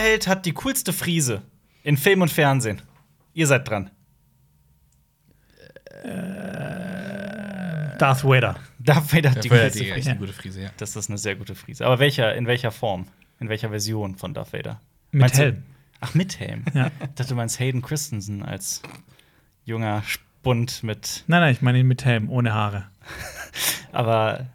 Superheld hat die coolste Frise in Film und Fernsehen? Ihr seid dran. Darth Vader. Darth Vader hat die Vader die Frise. eine gute Frise, ja. Das ist eine sehr gute Frise. Aber welcher, in welcher Form? In welcher Version von Darth Vader? Mit Meinst du- Helm. Ach, mit Helm. Ja. Ich dachte, du meinst Hayden Christensen als junger Spund mit. Nein, nein, ich meine ihn mit Helm, ohne Haare. Aber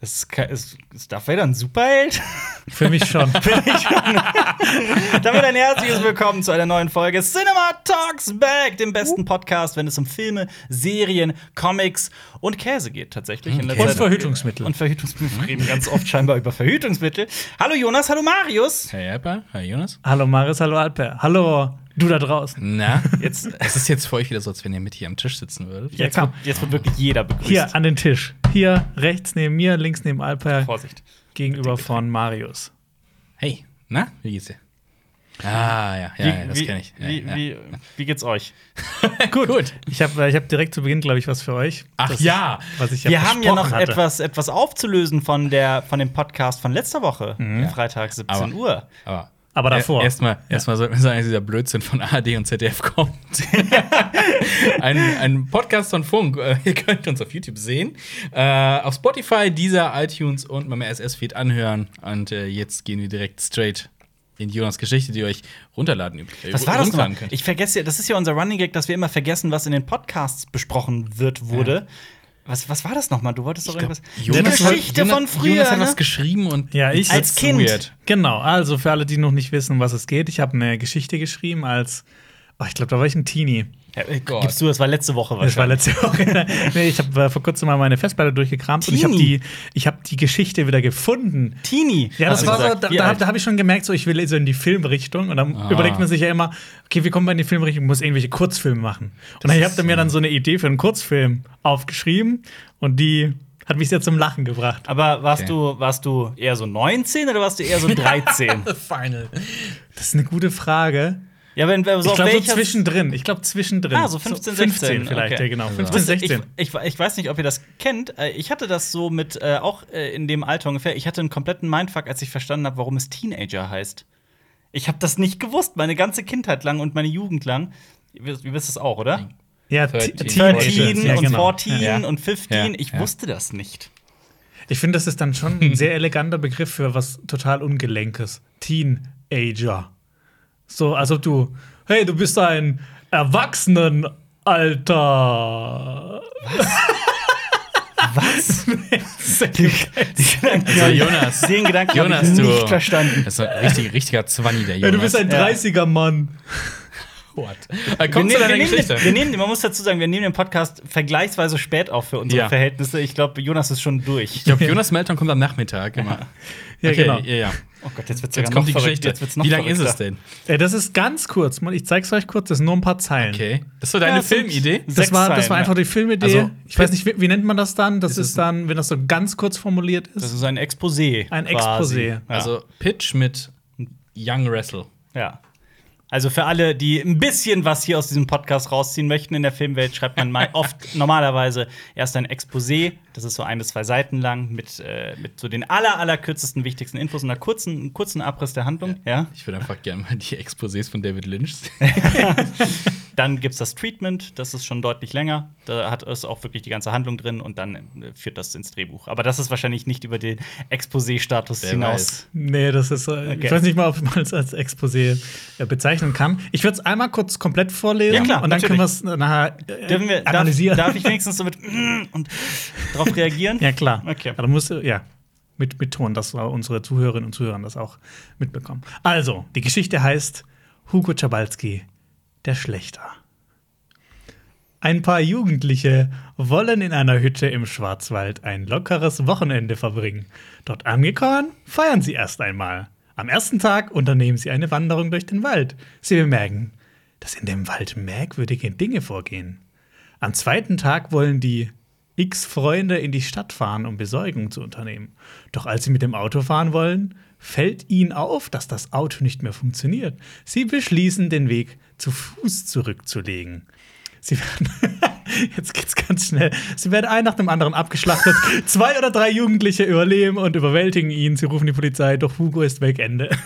ist, ist, ist Darth Vader ein Superheld? Für mich schon. Damit ein herzliches Willkommen zu einer neuen Folge Cinema Talks Back, dem besten Podcast, wenn es um Filme, Serien, Comics und Käse geht, tatsächlich. in letzter Und Zeit. Verhütungsmittel. Und Verhütungsmittel. Wir reden ganz oft scheinbar über Verhütungsmittel. Hallo Jonas, hallo Marius. Hey, Alper, hi Jonas. hallo Maris, hallo Alper. Hallo, du da draußen. Na, Jetzt, es ist jetzt für euch wieder so, als wenn ihr mit hier am Tisch sitzen würdet. jetzt, komm. wird, jetzt wird wirklich jeder begrüßt. Hier an den Tisch. Hier rechts neben mir, links neben Alper, Vorsicht. gegenüber von Marius. Hey, na, wie geht's dir? Ah, ja, ja, ja das wie, kenne ich. Ja, wie, ja. Wie, wie geht's euch? Gut. Gut. Ich habe ich hab direkt zu Beginn, glaube ich, was für euch. Ach Das- ja. Was ich Wir haben ja noch hatte. etwas, etwas aufzulösen von, der, von dem Podcast von letzter Woche, Freitag 17 Aber- Uhr. Aber, Aber davor. Erstmal erst mal sollten wir sagen, dass dieser Blödsinn von ARD und ZDF kommt. ein, ein Podcast von Funk. Äh, Ihr könnt uns auf YouTube sehen. Äh, auf Spotify, dieser iTunes und meinem RSS-Feed anhören. Und äh, jetzt gehen wir direkt straight in Jonas Geschichte, die ihr euch runterladen äh, Was war das könnt. Ich vergesse ja, das ist ja unser Running Gag, dass wir immer vergessen, was in den Podcasts besprochen wird, wurde. Was, was war das nochmal? Du wolltest doch irgendwas. Jonas die hat- Geschichte Jonas- von früher. Jonas hat ne? was geschrieben und Ja, ich- Als Kind. Weird. Genau, also für alle, die noch nicht wissen, was es geht, ich habe eine Geschichte geschrieben als, oh, ich glaube, da war ich ein Teenie. Ja, Gott. gibst du, das war letzte Woche Das war wahrscheinlich. letzte Woche. nee, ich habe äh, vor kurzem mal meine Festplatte durchgekramt und ich habe Teenie. die, ich hab die Geschichte wieder gefunden. Teenie. Ja, das war so, da, da, da habe ich schon gemerkt, so ich will so in die Filmrichtung und dann Ah. überlegt man sich ja immer, okay, wie kommen wir in die Filmrichtung? Ich muss irgendwelche Kurzfilme machen. Und habt ihr mir dann so eine Idee für einen Kurzfilm aufgeschrieben und die hat mich sehr zum Lachen gebracht. Aber warst, Okay. du, warst du eher so 19 oder warst du eher so 13? Final. Das ist eine gute Frage. Ja, wenn wir so Ich glaube so zwischendrin. Ich glaube zwischendrin. Ah, so 15, 16. vielleicht, okay. ja genau. 15, Wisst ihr, 16. Ich, ich, ich weiß nicht, ob ihr das kennt. Äh, Ich hatte das so mit, äh, auch äh, in dem Alter ungefähr. Ich hatte einen kompletten Mindfuck, als ich verstanden habe, warum es Teenager heißt. Ich habe das nicht gewusst, meine ganze Kindheit lang und meine Jugend lang. Ihr wisst, es auch, oder? Ja, 13, Te- 13 Teenager. Ja, und genau. 14 Ja. und 15. Ja, Ich ja. wusste das nicht. Ich finde, das ist dann schon ein sehr eleganter Begriff für was total Ungelenkes. Teenager. So, als ob du, hey, du bist ein Erwachsenenalter. Was? Also, Jonas, Den Gedanken habe Jonas, ich du. nicht verstanden. Das ist ein richtig, richtiger Zwanni, der Jonas. du bist ein Ja. 30er-Mann. What? Wir nehmen, zu wir, deiner nehmen Geschichte. den, wir nehmen, den- man muss dazu sagen, wir nehmen den Podcast vergleichsweise spät auf für unsere Ja. Verhältnisse. Ich glaube, Jonas ist schon durch. Ich glaube, Jonas Melton kommt am Nachmittag immer. Ja, okay, genau. ja, ja. Oh Gott, jetzt wird's Jetzt kommt die noch verrückt. Geschichte. Jetzt wird's noch Wie lang ist es denn? Ey, das ist ganz kurz. Mann, Ich zeig's euch kurz, das sind nur ein paar Zeilen. Okay. Das war deine Ja, Filmidee? Das war, das war ja. einfach die Filmidee. Also, ich weiß nicht, wie, wie nennt man das dann? Das Ist ist, dann, wenn das so ganz kurz formuliert ist. Das ist ein Exposé. Ein quasi. Exposé. Ja. Also Pitch mit Young Wrestle. ja. Also für alle, die ein bisschen was hier aus diesem Podcast rausziehen möchten in der Filmwelt, schreibt man mal oft normalerweise erst ein Exposé, das ist so ein bis zwei Seiten lang, mit, äh, mit so den aller, aller kürzesten, wichtigsten Infos und einer kurzen, kurzen Abriss der Handlung. Ja. Ich würde einfach gerne mal die Exposés von David Lynch sehen. Dann gibt es das Treatment, das ist schon deutlich länger. Da hat es auch wirklich die ganze Handlung drin und dann äh, führt das ins Drehbuch. Aber das ist wahrscheinlich nicht über den Exposé-Status hinaus. weiß. Nee, das ist. Äh, Okay. Ich weiß nicht mal, ob man es als Exposé äh, bezeichnen kann. Ich würde es einmal kurz komplett vorlesen Ja, klar, und dann können wir natürlich. es nachher äh, wir, darf, analysieren. darf ich wenigstens so mit mm und darauf reagieren? ja, klar. Okay. Aber muss, ja, mit, mit Ton, dass unsere Zuhörerinnen und Zuhörer das auch mitbekommen. Also, die Geschichte heißt Hugo Czabalski, der Schlechter. Ein paar Jugendliche wollen in einer Hütte im Schwarzwald ein lockeres Wochenende verbringen. Dort angekommen, feiern sie erst einmal. Am ersten Tag unternehmen sie eine Wanderung durch den Wald. Sie bemerken, dass in dem Wald merkwürdige Dinge vorgehen. Am zweiten Tag wollen die X Freunde in die Stadt fahren, um Besorgung zu unternehmen. Doch als sie mit dem Auto fahren wollen, fällt ihnen auf, dass das Auto nicht mehr funktioniert. Sie beschließen, den Weg zu Fuß zurückzulegen. Sie werden, jetzt geht's ganz schnell. Sie werden ein nach dem anderen abgeschlachtet. Zwei oder drei Jugendliche überleben und überwältigen ihn. Sie rufen die Polizei, doch Hugo ist weg. Ende.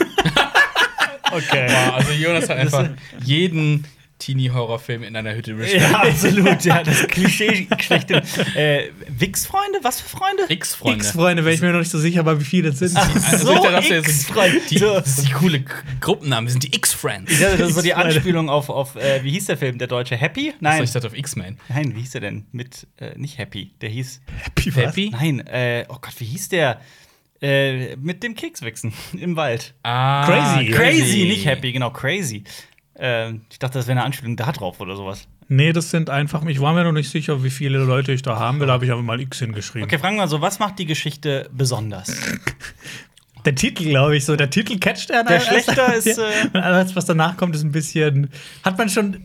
Okay. Wow, also Jonas hat einfach jeden Teenie-Horrorfilm in einer Hütte beschrieben. Ja, absolut. Ja, das Klischee schlechte. Äh, Wix-Freunde? Was für Freunde? X-Freunde. X-Freunde, wäre ich mir noch nicht so sicher, aber wie viele es sind. Also So, das X-Freunde. die, das ist die coole Gruppennamen, wir sind die X-Friends. Das ist so die. Anspielung auf, auf äh, wie hieß der Film, der deutsche Happy? Achso, Nein. ich dachte auf X-Men. Nein, wie hieß der denn? Mit, äh, nicht Happy. Der hieß. Happy, was? Happy? Nein, äh, oh Gott, wie hieß der? Äh, mit dem Kekswichsen im Wald. Ah, Crazy. Crazy, nicht Happy, genau, Crazy. Äh, ich dachte, das wäre eine Anspielung da drauf oder sowas. Nee, das sind einfach, ich war mir noch nicht sicher, wie viele Leute ich da haben will, da habe ich aber mal X hingeschrieben. Okay, fragen wir mal so, was macht die Geschichte besonders? Der Titel, glaube ich, so, der Titel catcht er. Der Schlechter ist, äh, Und alles, was danach kommt, ist ein bisschen, hat man schon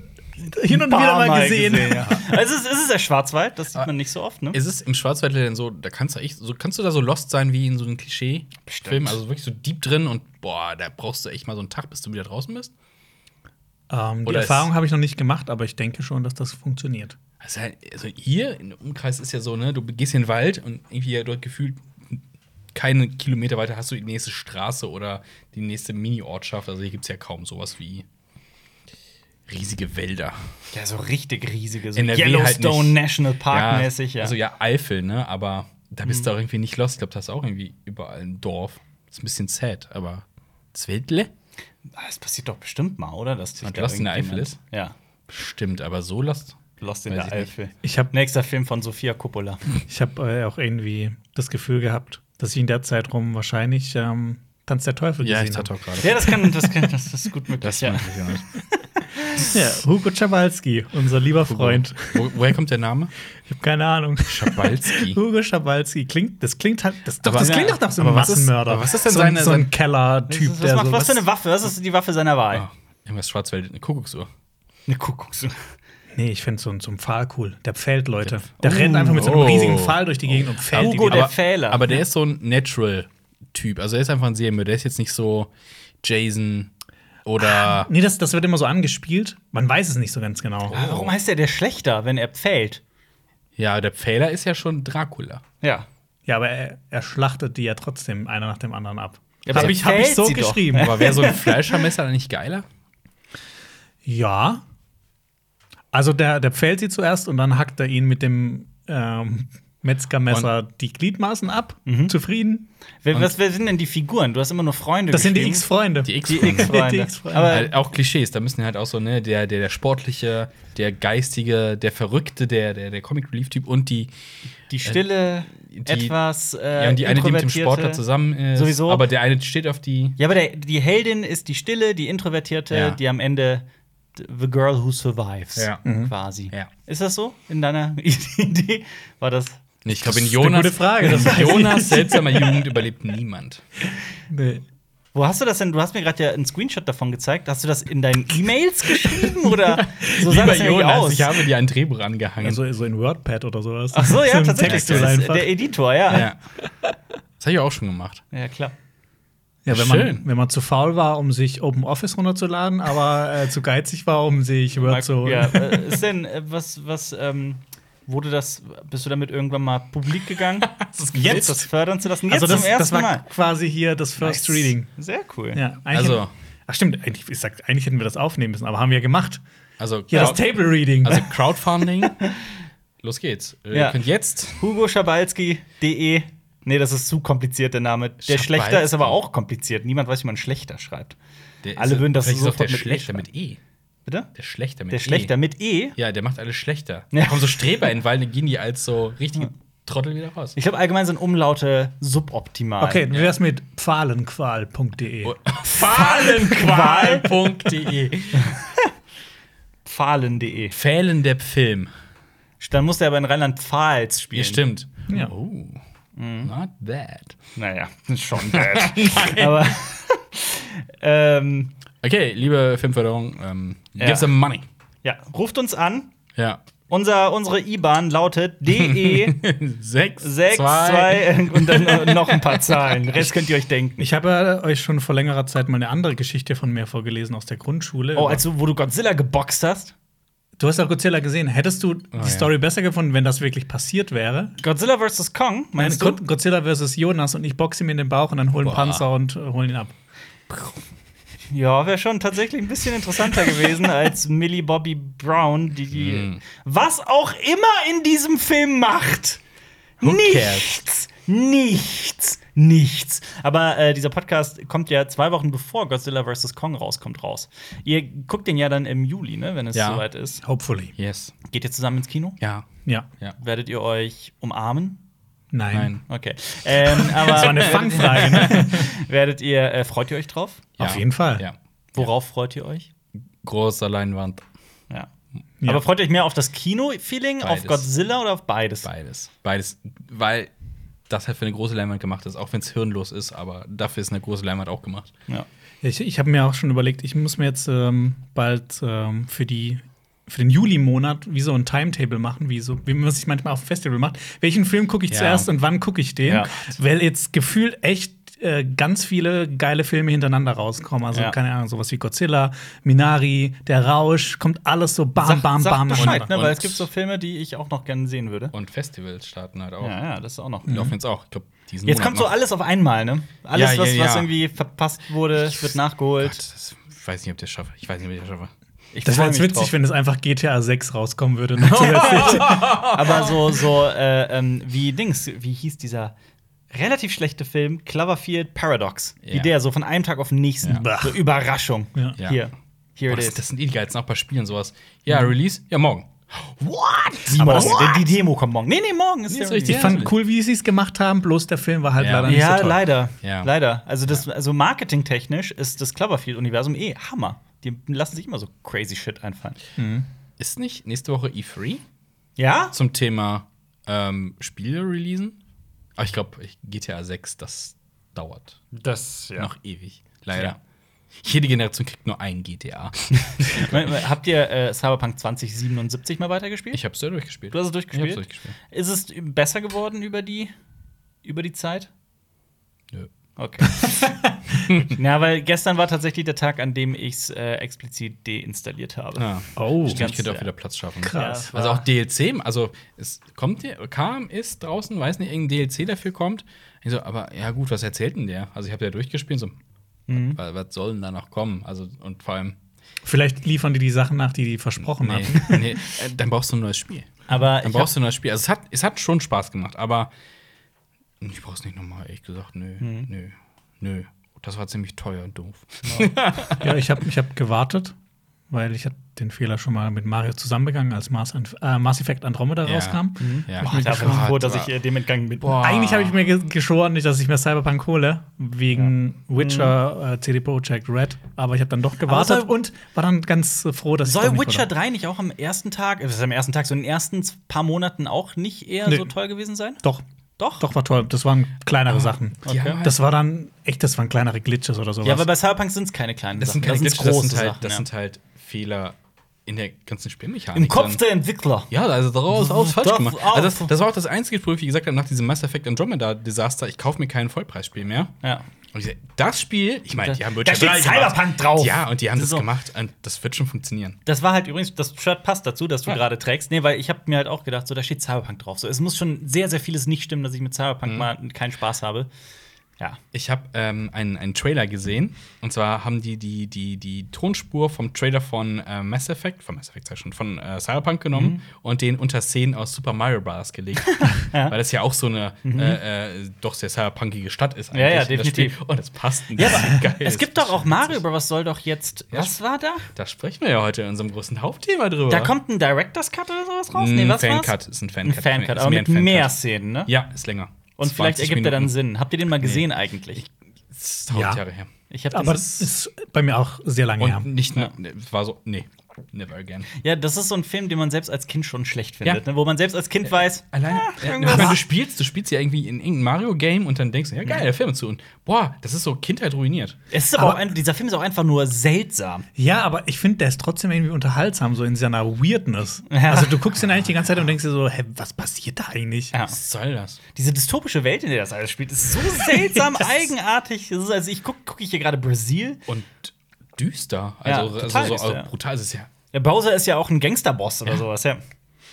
hin und wieder mal gesehen. ja. Also es ist, es ist der Schwarzwald, das sieht man nicht so oft, ne? Ist es im Schwarzwald denn so, da kannst du echt, so kannst du da so lost sein wie in so einem Klischee-Film, also wirklich so deep drin und boah, da brauchst du echt mal so einen Tag, bis du wieder draußen bist. Ähm, die Erfahrung habe ich noch nicht gemacht, aber ich denke schon, dass das funktioniert. Also, halt, also hier im Umkreis ist ja so, ne, du gehst in den Wald und irgendwie ja dort gefühlt keine Kilometer weiter hast du die nächste Straße oder die nächste Mini-Ortschaft. Also hier gibt es ja kaum sowas wie riesige Wälder. Ja, so richtig riesige, so NRW halt Yellowstone nicht. National Park mäßig, ja. Also ja, Eifel, ne? Aber da bist du auch irgendwie nicht lost. Ich glaube, da ist auch irgendwie überall ein Dorf. Ist ein bisschen sad, aber Zwedle? Ah, Das passiert doch bestimmt mal, oder? Dass da Lost in der Eifel Ja, Stimmt, aber so lost. Lost in Weiß der ich nicht. Eifel. Ich habe Nächster Film von Sofia Coppola. ich hab, äh, auch irgendwie das Gefühl gehabt, dass ich in der Zeit rum wahrscheinlich ähm, Tanz der Teufel Ja, ich gesehen hatte habe. auch gerade. ja, das kann, das kann, das ist gut möglich. Das ja. Ja, Hugo Czabalski, unser lieber Freund. Wo, woher kommt der Name? Ich habe keine Ahnung. Schabalski. Hugo Schabalski klingt, das klingt halt, das, doch, Aber- das klingt doch nach so einem aber was ist- Massenmörder. aber was ist denn so, ein- seine- so ein Keller-Typ, Was, der macht, so was für eine Waffe? Was ist die Waffe seiner Wahl? Ah, irgendwas Schwarzwald, eine Kuckucksuhr. Eine Kuckucksuhr. Nee, ich finde so, ein- so ein Pfahl cool. Der pfählt Leute. Der- Der rennt einfach mit so einem Oh. riesigen Pfahl durch die Gegend und pfählt Hugo, die der. Pfähler. Aber der ist so ein Natural-Typ. Also er ist einfach ein Serienmörder. Der ist jetzt nicht so Jason oder. Nee, das, das wird immer so angespielt. Man weiß es nicht so ganz genau. Ah, Warum heißt er der Schlechter, wenn er pfählt? Ja, der Pfähler ist ja schon Dracula. Ja. Ja, aber er, er schlachtet die ja trotzdem einer nach dem anderen ab. Ja, aber Hab er ich, hab ich so sie doch. geschrieben. Aber wäre so ein Fleischermesser dann nicht geiler? Ja. Also der, der pfählt sie zuerst und dann hackt er ihn mit dem ähm, Metzgermesser die Gliedmaßen ab. Mhm. Zufrieden. Wer, was, wer sind denn die Figuren? Du hast immer nur Freunde Das sind die. X-Freunde. Die X-Freunde. Aber Halt auch Klischees, da müssen halt auch so, ne, der, der, der Sportliche, der Geistige, der Verrückte, der, der, der Comic-Relief-Typ und die, die stille, die- etwas äh, ja, und die eine, die mit dem Sportler zusammen ist. Sowieso. Aber der eine steht auf die. Ja, aber der, die Heldin ist die Stille, die Introvertierte, Ja. die am Ende The Girl Who Survives Ja. quasi. Ja. Ist das so in deiner Idee? War das? Ich glaube, in ist eine Jonas, gute Frage, das Jonas seltsamer Jugend überlebt niemand. Nee. Wo hast du das denn? Du hast mir gerade ja einen Screenshot davon gezeigt. Hast du das in deinen E-Mails geschrieben oder so sah Lieber das ja Jonas, aus? ich habe dir ein Drehbuch angehangen. Also so in WordPad oder sowas. Ach so, ja, tatsächlich. Das ist einfach. der Editor, ja. Ja, ja. Das habe ich auch schon gemacht. klar. Ja, wenn Schön. man, wenn man zu faul war, um sich Open Office runterzuladen, aber äh, zu geizig war, um sich Word zu. ja, äh, ist denn äh, was, was, ähm, wurde das, bist du damit irgendwann mal publik gegangen? das Jetzt? das fördern zu lassen? Jetzt also das, zum ersten das war Mal. quasi hier das First Nice. Reading. Sehr cool. Ja, Also- ach stimmt, eigentlich, ich sag, eigentlich hätten wir das aufnehmen müssen, aber haben wir ja gemacht. Also, Hier das Table Reading. also Crowdfunding. Los geht's. Äh, Ja. Ihr könnt jetzt. HugoSchabalski.de. Nee, das ist zu kompliziert, der Name. Der Schabalski. Schlechter ist aber auch kompliziert. Niemand weiß, wie man Schlechter schreibt. Der Alle würden das sofort der mit E Schlechter schreiben. mit E. Bitte? Der Schlechter mit Der E. Schlechter mit E. Ja, der macht alles schlechter. Ja. Da kommen so Streber in die als so richtige Trottel wieder raus. Ich glaube, allgemein sind Umlaute suboptimal. okay, wie wär's mit pfahlenqual.de? Oh. Fahlenqual.de Pfahlen.de. Pfählen der Film. Dann muss der aber in Rheinland-Pfalz spielen. Ja, stimmt. Ja. Oh. Not bad. Naja, schon bad. aber. ähm, Okay, liebe Filmförderung, ähm, Ja. give some money. ja, ruft uns an. Ja. Unser, unsere IBAN lautet DE. Sechs, 6, zwei. 2 und dann noch ein paar Zahlen. Den Rest könnt ihr euch denken. Ich habe euch schon vor längerer Zeit mal eine andere Geschichte von mir vorgelesen aus der Grundschule. Oh, als du, wo du Godzilla geboxt hast? du hast ja Godzilla gesehen. Hättest du die ja. Story besser gefunden, wenn das wirklich passiert wäre? Godzilla vs. Kong, meinst Go- du? Godzilla versus Jonas und ich boxe ihm in den Bauch und dann holen Boah. Panzer und holen ihn ab. Ja, wäre schon tatsächlich ein bisschen interessanter gewesen als Millie Bobby Brown, die, die Hm. was auch immer in diesem Film macht. Who nichts, nichts, nichts. Aber äh, dieser Podcast kommt ja zwei Wochen bevor Godzilla vs. Kong rauskommt raus. Ihr guckt den ja dann im Juli, ne, wenn es Ja. soweit ist. Hopefully. Yes. Geht ihr zusammen ins Kino? Ja. Ja. Ja. Werdet ihr euch umarmen? Nein. Nein. Okay. Ähm, aber Das war eine Fangfrage, ne? werdet ihr, äh, freut ihr euch drauf? Auf Ja. jeden Fall. Ja. Worauf freut ihr euch? Großer Leinwand. Ja. Ja. Aber freut ihr euch mehr auf das Kino-Feeling, auf. Godzilla oder auf beides? Beides. Beides. Weil das halt für eine große Leinwand gemacht ist, auch wenn es hirnlos ist, aber dafür ist eine große Leinwand auch gemacht. Ja. Ich, ich habe mir auch schon überlegt, ich muss mir jetzt ähm, bald ähm, für die für den Juli-Monat wie so ein Timetable machen, wie, so, wie man sich manchmal auf dem Festival macht. Welchen Film gucke ich Ja. zuerst und wann gucke ich den? Ja. Weil jetzt gefühlt echt äh, ganz viele geile Filme hintereinander rauskommen. Also, Ja. keine Ahnung, sowas wie Godzilla, Minari, Der Rausch, kommt alles so bam, Sag, bam, sag bam. Bescheid, ne, weil es gibt so Filme, die ich auch noch gerne sehen würde. Und Festivals starten halt auch. Ja, ja, das ist auch noch. Die laufen jetzt auch. Ich glaube, diesen Jetzt Monat kommt so alles auf einmal, ne? Alles, Ja, was, ja, was irgendwie verpasst wurde, wird nachgeholt. Gott, das, ich weiß nicht, ob ich das schaffe. Ich weiß nicht, ob ich das schaffe. Ich Das wäre jetzt witzig, drauf. wenn es einfach GTA 6 rauskommen würde. ne? Aber so, so äh, ähm, wie Dings, wie hieß dieser relativ schlechte Film, Cloverfield Paradox. Wie Ja. der, so von einem Tag auf den nächsten. Ja. So Überraschung. Ja. Hier. Here Boah, it das, is. das sind eh die geilsten, auch bei Spielen sowas. Ja, Release? Ja, morgen. What? Aber das, morgen? die Demo kommt morgen. Nee, nee, morgen ist Nee, der ist richtig. ich fand cool, wie sie es gemacht haben, bloß der Film war halt Ja. leider nicht Ja, so toll. leider. Ja. Leider. Also, das, also marketingtechnisch ist das Cloverfield-Universum eh Hammer. Die lassen sich immer so crazy shit einfallen. Ist nicht nächste Woche E3 Ja? zum Thema ähm, Spiele releasen? Aber ich glaube, GTA 6, das dauert Das, ja. noch ewig. Leider. Ja. Jede Generation kriegt nur ein GTA. Habt ihr äh, Cyberpunk 2077 mal weitergespielt? Ich hab's ja durchgespielt. Du hast es Ich durchgespielt? hab's durchgespielt. Ist es besser geworden über die, über die Zeit? Okay. ja, weil gestern war tatsächlich der Tag, an dem ich es äh, explizit deinstalliert habe. Ah. Oh, Stimmt, ich könnte auch wieder Platz schaffen. Krass. Ja, Also auch DLC, also es kommt kam, ist draußen, weiß nicht, irgendein DLC dafür kommt. Ich so, aber ja gut, was erzählt denn der? Also ich habe ja durchgespielt, so, Mhm. was, was soll denn da noch kommen? Also und vor allem, Vielleicht liefern die die Sachen nach, die die versprochen nee, hatten. nee, äh, dann brauchst du ein neues Spiel. Aber Dann brauchst du ein neues Spiel. Also es hat, es hat schon Spaß gemacht, aber ich brauch's nicht nochmal, ehrlich gesagt, nö, Mhm. nö, nö. Das war ziemlich teuer und doof. Ja, ich habe ich hab gewartet, weil ich den Fehler schon mal mit Mario zusammen begangen, als Mass, äh, Mass Effect Andromeda Ja. rauskam. Ja. ich bin froh, dass ich äh, dem entgangen bin. Boah. Eigentlich habe ich mir ge geschworen, nicht, dass ich mir Cyberpunk hole, wegen Witcher, äh, CD Projekt Red. Aber ich habe dann doch gewartet soll- und war dann ganz froh, dass ich Soll doch nicht Witcher wurde. 3 nicht auch am ersten Tag, äh, ist am ersten Tag, so in den ersten paar Monaten auch nicht eher Nee. so toll gewesen sein? Doch, Doch? doch war toll. Das waren kleinere Ah, Sachen. Halt- Das war dann echt, das waren kleinere Glitches oder sowas. Ja, aber bei Cyberpunk sind es keine kleinen das Sachen. sind keine das Glitches, sind große das sind halt, Sachen. das ja. sind halt Fehler in der ganzen Spielmechanik. Im Kopf dann. der Entwickler. Ja, also daraus alles falsch gemacht. Also das, das war auch das einzige Spiel, wie gesagt habe, nach diesem Mass Effect Andromeda-Desaster, ich kaufe mir kein Vollpreisspiel mehr. Ja. Und ich sag, das Spiel, ich meine, die haben Da Witcher steht 3 Cyberpunk gemacht. drauf. Ja, und die haben das So. gemacht und das wird schon funktionieren. Das war halt übrigens, das Shirt passt dazu, dass du Ja. gerade trägst. Nee, weil ich habe mir halt auch gedacht, so da steht Cyberpunk drauf. So, es muss schon sehr, sehr vieles nicht stimmen, dass ich mit Cyberpunk mal keinen Spaß habe. Ja. Ich habe ähm, einen, einen Trailer gesehen. Und zwar haben die die, die, die Tonspur vom Trailer von äh, Mass Effect, von Mass Effect sag ich schon, von äh, Cyberpunk genommen Mhm. und den unter Szenen aus Super Mario Bros. gelegt. Weil das ja auch so eine äh, äh, doch sehr cyberpunkige Stadt ist Mhm. Ja, ja, definitiv. Und das passt. Ja, das ist geil. Es gibt doch auch Mario Bros. soll doch jetzt. Ja, Was war da? Da sprechen wir ja heute in unserem großen Hauptthema drüber. Da kommt ein Director's Cut oder sowas raus? ein Nee, was Fancut. war's? Ist ein Ein Fancut. Fancut, Ist aber mehr mit ein mehr Szenen, ne? Ja, ist länger. Und vielleicht 20 ergibt er dann Minuten. Sinn. Habt ihr den mal gesehen eigentlich? Das ist tausend Ja. Jahre her. Ich habe aber das ist bei mir auch sehr lange her. Und nicht nur, es war so, nee, never again. Ja, das ist so ein Film, den man selbst als Kind schon schlecht findet, Ja. ne? wo man selbst als Kind weiß, Allein, Ah, ja, meine, du spielst, du spielst ja irgendwie in irgendeinem Mario-Game und dann denkst du, ja geil, der Film zu. Und boah, das ist so Kindheit ruiniert. es ist aber, Aber- auch ein, dieser Film ist auch einfach nur seltsam. Ja, aber ich finde, der ist trotzdem irgendwie unterhaltsam, so in seiner Weirdness. Ja. Also du guckst ihn eigentlich die ganze Zeit und denkst dir so, hä, was passiert da eigentlich? Ja. Was soll das? Diese dystopische Welt, in der das alles spielt, ist so seltsam, eigenartig. Das ist, also ich gucke guck ich hier gerade Brasil. Und düster. Ja, Also, total also so düster, ja. brutal ist es ja. Der Bowser ist ja auch ein Gangsterboss oder sowas, ja.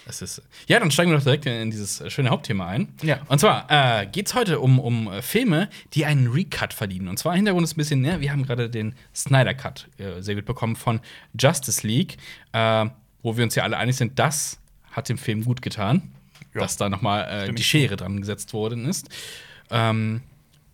Es ist, ja, dann steigen wir doch direkt in dieses schöne Hauptthema ein. Ja. Und zwar äh, geht es heute um, um äh, Filme, die einen Recut verdienen. Und zwar Hintergrund ist ein bisschen, ne, wir haben gerade den Snyder Cut äh, sehr gut bekommen von Justice League, äh, wo wir uns ja alle einig sind, das hat dem Film gut getan, Ja. dass da nochmal äh, die Schere dran gesetzt worden ist. Ähm,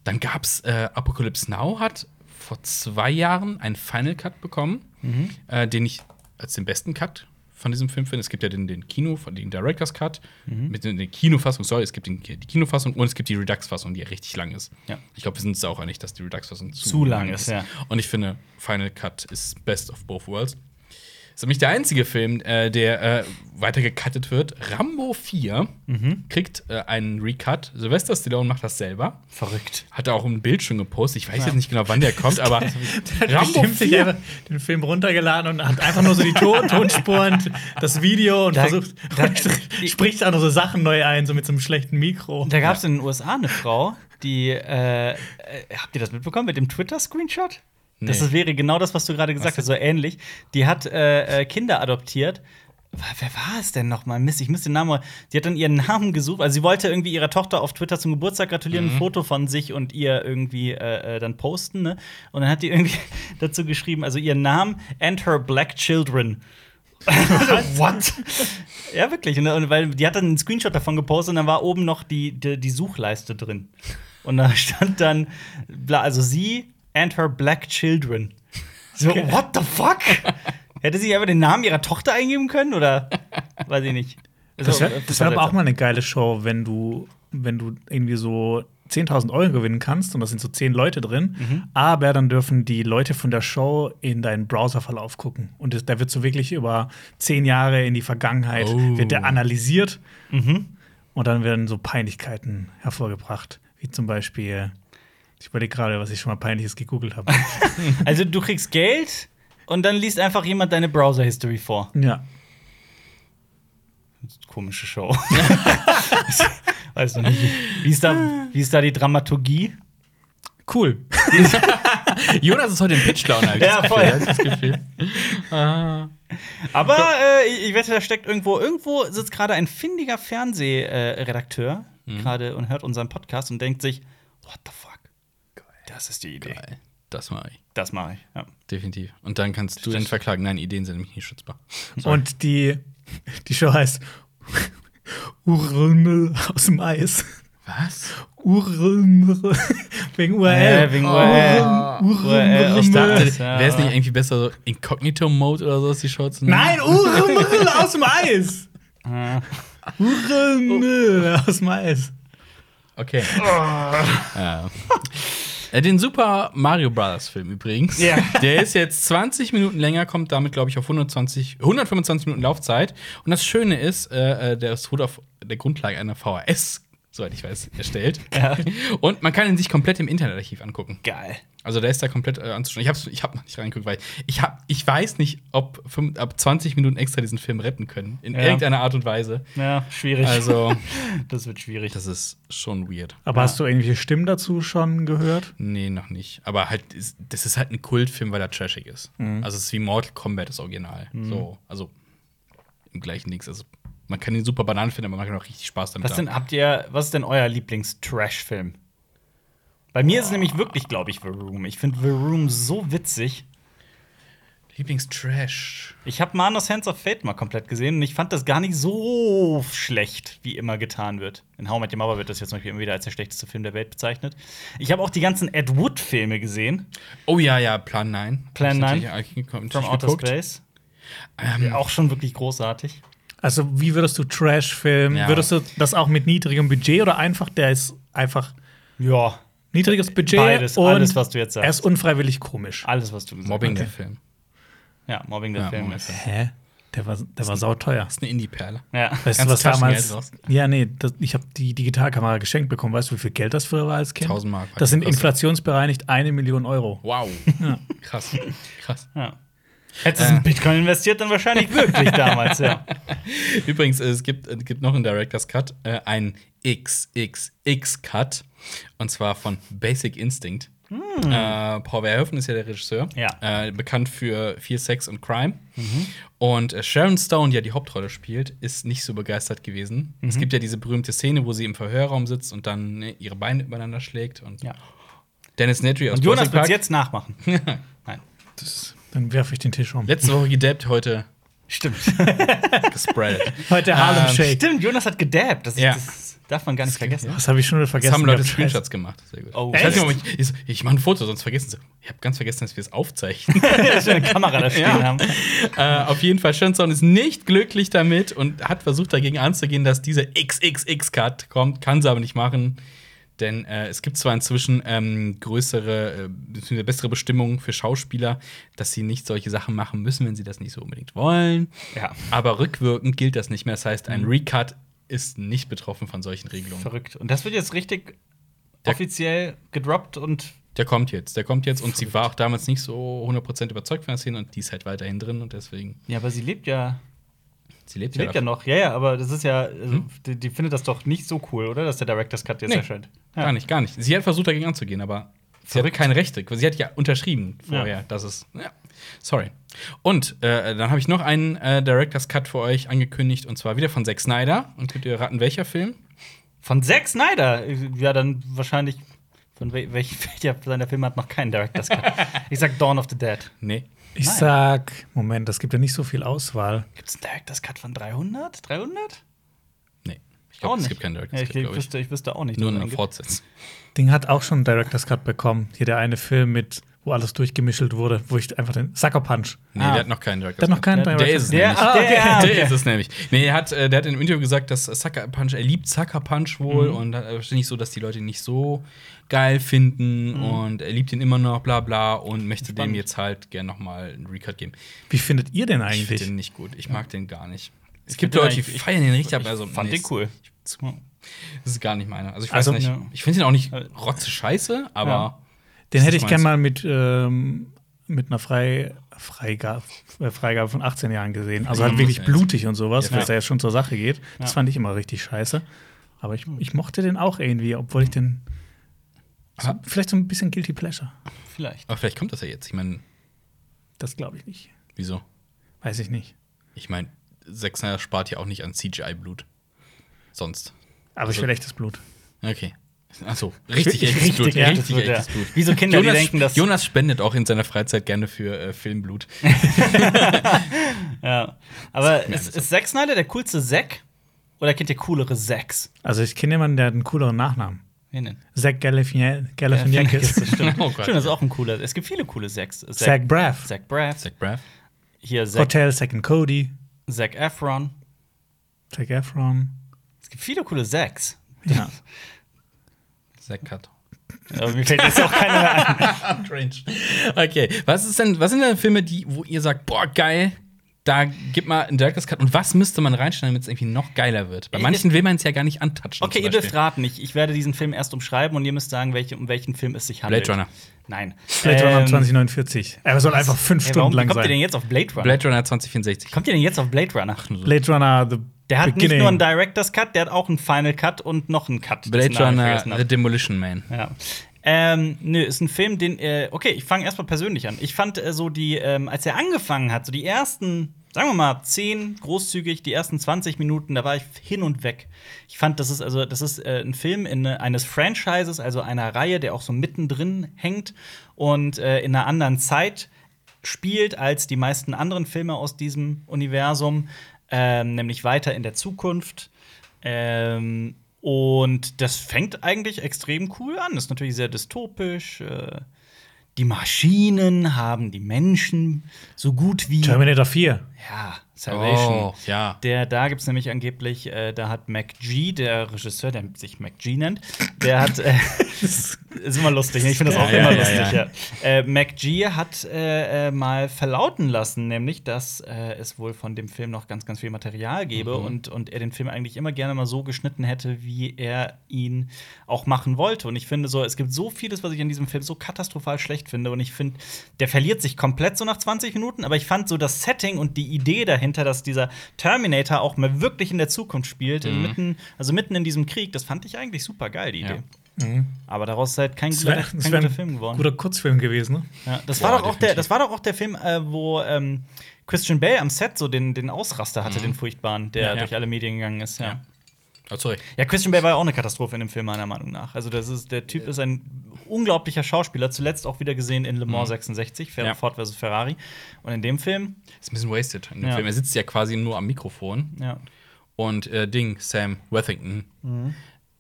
dann gab es äh, Apocalypse Now hat vor zwei Jahren einen Final Cut bekommen, Mhm. äh, den ich als den besten Cut von diesem Film finde. Es gibt ja den, den Kino, den Director's Cut Mhm. mit den, den Kinofassung, sorry, es gibt den, die Kinofassung und es gibt die Redux-Fassung, die ja richtig lang ist. Ja. Ich glaube, wir sind uns auch einig, dass die Redux-Fassung zu, Zu lang ist, ja. Und ich finde, Final Cut ist best of both worlds. Ist nämlich der einzige Film, äh, der äh, weiter gecuttet wird. Rambo 4 Mhm. kriegt äh, einen Recut. Sylvester Stallone macht das selber. Verrückt. Hat auch ein Bild schon gepostet. Ich weiß jetzt nicht genau, wann der kommt, aber Rambo Rambo bestimmt sich 4. einfach den Film runtergeladen und hat einfach nur so die Ton Tonspuren, das Video und Da- versucht, da- spricht auch noch so Sachen neu ein, so mit so einem schlechten Mikro. Da gab es in den USA eine Frau, die, äh, äh, habt ihr das mitbekommen mit dem Twitter-Screenshot? Das Nee. ist- wäre genau das, was du gerade gesagt hast, so ähnlich. Die hat äh, äh, Kinder adoptiert. Wer war es denn nochmal? Mist, ich müsste den Namen. Die hat dann ihren Namen gesucht. Also, sie wollte irgendwie ihrer Tochter auf Twitter zum Geburtstag gratulieren, ein Foto von sich und ihr irgendwie äh, äh, dann posten. Ne? Und dann hat die irgendwie dazu geschrieben, also ihren Namen and her black children. What? Ja, wirklich. Und, und weil die hat dann einen Screenshot davon gepostet und dann war oben noch die, die, die Suchleiste drin. Und da stand dann, also sie and her black children. So, what the fuck? Hätte sie einfach den Namen ihrer Tochter eingeben können oder weiß ich nicht. Das So, wäre das wär aber auch mal eine geile Show, wenn du, wenn du irgendwie so 10.000 Euro gewinnen kannst und da sind so 10 Leute drin, Mhm. aber dann dürfen die Leute von der Show in deinen Browserverlauf gucken. Und das, da wird so wirklich über 10 Jahre in die Vergangenheit Oh. wird der analysiert Mhm. und dann werden so Peinlichkeiten hervorgebracht. Wie zum Beispiel, ich überlege gerade, was ich schon mal Peinliches gegoogelt habe. Also du kriegst Geld und dann liest einfach jemand deine Browser-History vor. ja. Komische Show. Weiß noch nicht. Wie ist, da, wie ist da die Dramaturgie? Cool. Jonas ist heute im Pitch-Laune. hab ich Ja, das voll. Das Gefühl. Ah. Aber äh, ich- ich wette, da steckt irgendwo, irgendwo sitzt gerade ein findiger Fernsehredakteur gerade und hört unseren Podcast und denkt sich, what the fuck? Das ist die Idee. Geil. Das mache ich. Das mache ich. Ja. Definitiv. Und dann kannst du den verklagen. Nein, Ideen sind nämlich nicht schützbar. Und die, die Show heißt Urmel aus dem Eis. Was? Urmel. Wegen URL. Äh, wegen URL. Urmel. Ich dachte, Wäre es nicht irgendwie besser, so Incognito-Mode oder so, ist die Show zu nennen? Nein, Urmel aus dem Eis. Äh, Urmel aus dem Eis. Okay. ja. Äh, Den Super Mario Bros. Film übrigens. Ja. Der ist jetzt 20 Minuten länger, kommt damit, glaube ich, auf 120, 125 Minuten Laufzeit. Und das Schöne ist, äh, äh, der ist auf der Grundlage einer VHS, soweit ich weiß, erstellt. Ja. Und man kann ihn sich komplett im Internetarchiv angucken. geil. Also der ist da komplett äh, anzuschauen. Ich habe ich hab noch nicht reingeguckt, weil ich, hab, ich weiß nicht, ob fünf, ab 20 Minuten extra diesen Film retten können. In Ja. irgendeiner Art und Weise. Ja, schwierig. Also, das wird schwierig. das ist schon weird. Aber hast du irgendwelche Stimmen dazu schon gehört? Nee, noch nicht. Aber halt, das ist halt ein Kultfilm, weil er trashig ist. Mhm. Also es ist wie Mortal Kombat, das Original. So, also im gleichen Dings. Also man kann ihn super Bananen finden, aber man kann auch richtig Spaß damit Was denn, haben. habt ihr, was ist denn euer Lieblings-Trash-Film? Bei mir ist es nämlich wirklich, glaube ich, The Room. Ich finde The Room so witzig. Lieblingstrash. Ich habe Man of Hands of Fate mal komplett gesehen und ich fand das gar nicht so schlecht, wie immer getan wird. In How I Met Your Mother wird das jetzt zum Beispiel immer wieder als der schlechteste Film der Welt bezeichnet. Ich habe auch die ganzen Ed Wood-Filme gesehen. Oh ja, ja, Plan 9. Plan Hab 9. ich natürlich- hab ich From Outer. Space. Ähm, Auch schon wirklich großartig. Also, wie würdest du Trash filmen? Ja. Würdest du das auch mit niedrigem Budget oder einfach, der ist einfach Ja, niedriges Budget Beides, und alles, was du jetzt sagst. er ist unfreiwillig komisch? alles, was du gesagt Mobbing hast. der Film. Ja, Mobbing der Ja, Film ist. Hä? Der war, der war sauteuer. Das ist eine Indie-Perle. Ja. Weißt du, was damals. Ja, nee, das, ich habe die Digitalkamera geschenkt bekommen. Weißt du, wie viel Geld das früher war als Kind? 1000 Mark. Das sind inflationsbereinigt eine Million Euro. Wow. Krass. Krass. ja. Hättest du Äh. in Bitcoin investiert, dann wahrscheinlich wirklich damals, ja. Übrigens, es gibt, es gibt noch einen Director's Cut, äh, einen XXX-Cut. Und zwar von Basic Instinct. Äh, Paul Verhoeven ist ja der Regisseur. Ja. Äh, bekannt für viel Sex und Crime. Und äh, Sharon Stone, die ja die Hauptrolle spielt, ist nicht so begeistert gewesen. Es gibt ja diese berühmte Szene, wo sie im Verhörraum sitzt und dann ne, ihre Beine übereinander schlägt. Und Ja. Dennis Nedry aus Und Jonas wird jetzt nachmachen. Nein. Dann werfe ich den Tisch um. Letzte Woche gedabbt, heute Stimmt. gespreadet. Heute Harlem Ähm, Shake. Stimmt, Jonas hat gedabbt. Das, Ja. das darf man gar nicht vergessen. Das habe ich schon wieder Das vergessen. haben Leute. Screenshots gemacht. Sehr gut. Oh, ich weiß nicht, ich, ich, ich mache ein Foto, sonst vergessen sie. Ich habe ganz vergessen, dass wir es aufzeichnen. Dass wir eine Kamera da stehen Ja. haben. äh, auf jeden Fall, Sharon Stone ist nicht glücklich damit und hat versucht dagegen anzugehen, dass diese XXX-Cut kommt, kann sie aber nicht machen. Denn äh, es gibt zwar inzwischen ähm, größere, äh, bessere Bestimmungen für Schauspieler, dass sie nicht solche Sachen machen müssen, wenn sie das nicht so unbedingt wollen. Ja. Aber rückwirkend gilt das nicht mehr. Das heißt, Mhm. ein Recut ist nicht betroffen von solchen Regelungen. Verrückt. Und das wird jetzt richtig Der- offiziell gedroppt und Der kommt jetzt, der kommt jetzt und sie war auch damals nicht so 100% überzeugt von der Szene und die ist halt weiterhin drin und deswegen, ja, aber sie lebt ja, sie lebt sie ja, lebt ja noch. Ja, ja, aber das ist ja, also, die, die findet das doch nicht so cool, oder? Dass der Director's Cut jetzt Nee, erscheint. Ja. Gar nicht, gar nicht. Sie hat versucht, dagegen anzugehen, aber sie hat Verrückt. keine Rechte. Sie hat ja unterschrieben vorher, Ja. dass es. Ja. Sorry. Und äh, dann habe ich noch einen äh, Director's Cut für euch angekündigt und zwar wieder von Zack Snyder. Und könnt ihr raten, welcher Film? Von Zack Snyder. Ja, dann wahrscheinlich. Von wel welch, welcher seiner Filme hat noch keinen Director's Cut? ich sag Dawn of the Dead. Nee. Ich Nein. sag, Moment, es gibt ja nicht so viel Auswahl. Gibt es einen Director's Cut von 300? 300? Nee. Ich glaube, es gibt keinen ja, Director's ich, Cut, glaube ich. wüsste, ich wüsste auch nicht. Nur eine. Fortsetzung. Ding hat auch schon einen Director's Cut bekommen. Hier der eine Film mit, wo alles durchgemischelt wurde, wo ich einfach den Sucker Punch. Nee, Ah. der hat noch keinen Director's Der hat noch Cut. keinen Der- Der Director's ist es Der, der, okay. ah, okay. Der ist es nämlich. Nee, er hat, äh, der hat in einem Interview gesagt, dass Sucker Punch, er liebt Sucker Punch wohl Mhm. und wahrscheinlich so, dass die Leute ihn nicht so geil finden Mhm. und er liebt ihn immer noch, bla bla und möchte dem Spannend. jetzt halt gern nochmal einen Recut geben. Wie findet ihr denn Ich finde eigentlich? den nicht gut. Ich mag den gar nicht. Es Ich gibt den Leute, die eigentlich- ich- feiern den richtig, ich aber also, fand nee, den cool. es- Das ist gar nicht meiner. Also ich weiß Also- nicht. Ja. Ich finde ihn auch nicht Äh, rotze scheiße, aber Ja. Den hätte ich gern meins. mal mit, ähm, mit einer Frei Freigabe, äh, Freigabe von 18 Jahren gesehen. Also halt Mhm. wirklich blutig und sowas, Ja, was da ja schon zur Sache geht. Das Ja. fand ich immer richtig scheiße. Aber ich, ich mochte den auch irgendwie, obwohl ich den. So, Ah. vielleicht so ein bisschen Guilty Pleasure. Vielleicht. aber vielleicht kommt das ja jetzt. Ich meine, Das glaube ich nicht. wieso? Weiß ich nicht. Ich meine, Zack spart ja auch nicht an CGI-Blut. Sonst. Aber ich will echtes Blut. Okay. Achso, richtig Ich- echtes richtig Blut. echtes richtig Blut, ja. echtes Blut. Wieso Kinder, die Jonas, denken, dass- Jonas spendet auch in seiner Freizeit gerne für äh, Filmblut. Ja. Aber ist, ist Zack Snyder der coolste Zack? Oder kennt ihr coolere Zacks? Also ich kenne jemanden, der hat einen cooleren Nachnamen. Wen denn? Zach Galifien- Galifianakis. das stimmt. Oh Gott. Stimmt, das ist auch ein cooler. Es gibt viele coole Zacks. Zach Braff. Zach Braff. Zach Braff. Hier Zach, Hotel Second Cody. Zac Efron. Zac Efron. Es gibt viele coole Zacks. Ja. Zach Cut. Aber mir fällt jetzt auch keiner mehr ein. Strange. Okay, was ist denn, was sind denn Filme, die, wo ihr sagt, boah, geil, da gibt mal einen Director's Cut und was müsste man reinschneiden, damit es irgendwie noch geiler wird? Bei manchen will man es ja gar nicht antatschen. Okay, ihr dürft raten. Ich, ich werde diesen Film erst umschreiben und ihr müsst sagen, welche, um welchen Film es sich handelt. Blade Runner. Nein. Blade Runner Ähm, 2049. Er soll einfach fünf ey, Stunden warum, wie lang kommt ihr denn sein. jetzt auf Blade Runner? Blade Runner 2064. Kommt ihr denn jetzt auf Blade Runner? Blade Runner, The Der hat Beginning. nicht nur einen Director's Cut, der hat auch einen Final Cut und noch einen Cut. Blade Runner. The Demolition Man. Ja. Ähm, nö, ist ein Film, den, äh, okay, ich fange erstmal persönlich an. Ich fand äh, so die, ähm, als er angefangen hat, so die ersten, sagen wir mal, 10, großzügig, die ersten 20 Minuten, da war ich hin und weg. Ich fand, das ist also, das ist äh, ein Film in, äh, eines Franchises, also einer Reihe, der auch so mittendrin hängt und äh, in einer anderen Zeit spielt als die meisten anderen Filme aus diesem Universum, ähm, nämlich weiter in der Zukunft. Ähm, und das fängt eigentlich extrem cool an. Ist natürlich sehr dystopisch. Äh, die Maschinen haben die Menschen so gut wie. Terminator 4. Ja, Salvation. Oh, ja. Der, da gibt es nämlich angeblich, äh, da hat MacG, der Regisseur, der sich MacG nennt, der hat, äh, ist immer lustig, ne? ich finde das auch Ja, immer ja, lustig, ja. Äh, MacG hat äh, äh, mal verlauten lassen, nämlich, dass äh, es wohl von dem Film noch ganz, ganz viel Material gäbe Mhm. und, und er den Film eigentlich immer gerne mal so geschnitten hätte, wie er ihn auch machen wollte. Und ich finde so, es gibt so vieles, was ich an diesem Film so katastrophal schlecht finde. Und ich finde, der verliert sich komplett so nach 20 Minuten, aber ich fand so das Setting und die Idee dahinter, dass dieser Terminator auch mal wirklich in der Zukunft spielt, Mhm. mitten, also mitten in diesem Krieg, das fand ich eigentlich super geil, die Ja. Idee. Aber daraus ist halt kein guter, kein guter ein Film geworden. guter Kurzfilm gewesen, ne? Ja, das, Boah, war doch auch der, das war doch auch der Film, äh, wo ähm, Christian Bale am Set so den, den Ausraster hatte, den furchtbaren, der Ja. durch alle Medien gegangen ist. Ja. Ja. Oh, sorry. Ja, Christian Bale war ja auch eine Katastrophe in dem Film, meiner Meinung nach. Also, das ist, der Typ ist ein unglaublicher Schauspieler, zuletzt auch wieder gesehen in Le Mans 66, Fer Ja. Ford vs. Ferrari. Und in dem Film, Ist ein bisschen wasted in dem Ja. Film. Er sitzt ja quasi nur am Mikrofon. ja. Und äh, Ding, Sam Worthington.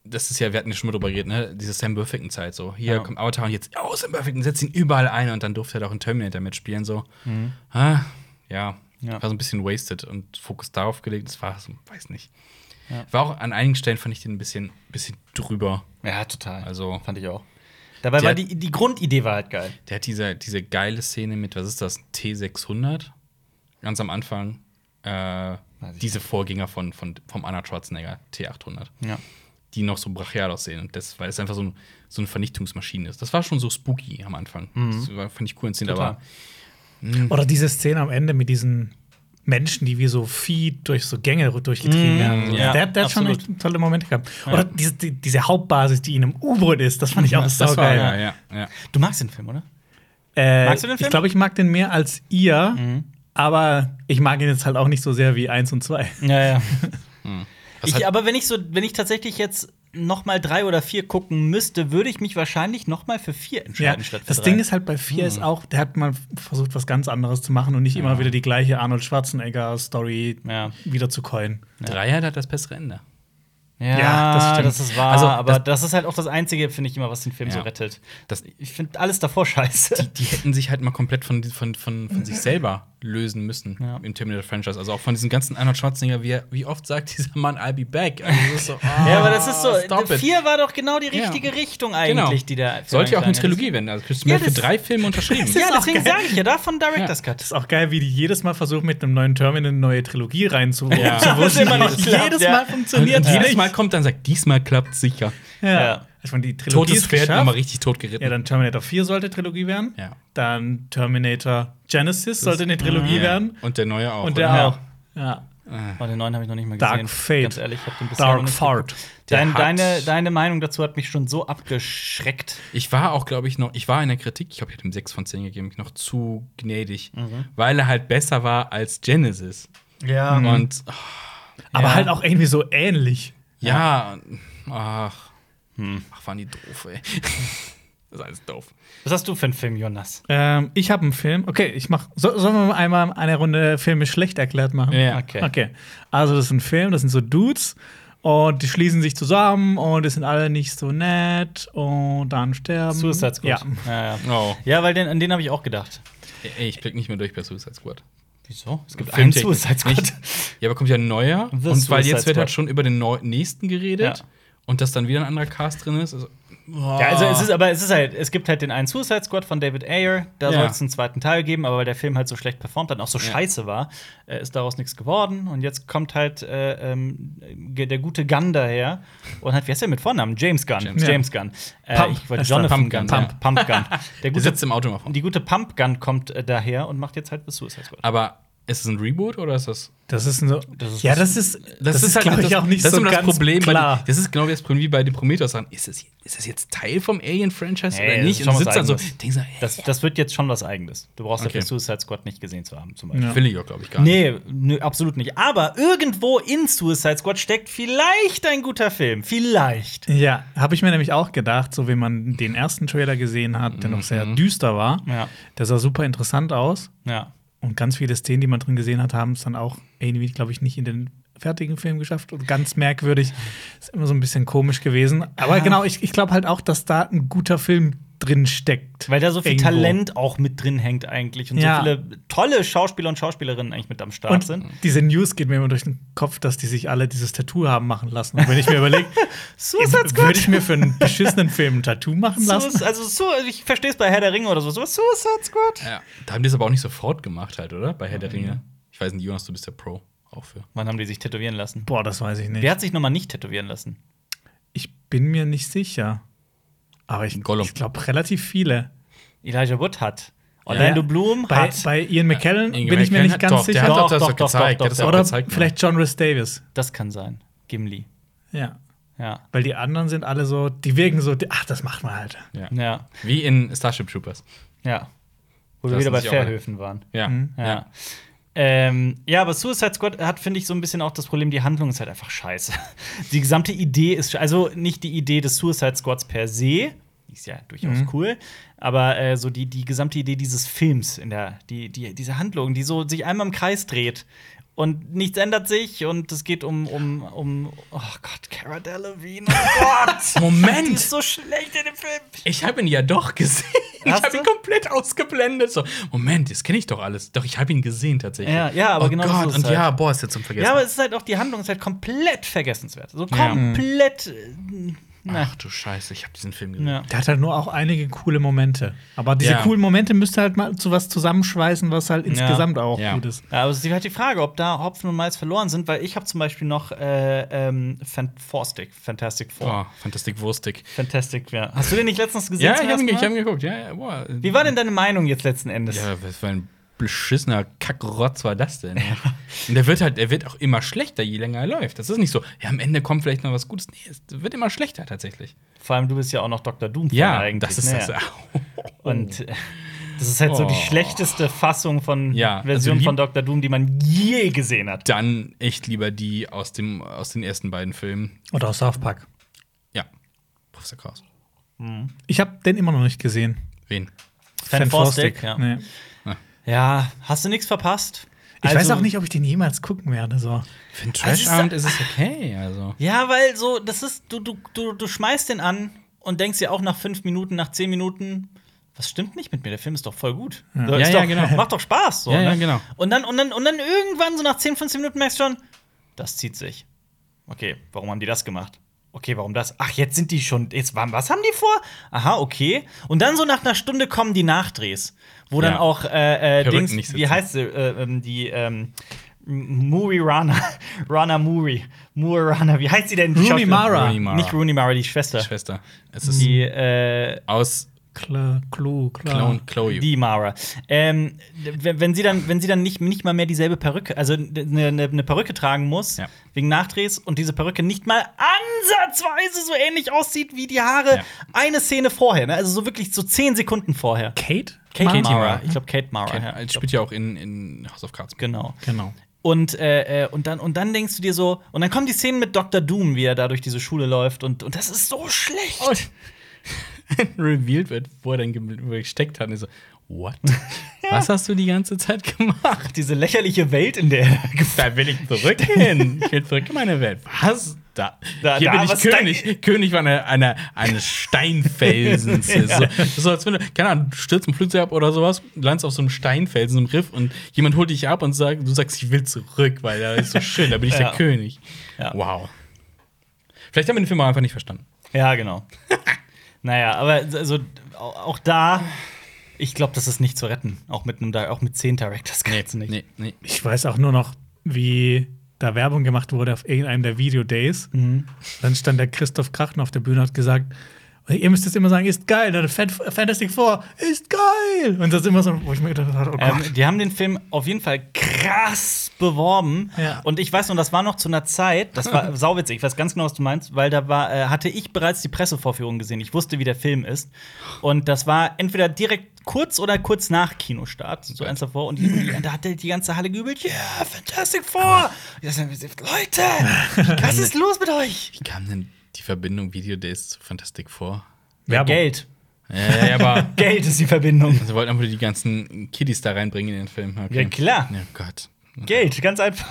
Das ist ja, wir hatten ja schon mal drüber geredet, ne? Diese Sam Worthington-Zeit. So, hier Ja. kommt Avatar und jetzt, oh, Sam Worthington setzt ihn überall ein und dann durfte er doch in Terminator mitspielen. So, ah, ja. Ja. war so ein bisschen wasted und Fokus darauf gelegt. Das war so, weiß nicht. Ja. War auch an einigen Stellen fand ich den ein bisschen, bisschen drüber. Ja, total. Also- fand ich auch. Dabei war die, die Grundidee war halt geil. Der hat diese, diese geile Szene mit, was ist das, T600? Ganz am Anfang. Äh, diese Vorgänger von, von, vom Arnold Schwarzenegger, T800. Ja. die noch so brachial aussehen. Und das, weil es einfach so, ein, so eine Vernichtungsmaschine ist. Das war schon so spooky am Anfang. Das war, fand ich cool inszeniert, aber Oder diese Szene am Ende mit diesen Menschen, die wie so Vieh durch so Gänge durchgetrieben Mm, werden. ja, der, der hat schon echt tolle Momente gehabt. Oder diese, die, diese Hauptbasis, die in einem U-Boot ist, das fand ich auch ja, ja, ja. Du magst den Film, oder? Äh, Magst du den Film? Ich glaube, ich mag den mehr als ihr, Mhm. aber ich mag ihn jetzt halt auch nicht so sehr wie eins und zwei. Ja, ja. Was Ich, aber wenn ich so, wenn ich tatsächlich jetzt noch mal drei oder vier gucken müsste, würde ich mich wahrscheinlich noch mal für vier Ja, entscheiden statt für das drei. Ding ist halt bei vier ist auch, der hat mal versucht, was ganz anderes zu machen und nicht immer wieder die gleiche Arnold Schwarzenegger-Story Ja. wieder zu coin. Dreier hat das bessere Ende. Ja, Ja, das das, ist wahr. Also, aber das- das, ist halt auch das Einzige, finde ich immer, was den Film so Ja. rettet. Das, Ich finde alles davor scheiße. die hätten sich halt mal komplett von, von, von, von sich selber lösen müssen Ja. im Terminator-Franchise. Also auch von diesem ganzen Arnold Schwarzenegger, wie, er- wie oft sagt dieser Mann, I'll be back. Also ist so, ah, ja, aber das ist so. stop it. Vier war doch genau die Ja. richtige Richtung Genau. eigentlich, die der. Film Sollte ja auch eine. Trilogie werden. Also Christian Ja, Bale für drei Filme unterschrieben. Ja, ist deswegen sage ich ja, davon Director's Cut. Das ist auch geil, wie die jedes Mal versuchen, mit einem neuen Terminal eine neue Trilogie reinzu Ja. Das immer nicht klappt, Jedes ja. Mal Und, funktioniert und es jedes. Mal kommt dann und sagt, diesmal klappt sicher. Ja. Ja. Also die Trilogie Totes ist Pferd geschafft. immer richtig tot geritten. Ja, dann Terminator 4 sollte Trilogie werden. Ja. Dann Terminator Genesis sollte eine Trilogie Ja. werden. Und der neue auch. Und der oder? Auch. Ja. Oh, den neuen habe ich noch nicht mal Dark gesehen. Fate. Ganz ehrlich, ich habe den bisher Dark noch nicht Fart. Dein, deine, deine Meinung dazu hat mich schon so abgeschreckt. Ich war auch, glaube ich, noch, ich war in der Kritik, ich glaube, ich habe ihm 6 von 10 gegeben, noch zu gnädig, Mhm. weil er halt besser war als Genesis. Ja. Und ach, Aber Ja. halt auch irgendwie so ähnlich. ja, ach, Hm. ach, waren die doof, ey. das ist alles doof. Was hast du für einen Film, Jonas? Ähm, ich habe einen Film. Okay, ich mach. So, sollen wir mal einmal eine Runde Filme schlecht erklärt machen? Ja. Okay. Okay. Also, das ist ein Film, das sind so Dudes und die schließen sich zusammen und die sind alle nicht so nett und dann sterben. Suicide Squad. Ja. Ja, ja. Oh. ja weil den, an den habe ich auch gedacht. Ey, ich blick nicht mehr durch bei Suicide Squad. Wieso? Es gibt einen Suicide Squad. nicht. Ja, aber kommt ja ein neuer. The und weil Suicide jetzt wird halt schon über den neu nächsten geredet Ja. Und dass dann wieder ein anderer Cast drin ist. Also, Ja, also es ist aber es ist halt, es gibt halt den einen Suicide Squad von David Ayer, da Ja. soll es einen zweiten Teil geben, aber weil der Film halt so schlecht performt hat und auch so Ja. scheiße war, äh, ist daraus nichts geworden. Und jetzt kommt halt äh, ähm, der gute Gunn daher und hat, wie heißt der mit Vornamen? James Gunn. James. James, Gunn. Äh, Pump ich wollte Jonathan Pump Gunn. Gunn, Pump, Pump Gunn. Der der gute, sitzt im Auto mal vor. die gute Pump Gun kommt äh, daher und macht jetzt halt The Suicide Squad. Aber ist es ein Reboot oder ist das. Das ist so. Das ist ja, das ist. Das, ist, halt glaube ich, das, auch nicht das so ist immer ganz das Problem. Bei klar. den, das ist genau wie das Problem wie bei den Prometheus. Ist es, ist das jetzt Teil vom Alien-Franchise Nee, oder das nicht? Und sitzt dann so, denkst du, hey, Das, das wird jetzt schon was Eigenes. Du brauchst Okay. dafür Suicide Squad nicht gesehen zu haben, zum Beispiel. Ja. will ich auch, glaube ich, gar nicht. Nee, nö, absolut nicht. Aber irgendwo in Suicide Squad steckt vielleicht ein guter Film. Vielleicht. Ja, habe ich mir nämlich auch gedacht, so wie man den ersten Trailer gesehen hat, der noch sehr düster war. Ja. Der sah super interessant aus. Ja. Und ganz viele Szenen, die man drin gesehen hat, haben es dann auch irgendwie, glaube ich, nicht in den fertigen Film geschafft. Und ganz merkwürdig. Ist immer so ein bisschen komisch gewesen. Aber Ja. genau, ich, ich glaube halt auch, dass da ein guter Film drin steckt. Weil da so viel Irgendwo. Talent auch mit drin hängt eigentlich und Ja. so viele tolle Schauspieler und Schauspielerinnen eigentlich mit am Start Und sind. diese News geht mir immer durch den Kopf, dass die sich alle dieses Tattoo haben machen lassen. Und wenn ich mir überlege, Suicide würde ich mir für einen beschissenen Film ein Tattoo machen lassen? Suicide- also so, ich verstehe es bei Herr der Ringe oder so. so Suicide Squad. Ja, da haben die es aber auch nicht sofort gemacht, halt, oder? Bei Herr der Ringe. Ich weiß nicht, Jonas, du bist der Pro auch für. Wann haben die sich tätowieren lassen? Boah, das weiß ich nicht. Wer hat sich nochmal nicht tätowieren lassen? Ich bin mir nicht sicher. Aber ich, ich glaube, relativ viele. Elijah Wood hat. Orlando Ja. Bloom Bei, hat. bei Ian McKellen Ian bin ich mir nicht ganz doch, der sicher. hat Doch, das doch, doch doch, gezeigt. das Oder gezeigt, vielleicht John Rhys Davis. das kann sein. Gimli. Ja. Ja. Weil die anderen sind alle so, die wirken so, ach, das macht man halt. Ja. Ja. Wie in Starship Troopers. Ja. Wo wir Lassen wieder bei Fairhöfen waren. Ja. Mhm. Ja. Ähm, ja, aber Suicide Squad hat, finde ich, so ein bisschen auch das Problem, die Handlung ist halt einfach scheiße. Die gesamte Idee ist, also nicht die Idee des Suicide Squads per se, die ist ja durchaus Mhm. cool, aber äh, so die, die gesamte Idee dieses Films, in der, die, die, diese Handlung, die so sich einmal im Kreis dreht. Und nichts ändert sich und es geht um, um, um, oh Gott, Cara Delevingne, oh Gott! Die Moment! ist so schlecht in dem Film. Ich habe ihn ja doch gesehen. Ich Hast habe ihn komplett ausgeblendet. So, Moment, das kenne ich doch alles. Doch, ich habe ihn gesehen tatsächlich. Ja, ja, aber oh genau so Gott, ist und halt. ja, boah, ist jetzt zum Vergessen. Ja, aber es ist halt auch, die Handlung ist halt komplett vergessenswert. So Ja. komplett. äh, Na. Ach du Scheiße, ich habe diesen Film gesehen. Ja. Der hat halt nur auch einige coole Momente. Aber diese Ja. coolen Momente müsst ihr halt mal zu was zusammenschweißen, was halt insgesamt auch Ja. gut ist. Ja, aber es ist halt die Frage, ob da Hopfen und Malz verloren sind, weil ich habe zum Beispiel noch äh, ähm, Fan Fantastic, Fantastic Four. Oh, Fantastik Wurstig. Fantastic, ja. Hast du den nicht letztens gesehen? Ja, ich habe ihn, hab ihn geguckt. Ja, ja, boah. Wie war denn deine Meinung jetzt letzten Endes? Ja, was für ein beschissener Kackrotz war das denn? Und der wird halt, der wird auch immer schlechter, je länger er läuft. Das ist nicht so, ja, am Ende kommt vielleicht noch was Gutes. Nee, es wird immer schlechter tatsächlich. Vor allem, du bist ja auch noch Dr. Doom Ja, eigentlich. das ist ne? das. Und äh, das ist halt so die Oh. schlechteste Fassung von Ja, also Version lieb- von Dr. Doom, die man je gesehen hat. Dann echt lieber die aus, dem, aus den ersten beiden Filmen. Oder aus South Park. Ja, Professor Kraus. Ich habe den immer noch nicht gesehen. Wen? Fantastic, ja. Nee. Ja, hast du nichts verpasst? Ich Also- weiß auch nicht, ob ich den jemals gucken werde. So. Für einen Also, Trashabend ist es okay. Also. Ja, weil so, das ist, du, du, du, du schmeißt den an und denkst dir auch nach fünf Minuten, nach zehn Minuten, was stimmt nicht mit mir? Der Film ist doch voll gut. Ja, ja, doch, genau. Macht doch Spaß. So, Ja, ja, ne? genau. Und dann, und, dann, und dann irgendwann, so nach 10, 15 Minuten, merkst du schon, das zieht sich. Okay, warum haben die das gemacht? Okay, warum das? Ach, jetzt sind die schon. Jetzt, wa- was haben die vor? Aha, okay. Und dann so nach einer Stunde kommen die Nachdrehs, wo dann Ja. auch äh, äh, Dings, nicht wie heißt sie, äh, ähm, die ähm, Muri Rana, Rana Muri, Muri Rana, wie heißt sie denn? die Rooney? Mara. Rooney Mara. Nicht Rooney Mara, die Schwester. Schwester. Es ist Die, äh, aus Klar, Clou, klar. Clone Chloe. die Mara. Ähm, wenn sie dann, wenn sie dann nicht, nicht mal mehr dieselbe Perücke, also eine, eine, eine Perücke tragen muss, Ja. wegen Nachdrehs und diese Perücke nicht mal ansatzweise so ähnlich aussieht wie die Haare Ja. eine Szene vorher, ne? also so wirklich so zehn Sekunden vorher. Kate? Kate Mara? Katie Mara. Mara. Ich glaube Kate Mara. Kate, ja. ja, spielt ja auch in, in House of Cards. Genau. Genau. Und, äh, äh, und, dann, und dann denkst du dir so, und dann kommen die Szenen mit Dr. Doom, wie er da durch diese Schule läuft, und, und das ist so schlecht. Und revealed wird, wo er dann gesteckt hat. Und ich so, what? Was hast du die ganze Zeit gemacht? Diese lächerliche Welt, in der er Da will ich zurück hin. Ich will zurück in meine Welt. Was? Da, Da- Hier da, bin ich König. König einer, einer, eines Steinfelsens. Ja. so, das ist so, als wenn du, keine Ahnung, du stürzt ein Flugzeug ab oder sowas, landest auf so einem Steinfelsen, im Riff und jemand holt dich ab und sagt, du sagst, ich will zurück, weil da ist so schön, da bin ich Ja. der König. Wow. Vielleicht haben wir den Film auch einfach nicht verstanden. Ja, genau. Naja, aber also au- auch da, ich glaube, das ist nicht zu retten. Auch mit einem, auch mit zehn Directors Cuts nicht. nee, nee. Ich weiß auch nur noch, wie da Werbung gemacht wurde auf irgendeinem der Video Days. Mhm. Dann stand der Christoph Krachten auf der Bühne und hat gesagt, ihr müsst jetzt immer sagen, ist geil, der Fan Fantastic Four ist geil. Und das ist immer so, wo ich mir gedacht habe, oh Gott. Ähm, die haben den Film auf jeden Fall krass beworben. Ja. Und ich weiß noch, das war noch zu einer Zeit, das war sauwitzig, ich weiß ganz genau, was du meinst, weil da war, äh, hatte ich bereits die Pressevorführung gesehen. Ich wusste, wie der Film ist. Und das war entweder direkt kurz oder kurz nach Kinostart, so eins davor. Und, die, und da hat die ganze Halle gejubelt, ja, yeah, Fantastic Four! Und ich dachte, Leute, was ist los mit euch? Wie kam denn die Verbindung Video Days zu Fantastic vor? Ja, Geld. Ja, ja, aber Geld ist die Verbindung. sie wollten einfach die ganzen Kiddies da reinbringen in den Film. Okay. Ja, klar. Ja, Gott. Geld, ganz einfach.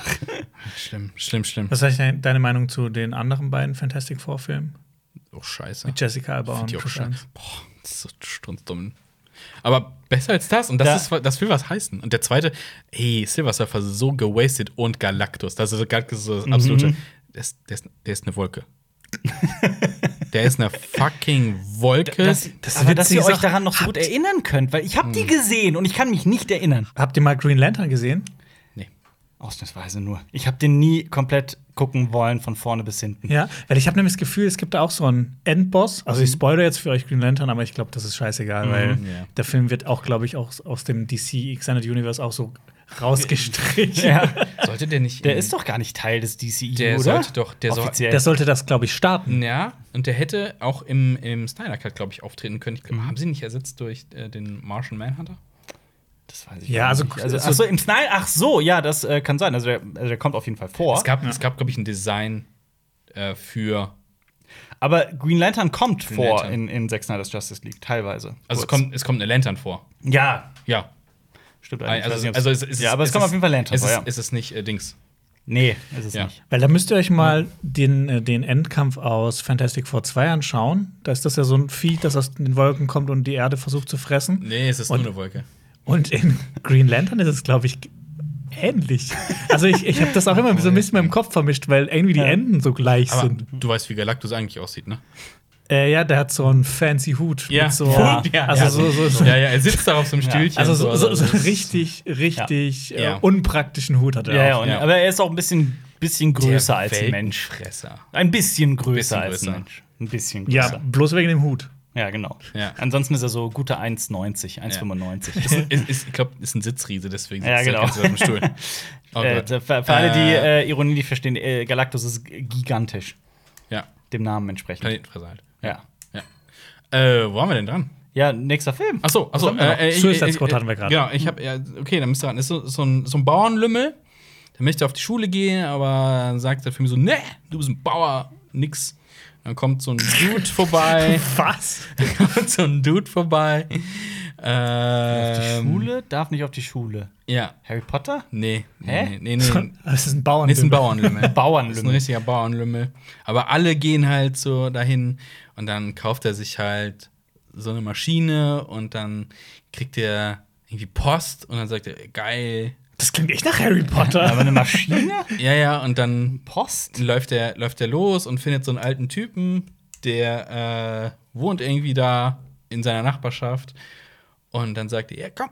Schlimm, schlimm, schlimm. Was ist deine Meinung zu den anderen beiden Fantastic Four Filmen? Oh, scheiße. Mit Jessica Alba und Chris scheiße. Evans? Boah, das ist so strunzdumm. Aber besser als das. Und das, Ja. ist, das will was heißen. Und der zweite, ey, Silver Surfer so gewastet und Galactus. Das ist Galactus so das absolute. Der, ist, der, ist, der ist eine Wolke. der ist eine fucking Wolke. Das, das aber dass ihr euch daran noch so gut erinnern könnt, weil ich habe die gesehen und ich kann mich nicht erinnern. Habt ihr mal Green Lantern gesehen? nee. Ausnahmsweise nur. Ich habe den nie komplett gucken wollen, von vorne bis hinten. Ja, weil ich habe nämlich das Gefühl, es gibt da auch so einen Endboss. Also Mhm. ich spoilere jetzt für euch Green Lantern, aber ich glaube, das ist scheißegal, weil ja. der Film wird auch, glaube ich, auch aus dem DC Extended Universe auch so rausgestrichen. Ja. Sollte der nicht. Der ist doch gar nicht Teil des DCEU, Der oder? sollte doch- der Offiziell. Der sollte das, glaube ich, starten. Ja, und der hätte auch im, im Snyder Cut, glaube ich, auftreten können. Ich glaub, Mhm. Haben sie nicht ersetzt durch äh, den Martian Manhunter? das weiß ich Ja, also- nicht. also also- ach so, im Snyder, ach so, ja, das äh, kann sein. Also der, also der kommt auf jeden Fall vor. Es gab, es gab glaube ich, ein Design äh, für. aber Green Lantern kommt Green vor Lantern. in, in Zack Snyder's Justice League, teilweise. Also es kommt, es kommt eine Lantern vor. Ja, Ja. Stimmt eigentlich. Also, nicht, also es, es, ja, aber es, kommt auf jeden Fall Lantern es ist, ja. es ist nicht äh, Dings. Nee, ist es Ja. nicht. Weil da müsst ihr euch mal den, äh, den Endkampf aus Fantastic Four 2 anschauen. Da ist das ja so ein Vieh, das aus den Wolken kommt und die Erde versucht zu fressen. Nee, es ist Und- nur eine Wolke. Und in Green Lantern ist es, glaube ich, ähnlich. Also ich, ich habe das auch immer so ein bisschen mit dem Kopf vermischt, weil irgendwie die. Enden so gleich Aber sind. du weißt, wie Galactus eigentlich aussieht, ne? Äh, ja, der hat so einen fancy Hut. Mit so, Ja. Ja, also ja, so, so, so, Ja, ja, er sitzt da auf so einem Ja. Stühlchen. also so, so, so richtig, richtig Äh, Ja. unpraktischen Hut hat er Ja, ja, auch. und, Ja. aber er ist auch ein bisschen, bisschen größer Der als ein Mensch. Ein bisschen größer Bisschen als ein. Mensch. Ein bisschen Ja, größer. bloß wegen dem Hut. Ja, genau. Ja. Ansonsten ist er so gute 1,90, 1,95. Ist, ist, ist, ich glaube, ist ein Sitzriese, deswegen Ja, sitzt er genau. ganz auf dem Stuhl. Oh äh, für, für alle, die Äh, äh, Ironie nicht verstehen, äh, Galactus ist gigantisch, ja, dem Namen entsprechend. Planetenfresser halt. Ja. ja. Äh, wo waren wir denn dran? Ja, nächster Film. Ach so, ach so. Was haben wir noch? Äh, äh, Suicide Squad hatten wir gerade. Genau, ich habe ja, okay, dann bist du dran. Ist so, so, ein, so ein Bauernlümmel, der möchte auf die Schule gehen, aber dann sagt der Film so, nee, du bist ein Bauer, nix. Dann kommt so ein Dude vorbei, Was? dann kommt so ein Dude vorbei. Auf Ähm, die Schule? Darf nicht auf die Schule. Ja, Harry Potter? nee, Hä? nee, nee, nee. Das ist ein Bauern. Nee, ist ein Bauernlümmel. Bauernlümmel. Das ist ein richtiger Bauernlümmel. Aber alle gehen halt so dahin und dann kauft er sich halt so eine Maschine und dann kriegt er irgendwie Post und dann sagt er, geil. Das klingt echt nach Harry Potter. Aber eine Maschine? Ja, ja, und dann Post? läuft er, läuft er los und findet so einen alten Typen, der äh, wohnt irgendwie da in seiner Nachbarschaft. Und dann sagt er, ja, komm,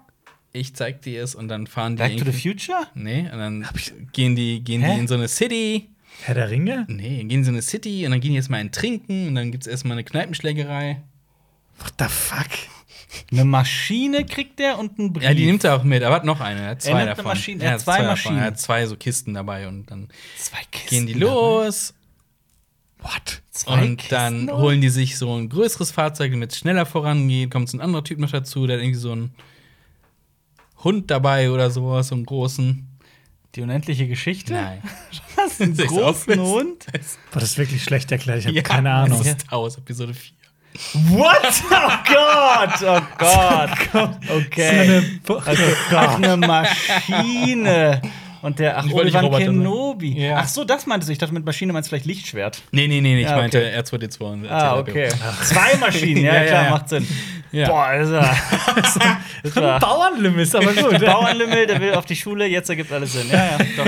ich zeig dir es. Und dann fahren die. Back to the Future? Nee, und dann gehen die, gehen Hä? die in so eine City. Herr der Ringe? Nee, gehen in so eine City und dann gehen die jetzt mal ein Trinken und dann gibt es erstmal eine Kneipenschlägerei. What the fuck? Eine Maschine kriegt der und einen Brief. Ja, die nimmt er auch mit, aber er hat noch eine. Er hat zwei nimmt eine davon. Maschine, er hat zwei davon. Maschinen. Er hat zwei so Kisten dabei und dann Zwei Kisten. gehen die los What? Zwei und Kisten dann los? holen die sich so ein größeres Fahrzeug, damit es schneller vorangeht. Kommt so ein anderer Typ noch dazu, der hat irgendwie so einen Hund dabei oder sowas, so einen großen. Die unendliche Geschichte? Nein. Was? Einen ich's großen? Hund? War das wirklich schlecht erklärt? Ich habe Ja, keine Ahnung. Das ist Star Wars Episode 4. What? Oh Gott! Oh Gott! Okay. Also, ach, eine Maschine. Und der, ach, Ich Obi-Wan. Kenobi. Ja. Ach so, das meintest du. Ich dachte, mit Maschine meinst du vielleicht Lichtschwert. Nee, nee, nee, ich Ja, meinte okay. R2D2. und Ah, R2D2. okay. Zwei Maschinen, ja, klar, ja. macht Sinn. Ja. Boah, ist er. Das war Bauernlim ist aber gut. der Bauernlümmel, der will auf die Schule, jetzt ergibt alles Sinn. Ja, ja.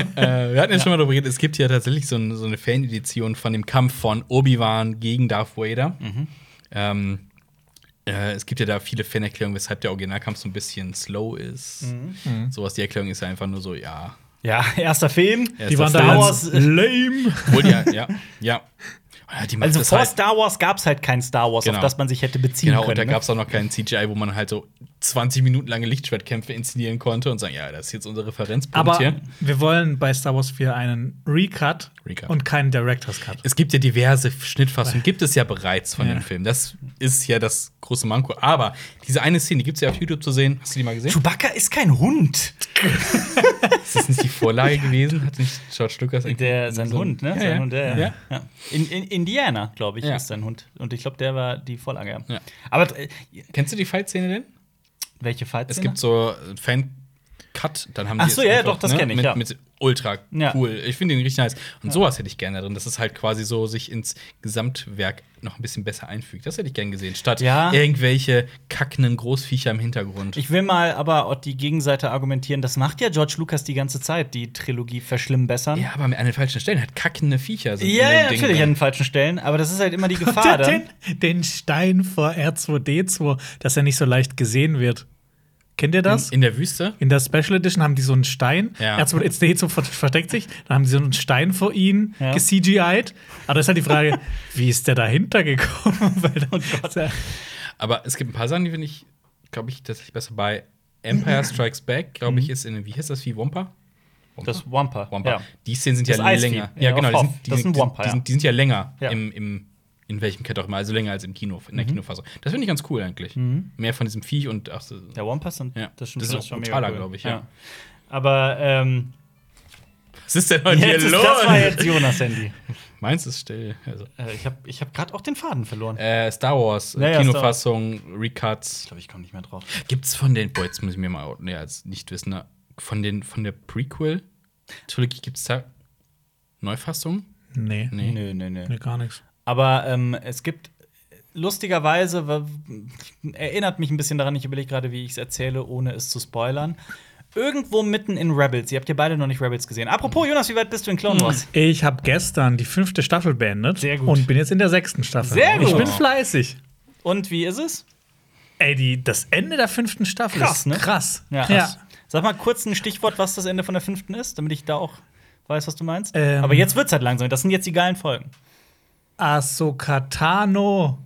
Äh, wir hatten ja, schon mal darüber geredet, es gibt ja tatsächlich so, ein, so eine Fan-Edition von dem Kampf von Obi-Wan gegen Darth Vader. Ähm, äh, es gibt ja da viele Fan-Erklärungen, weshalb der Originalkampf so ein bisschen slow ist. Sowas, die Erklärung ist ja einfach nur so, ja. Ja, erster Film. er Die waren da Wars- lame. Obwohl, ja, ja, ja. Also vor halt, Star Wars gab es halt kein Star Wars, Genau. auf das man sich hätte beziehen Genau, und da können. ne? gab es auch noch keinen CGI, wo man halt so 20 Minuten lange Lichtschwertkämpfe inszenieren konnte und sagen, ja, das ist jetzt unser Referenzpunkt Aber hier. wir wollen bei Star Wars 4 einen Recut, Recut. und keinen Director's Cut. Es gibt ja diverse Schnittfassungen, gibt es ja bereits von Ja. dem Film. Das ist ja das große Manko. Aber diese eine Szene, die gibt es ja auf YouTube zu sehen. Hast du die mal gesehen? Chewbacca ist kein Hund. Ist das nicht die Vorlage gewesen? Hat nicht George Lucas Der, sein so- Hund, ne? Ja, sein ja. Hund, der, Ja. ja. In, in Indiana, glaube ich, Ja. ist sein Hund. Und ich glaube, der war die Vorlage. Aber äh, Kennst du die Fight-Szene denn? Welche Fight Es gibt so Fan-Cut, dann haben die Ach es so, ja, einfach, doch, das ne, kenn ich, mit, ja. mit ultra Ja. cool. Ich finde den richtig nice. Und sowas hätte ich gerne drin, dass es halt quasi so sich ins Gesamtwerk noch ein bisschen besser einfügt. Das hätte ich gern gesehen, statt Ja. irgendwelche kackenden Großviecher im Hintergrund. Ich will mal aber auch die Gegenseite argumentieren. Das macht ja George Lucas die ganze Zeit, die Trilogie verschlimmbessern. ja, aber an den falschen Stellen hat kackende Viecher. sind in Ja, ja, Ding natürlich an den falschen Stellen, aber das ist halt immer die Gefahr dann. den, den Stein vor R2D2, dass er nicht so leicht gesehen wird. Kennt ihr das? In, in der Wüste? In der Special Edition haben die so einen Stein. Ja. R2D2 ver- versteckt sich. Dann haben sie so einen Stein vor ihnen Ja. ge-CGI'd. Aber das ist halt die Frage, wie ist der dahinter gekommen? Weil dann, Aber es gibt ein paar Sachen, die finde ich, glaube ich, tatsächlich besser bei Empire Strikes Back, glaube Mhm. ich, ist in, wie heißt das, wie Wampa? Das Wampa. Wampa. Ja. Die Szenen sind Das ja Eisvieh. länger. Ja, genau. Die sind, die, Das ist ein sind, Wampa, die, ja. sind, die sind ja länger Ja. im, im in welchem Cat auch immer, also länger als im Kino, in der Mhm. Kinofassung. Das finde ich ganz cool eigentlich. Mehr von diesem Viech und ach, so- Der Wampa sind Ja. das, stimmt, Das ist auch schon brutaler, cool. glaub ich, ja. Aber ähm, was ist denn heute hier jetzt ist, los? das war jetzt Jonas Handy. Meins ist still. Also. Äh, ich habe ich hab gerade auch den Faden verloren. Äh, Star Wars, Ja, ja, Kinofassung, Recuts. Ich glaube, ich komme nicht mehr drauf. Gibt's von den, boah, jetzt muss ich mir mal, nee, als Nichtwissender, von den, von der Prequel-Trilogie gibt's da Neufassungen? Nee, nee, Nee. Nö, nö, nö. gar nichts. Aber ähm, es gibt lustigerweise, erinnert mich ein bisschen daran, ich überlege gerade, wie ich es erzähle, ohne es zu spoilern. Irgendwo mitten in Rebels. Ihr habt ja beide noch nicht Rebels gesehen. Apropos, Jonas, wie weit bist du in Clone Wars? Ich habe gestern die fünfte Staffel beendet Sehr gut. und bin jetzt in der sechsten Staffel. Sehr gut. Ich bin fleißig. Und wie ist es? Ey, die, das Ende der fünften Staffel Krass, ist ne? krass. Ja. Sag mal kurz ein Stichwort, was das Ende von der fünften ist, damit ich da auch weiß, was du meinst. Ähm. Aber jetzt wird's halt langsam. Das sind jetzt die geilen Folgen. Ahsoka-Tano.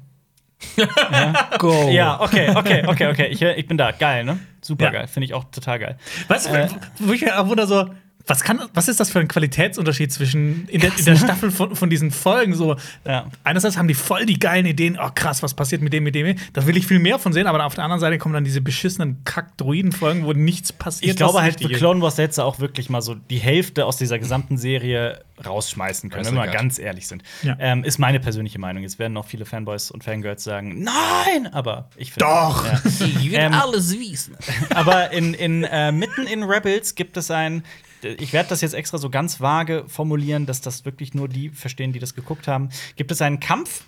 Go. Ja, okay, okay, okay, okay. Ich, ich bin da. Geil, ne? Super Ja. geil. Finde ich auch total geil. Weißt du, Äh. wo ich mir auch wundere, so, was, kann, was ist das für ein Qualitätsunterschied zwischen in der, in der Staffel von, von diesen Folgen? So, Ja. einerseits haben die voll die geilen Ideen, oh krass, was passiert mit dem, mit dem, da will ich viel mehr von sehen, aber auf der anderen Seite kommen dann diese beschissenen Kack-Druiden-Folgen, wo nichts passiert. Ich glaube halt, für. Clone Wars hätte auch wirklich mal so die Hälfte aus dieser gesamten Serie rausschmeißen können, wenn wir mal ganz ehrlich sind. Ja. Ähm, ist meine persönliche Meinung. Jetzt werden noch viele Fanboys und Fangirls sagen, nein, aber ich finde. Doch. Ja. Ich will Ähm, alles wissen. Aber in, in, äh, mitten in Rebels gibt es ein. Ich werde das jetzt extra so ganz vage formulieren, dass das wirklich nur die verstehen, die das geguckt haben. Gibt es einen Kampf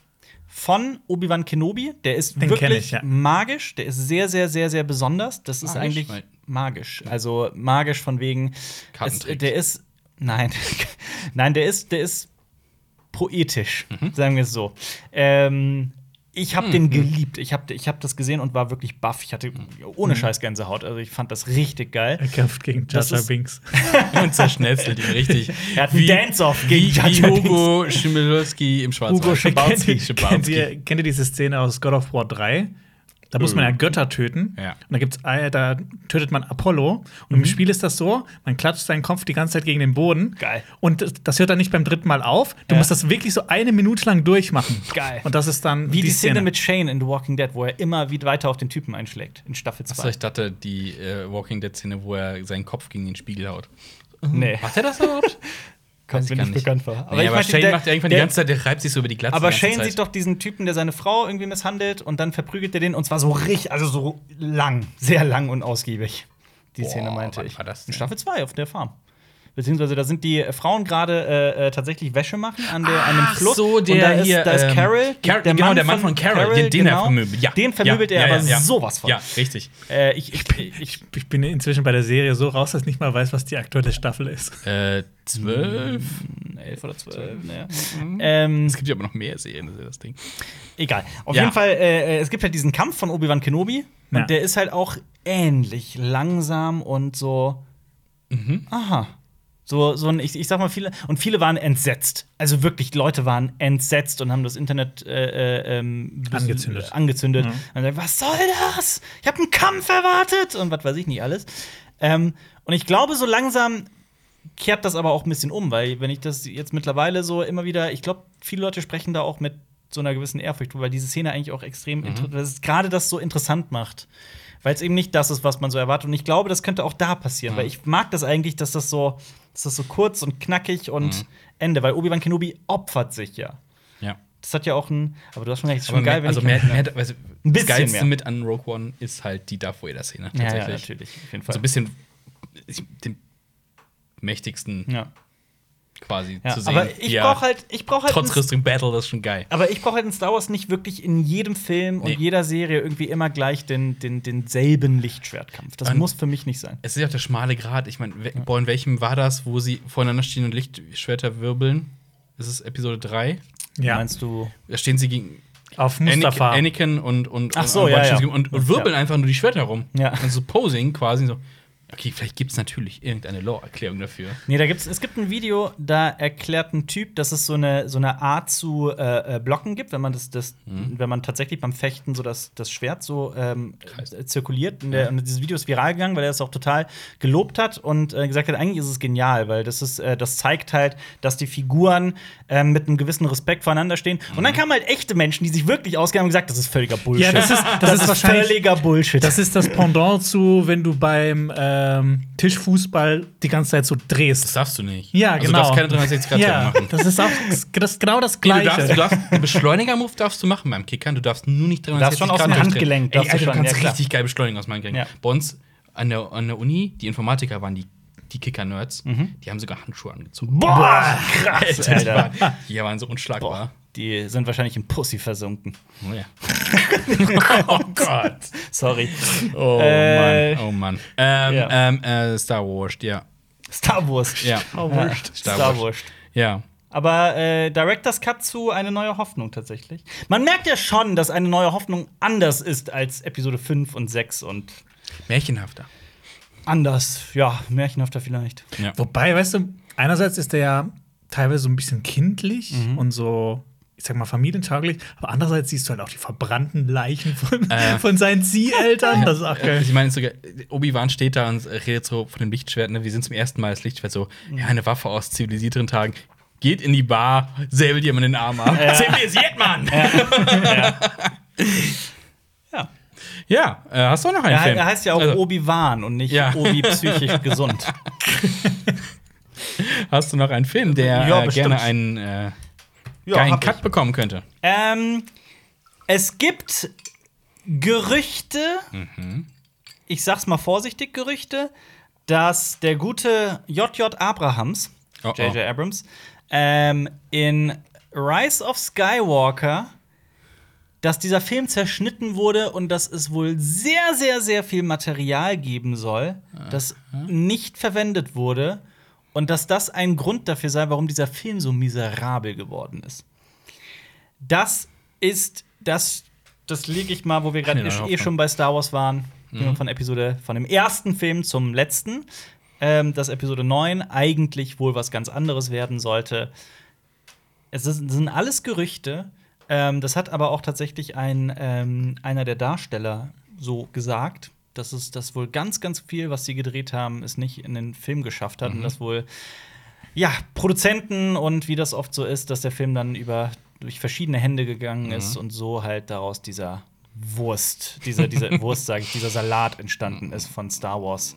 von Obi-Wan Kenobi? Der ist Den wirklich ich, ja. magisch. Der ist sehr, sehr, sehr, sehr besonders. Das ist Magisch? eigentlich Nein. magisch. Also magisch von wegen. Es, Kartentrick. der ist. Nein. nein, der ist, der ist poetisch, Mhm. sagen wir es so. Ähm, ich habe den geliebt. Ich habe ich hab das gesehen und war wirklich baff. Ich hatte ohne Mhm. Scheiß Gänsehaut. Also ich fand das richtig geil. Er kämpft gegen ist- Binks. Und zerschnetzelt ihn richtig. Er hat einen Dance-Off gegen wie Jar Hugo Schimmelowski im Schwarzen. Hugo Schabalski. kennt, ihr, kennt, ihr, kennt ihr diese Szene aus God of War 3? Da muss man ja Götter töten. Ja. Und da gibt's da tötet man Apollo. Und im Spiel ist das so, man klatscht seinen Kopf die ganze Zeit gegen den Boden. Geil. Und das, das hört dann nicht beim dritten Mal auf. Du Ja. musst das wirklich so eine Minute lang durchmachen. Geil. Und das ist dann Wie die, Szene mit Shane in The Walking Dead, wo er immer wieder weiter auf den Typen einschlägt. In Staffel Achso, 2. ich dachte, die äh, Walking Dead-Szene, wo er seinen Kopf gegen den Spiegel haut. Nee, Macht er das überhaupt? kommt mir nicht bekannt vor. Aber, nee, aber Shane der- macht ja irgendwann der- die ganze Zeit, der reibt sich so über die Glatze. Aber die Shane Zeit. sieht doch diesen Typen, der seine Frau irgendwie misshandelt und dann verprügelt er den und zwar so richtig, also so lang, sehr lang und ausgiebig. Die Boah, Szene meinte ich. war das In denn? Staffel 2 auf der Farm. Beziehungsweise da sind die Frauen gerade äh, äh, tatsächlich Wäsche machen an, der, an dem Ach Fluss. so, der und da ist, hier, da ist ähm, Carol, Car- genau, der Mann von Carol, den- den er genau. vermöbelt. Ja. Den vermöbelt Ja, er ja, aber sowas von. Ja, richtig. Äh, ich, ich, ich, Ich bin inzwischen bei der Serie so raus, dass ich nicht mal weiß, was die aktuelle Staffel ist. Äh, zwölf. elf oder zwölf, ne. ähm, Es gibt ja aber noch mehr Serien, das ist ja das Ding. Egal. Auf Ja. jeden Fall, äh, es gibt halt diesen Kampf von Obi-Wan Kenobi. Ja. Und der ist halt auch ähnlich langsam und so. Mhm. Aha. So, so ein, ich, ich sag mal, viele, und viele waren entsetzt. Also wirklich, Leute waren entsetzt und haben das Internet äh, äh, ähm, Angezündet. angezündet. Mhm. Und sagen, was soll das? Ich habe einen Kampf erwartet und was weiß ich nicht alles. Ähm, und ich glaube, so langsam kehrt das aber auch ein bisschen um, weil wenn ich das jetzt mittlerweile so immer wieder, ich glaube, viele Leute sprechen da auch mit so einer gewissen Ehrfurcht, weil diese Szene eigentlich auch extrem ist gerade das so interessant macht. Weil es eben nicht das ist, was man so erwartet. Und ich glaube, das könnte auch da passieren, weil ich mag das eigentlich, dass das so, dass das so kurz und knackig und Ende, weil Obi-Wan Kenobi opfert sich ja. Ja. Das hat ja auch ein, aber du hast schon recht, ist Aber schon geil, mehr, wenn also ich mehr, mehr, du, Ein das bisschen Geilste mehr. mit an Rogue One ist halt die Darth Vader-Szene. ja, ja, Tatsächlich. natürlich, auf jeden Fall. so ein bisschen den mächtigsten ja. Quasi Ja. zu sehen. Aber ich er brauche halt, ich brauche halt trotz Wrestling Battle, das ist schon geil. Aber ich brauche halt in Star Wars nicht wirklich in jedem Film und Nee. jeder Serie irgendwie immer gleich den, den, denselben Lichtschwertkampf. Das Und- muss für mich nicht sein. Es ist ja auch der schmale Grat. Ich meine, boah, in welchem war das, wo sie voreinander stehen und Lichtschwerter wirbeln? Ist es Episode 3? Ja. Meinst du? Da stehen sie gegen Auf Anakin, Mustafa. Anakin und, und, Ach so, und, ja, und, ja. und, und wirbeln einfach nur die Schwerter rum. Ja. Also so Posing quasi so. Okay, vielleicht gibt es natürlich irgendeine Lore-Erklärung dafür. Nee, da gibt's, es gibt ein Video, da erklärt ein Typ, dass es so eine, so eine Art zu äh, äh, blocken gibt, wenn man das, das wenn man tatsächlich beim Fechten so das, das Schwert so ähm, äh, zirkuliert. Und, der, und dieses Video ist viral gegangen, weil er es auch total gelobt hat und äh, gesagt hat, eigentlich ist es genial, weil das ist, äh, das zeigt halt, dass die Figuren äh, mit einem gewissen Respekt voreinander stehen. Und dann kamen halt echte Menschen, die sich wirklich ausgaben und gesagt, das ist völliger Bullshit. Ja, das ist- das ist wahrscheinlich- völliger Bullshit. Das ist das Pendant zu, wenn du beim ähm, Tischfußball die ganze Zeit so Das drehst. darfst du nicht. Ja, also, genau. Du darfst keine 360 Grad ja, machen. das ist auch das ist genau das Nee, du Gleiche. darfst, du darfst einen Beschleuniger-Move darfst du machen beim Kickern. Du darfst nur nicht 360 darfst schon aus dem. Handgelenk, Ey, darfst du Alter, du schon, kannst ja, richtig geil beschleunigen aus dem Handgelenk. Ja. Bei uns an der, an der Uni, die Informatiker waren die, die Kicker-Nerds. Mhm. Die haben sogar Handschuhe angezogen. Boah, krass, Alter, Alter. die waren so unschlagbar. Die sind wahrscheinlich in Pussy versunken. Oh, ja. oh Gott. Sorry. Oh Äh, Mann. Oh Mann. Ähm, ja. ähm, äh, Star Wars, ja. Star Wars. Ja. Star, Star Wars. Ja. Aber äh, Director's Cut zu eine neue Hoffnung tatsächlich. Man merkt ja schon, dass eine neue Hoffnung anders ist als Episode 5 und 6 und Märchenhafter. anders, ja, märchenhafter vielleicht. Ja. Wobei, weißt du, einerseits ist der ja teilweise so ein bisschen kindlich Mhm. und so, ich sag mal, familientauglich, aber andererseits siehst du halt auch die verbrannten Leichen von, Äh. von seinen Zieheltern. Das ist auch geil. Ich meine, sogar Obi-Wan steht da und redet so von dem Lichtschwert. Ne? Wir sind zum ersten Mal das Lichtschwert so, ja, eine Waffe aus zivilisierteren Tagen. Geht in die Bar, säbelt jemand den Arm ab. Zivilisiert, Mann! Ja. Ja, äh, hast du auch noch einen Er, Film? er heißt ja auch Also, Obi-Wan und nicht Ja. Obi psychisch gesund. Hast du noch einen Film, der Ja, äh, gerne einen äh, Ja, geilen Cut ich. bekommen könnte? Ähm, es gibt Gerüchte, ich sag's mal vorsichtig, Gerüchte, dass der gute JJ Abrahams, Oh, oh. JJ Abrams, ähm, in Rise of Skywalker, dass dieser Film zerschnitten wurde und dass es wohl sehr, sehr, sehr viel Material geben soll, das nicht verwendet wurde und dass das ein Grund dafür sei, warum dieser Film so miserabel geworden ist. Das ist das, das lege ich mal, wo wir gerade eh, eh schon bei Star Wars waren, wir von Episode, von dem ersten Film zum letzten, ähm, dass Episode 9 eigentlich wohl was ganz anderes werden sollte. Es ist, sind alles Gerüchte. Ähm, das hat aber auch tatsächlich ein, ähm, einer der Darsteller so gesagt, dass es das wohl ganz, ganz viel, was sie gedreht haben, es nicht in den Film geschafft hat. Und das wohl, ja, Produzenten und wie das oft so ist, dass der Film dann über durch verschiedene Hände gegangen ist und so halt daraus dieser Wurst, dieser, dieser Wurst, sage ich, dieser Salat entstanden ist von Star Wars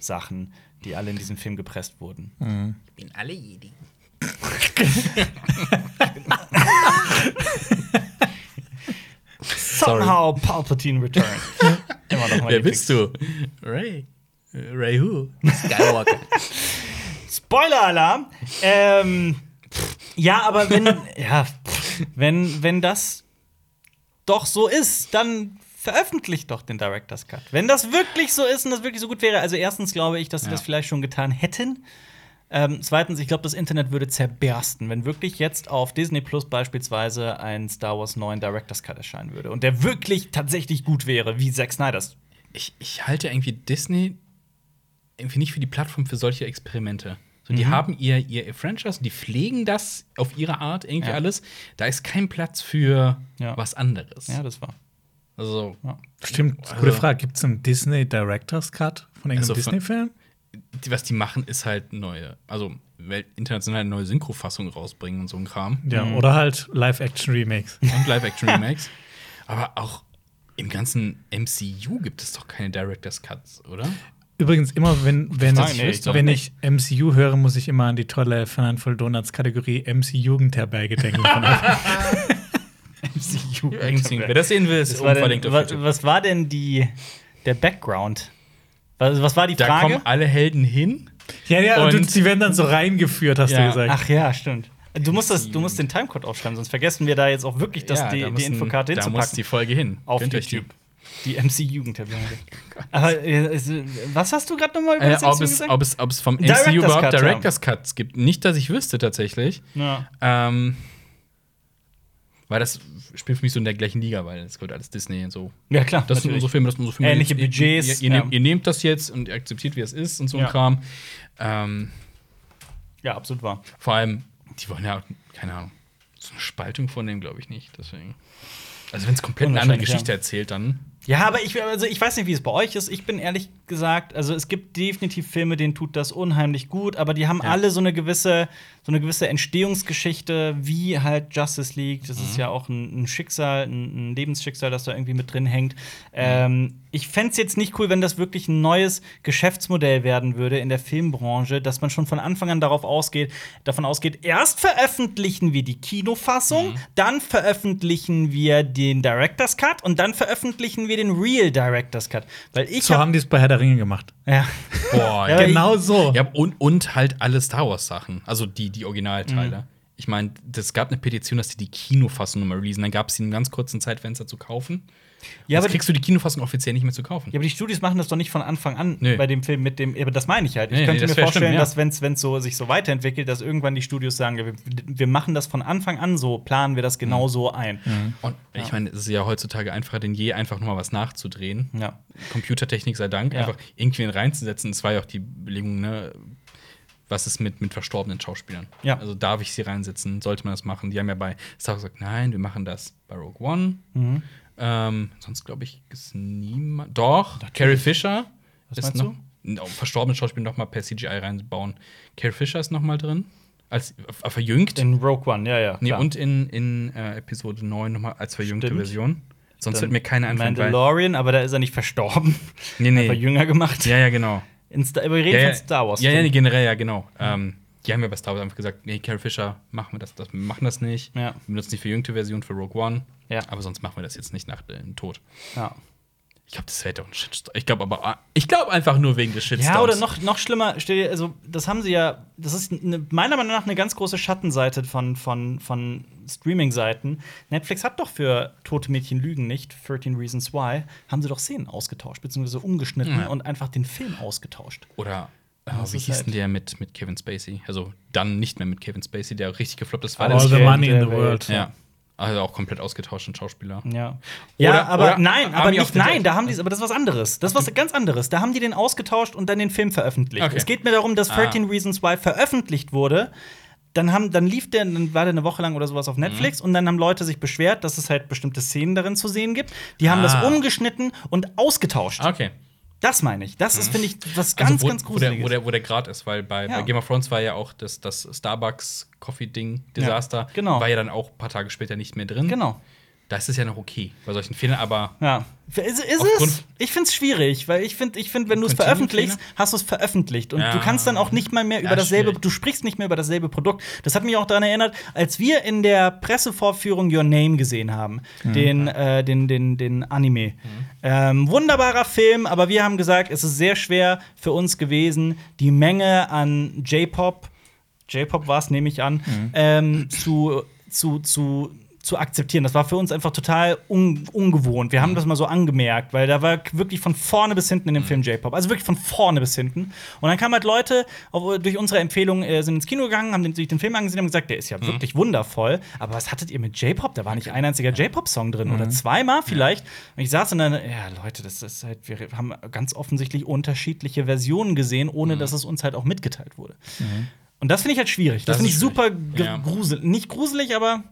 Sachen, die alle in diesen Film gepresst wurden. Bin alle Jedi. Somehow Palpatine returned. Immer noch mal Wer bist du? Ray. Äh, Ray who? Skywalker. Spoiler-Alarm. Ähm, ja, aber wenn, ja, wenn, wenn das doch so ist, dann veröffentlicht doch den Director's Cut. Wenn das wirklich so ist und das wirklich so gut wäre, also erstens glaube ich, dass sie Ja. das vielleicht schon getan hätten. Ähm, zweitens, ich glaube, das Internet würde zerbersten, wenn wirklich jetzt auf Disney Plus beispielsweise ein Star Wars 9 Director's Cut erscheinen würde und der wirklich tatsächlich gut wäre, wie Zack Snyder's. ich, ich halte irgendwie Disney irgendwie nicht für die Plattform für solche Experimente. So, die Mhm. haben ihr, ihr Franchise, die pflegen das auf ihre Art irgendwie Ja. alles. Da ist kein Platz für Ja. was anderes. Ja, das war. Also, Stimmt, Also- gute Frage. Gibt es einen Disney Director's Cut von irgendeinem Also von- Disney-Film? Die, was die machen, ist halt neue, also international eine neue Synchrofassung rausbringen und so ein Kram. Ja, Mhm. oder halt Live-Action-Remakes. Und Live-Action-Remakes. Aber auch im ganzen MCU gibt es doch keine Director's Cuts, oder? Übrigens, immer wenn, wenn, Nein, nee, ich wenn ich MCU höre, muss ich immer an die tolle Fernand Donuts Kategorie MC Jugendherberge denken. Von euch. Wer das sehen will, ist Was war, denn, was, was war denn die, der Background? Was, was war die Da Frage? kommen alle Helden hin. ja, ja, und, Und- sie werden dann so reingeführt, hast Ja, du gesagt. Ach ja, stimmt. Du musst, das, du musst den Timecode aufschreiben, sonst vergessen wir da jetzt auch wirklich, das, Ja, die, da die müssen- Infokarte Da muss die hinzupacken. Folge hin. Auf die. YouTube. Die MC-Jugendherberge. Aber äh, was hast du gerade nochmal über Äh, das ob, MCU es, gesagt? ob, es, ob es vom Director's MCU überhaupt Cut, ja. Director's Cuts gibt. Nicht, dass ich wüsste tatsächlich. ja. Ähm, Weil das spielt für mich so in der gleichen Liga, weil es gehört alles Disney und so. Ja, klar. Das sind natürlich. unsere Filme, das sind unsere Filme. Ähnliche Budgets, Ihr, ihr, ja. nehmt, ihr nehmt das jetzt und ihr akzeptiert, wie es ist und so ein Ja. Kram. Ähm, ja, absolut wahr. vor allem, die wollen ja, keine Ahnung, so eine Spaltung vornehmen, glaube ich nicht. Deswegen. Also, wenn es komplett eine andere Geschichte ja. erzählt, dann. Ja, aber ich, also ich weiß nicht, wie es bei euch ist. Ich bin ehrlich gesagt, also es gibt definitiv Filme, denen tut das unheimlich gut, aber die haben Ja. alle so eine gewisse, so eine gewisse Entstehungsgeschichte, wie halt Justice League. Das Mhm. ist ja auch ein, ein Schicksal, ein, ein Lebensschicksal, das da irgendwie mit drin hängt. Ähm, ich fände es jetzt nicht cool, wenn das wirklich ein neues Geschäftsmodell werden würde in der Filmbranche, dass man schon von Anfang an darauf ausgeht, davon ausgeht, erst veröffentlichen wir die Kinofassung, Mhm. dann veröffentlichen wir den Director's Cut und dann veröffentlichen wir den Real Director's Cut. Weil ich So hab- haben die es bei Herr der Ringe gemacht. ja. Boah, Ja, Genau so. Ja, und, und halt alle Star Wars-Sachen. Also die, die Mhm. Originalteile. Ich meine, es gab eine Petition, dass die die Kinofassung nochmal releasen. Dann gab es sie in einem ganz kurzen Zeitfenster zu kaufen. Ja, Jetzt aber, kriegst du die Kinofassung offiziell nicht mehr zu kaufen. ja, aber die Studios machen das doch nicht von Anfang an Nö. bei dem Film mit dem. Aber das meine ich halt. Ich Nee, nee, könnte mir vorstellen, stimmt, ja. dass wenn es so, sich so weiterentwickelt, dass irgendwann die Studios sagen, ja, wir, wir machen das von Anfang an so, planen wir das genau Mhm. so ein. Und ich meine, es ist ja heutzutage einfacher denn je, einfach nur mal was nachzudrehen. Ja. Computertechnik sei Dank, Ja. einfach irgendwen reinzusetzen. Das war ja auch die Belegung, ne? Was ist mit, mit verstorbenen Schauspielern? Ja. Also darf ich sie reinsetzen? Sollte man das machen? Die haben ja bei Star Wars gesagt, nein, wir machen das bei Rogue One. Mhm. Ähm, sonst glaube ich, ist niemand. Doch, Carrie Fisher Was ist meinst noch. No, verstorbene Schauspieler noch mal per CGI reinbauen. Carrie Fisher ist noch mal drin. Als äh, verjüngt. In Rogue One, ja, ja. nee, und in, in äh, Episode 9 noch mal als verjüngte Stimmt. Version. Sonst wird mir keine einfallen. Mandalorian, aber da ist er nicht verstorben. nee, Einfach nee. jünger gemacht. Ja, ja, genau. In Star wir reden Ja, ja, von Star Wars. Ja, ja, nee, generell, ja, genau. Ähm, die haben ja bei Star Wars einfach gesagt, nee, Carrie Fisher, machen wir das, das wir machen das nicht. Ja. Wir benutzen die verjüngte Version für Rogue One. Ja. Aber sonst machen wir das jetzt nicht nach dem Tod. ja. Ich glaube, das wäre doch ein Shitstorm. Ich glaube aber, ah, ich glaube einfach nur wegen des Shitstorms. Ja, oder noch, noch schlimmer, also das haben sie ja, das ist eine, meiner Meinung nach eine ganz große Schattenseite von, von, von Streaming-Seiten. Netflix hat doch für Tote Mädchen Lügen nicht, 13 Reasons Why, haben sie doch Szenen ausgetauscht, beziehungsweise umgeschnitten Ja. und einfach den Film ausgetauscht. Oder Das wie hieß denn der mit, mit Kevin Spacey? Also dann nicht mehr mit Kevin Spacey, der richtig gefloppt ist. War Alles All the Geld money in der the Welt. world. ja. Also auch komplett ausgetauschten Schauspieler. Ja. Ja, Oder- aber oder nein, aber nicht, nein, da haben die, aber das ist was anderes. Das ist was ganz anderes. Da haben die den ausgetauscht und dann den Film veröffentlicht. Okay. Es geht mir darum, dass Ah. 13 Reasons Why veröffentlicht wurde. Dann, haben, dann lief der, dann war der eine Woche lang oder sowas auf Netflix und dann haben Leute sich beschwert, dass es halt bestimmte Szenen darin zu sehen gibt. Die haben Ah. das umgeschnitten und ausgetauscht. Okay. Das meine ich. Das ist, finde ich, was ganz, also, wo, ganz wo der, gruseliges. wo, der, wo der Grad ist, weil bei, Ja. bei Game of Thrones war ja auch das, das Starbucks-Coffee-Ding-Desaster. Ja, genau. War ja dann auch ein paar Tage später nicht mehr drin. genau. Da ist es ja noch okay bei solchen Fehlern, aber Ja. Ist, ist es? Ich finde es schwierig, weil ich finde, ich find, wenn du es veröffentlichst, hast du es veröffentlicht. Und Ja. du kannst dann auch nicht mal mehr Ja, über dasselbe, schwierig. du sprichst nicht mehr über dasselbe Produkt. Das hat mich auch daran erinnert, als wir in der Pressevorführung Your Name gesehen haben, Mhm. den, äh, den, den, den Anime. Ähm, wunderbarer Film, aber wir haben gesagt, es ist sehr schwer für uns gewesen, die Menge an J-Pop, J-Pop war es, nehme ich an, Mhm. ähm, zu, zu, zu zu akzeptieren. Das war für uns einfach total un ungewohnt. Wir haben Mhm. das mal so angemerkt, weil da war wirklich von vorne bis hinten in dem Mhm. Film J-Pop. Also wirklich von vorne bis hinten. Und dann kamen halt Leute auf, durch unsere Empfehlung, äh, sind ins Kino gegangen, haben den, sich den Film angesehen und haben gesagt, der ist Mhm. ja wirklich wundervoll. Aber was hattet ihr mit J-Pop? Da war nicht ein einziger J-Pop-Song drin oder zweimal vielleicht. Und ich saß und dann, ja, Leute, das ist halt, wir haben ganz offensichtlich unterschiedliche Versionen gesehen, ohne Mhm. dass es uns halt auch mitgeteilt wurde. Und das finde ich halt schwierig. Das, Das finde ich super Ja. gruselig. Nicht gruselig, aber.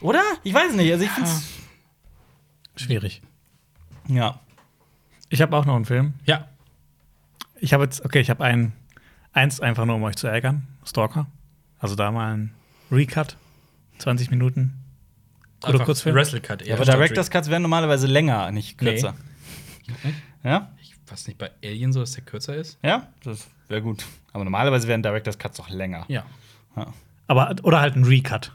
Oder? Ich weiß nicht. Also ich finde es. Schwierig. Ja. Ich habe auch noch einen Film. ja. Ich habe jetzt, okay, ich habe einen, eins einfach nur, um euch zu ärgern. Stalker. Also da mal ein Recut. 20 Minuten. Guter Einfach Kurzfilm. Wrestle Cut. Ja, aber Director's Cuts werden normalerweise länger, nicht Nee. kürzer. Ja? Ich weiß nicht bei Alien so, dass der kürzer ist. Ja? Das wäre gut. Aber normalerweise werden Director's Cuts doch länger. Ja. Ja. Aber, oder halt ein Recut.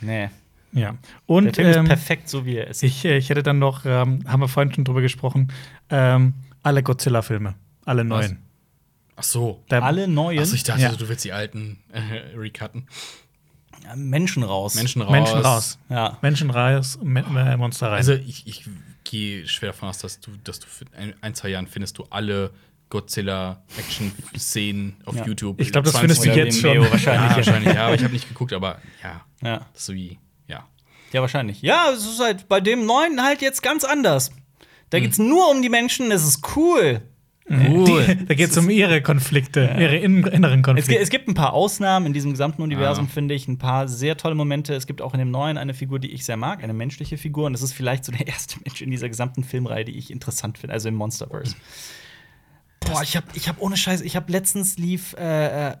Nee. Ja. Der Und Film ähm, ist perfekt, so wie er ist. ich, äh, ich hätte dann noch, ähm, haben wir vorhin schon drüber gesprochen, ähm, alle Godzilla-Filme. Alle neuen. Ach so. Da, Alle neuen Achso, ich dachte, Ja. du willst die alten äh, recutten. Menschen raus. Menschen raus. Menschen raus. Ja. Menschen raus, Monster rein. Also ich, ich gehe schwer davon aus, dass du, dass du für ein, zwei Jahren findest du alle Godzilla-Action-Szenen auf Ja. YouTube. Ich glaub, das 20 findest du jetzt schon. wahrscheinlich. Ja, wahrscheinlich, ja, aber ich habe nicht geguckt, aber ja, Ja. das ist wie, ja. Ja, wahrscheinlich. Ja, es ist halt bei dem neuen halt jetzt ganz anders. Hm. Da geht's nur um die Menschen, es ist cool. Die, da geht es um ihre Konflikte, ihre in, inneren Es, Konflikte. gi- es gibt ein paar Ausnahmen in diesem gesamten Universum, Ah. finde ich. Ein paar sehr tolle Momente. Es gibt auch in dem neuen eine Figur, die ich sehr mag, eine menschliche Figur. Und das ist vielleicht so der erste Mensch in dieser gesamten Filmreihe, die ich interessant finde, also im Monsterverse. Boah, ich habe ich hab ohne Scheiß, ich habe letztens lief äh, äh,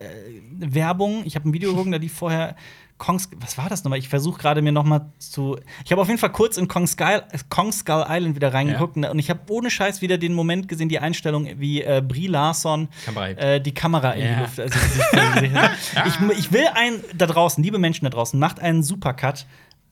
Werbung, ich habe ein Video geguckt, da lief vorher Kongs, was war das nochmal? Ich versuche gerade mir nochmal zu. Ich habe auf jeden Fall kurz in Kong Skull, Kong Skull Island wieder reingeguckt und ich habe ohne Scheiß wieder den Moment gesehen, die Einstellung, wie äh, Brie Larson äh, die Kamera in die Ja. Luft. Also, ich, ich will einen da draußen, liebe Menschen da draußen, macht einen Supercut,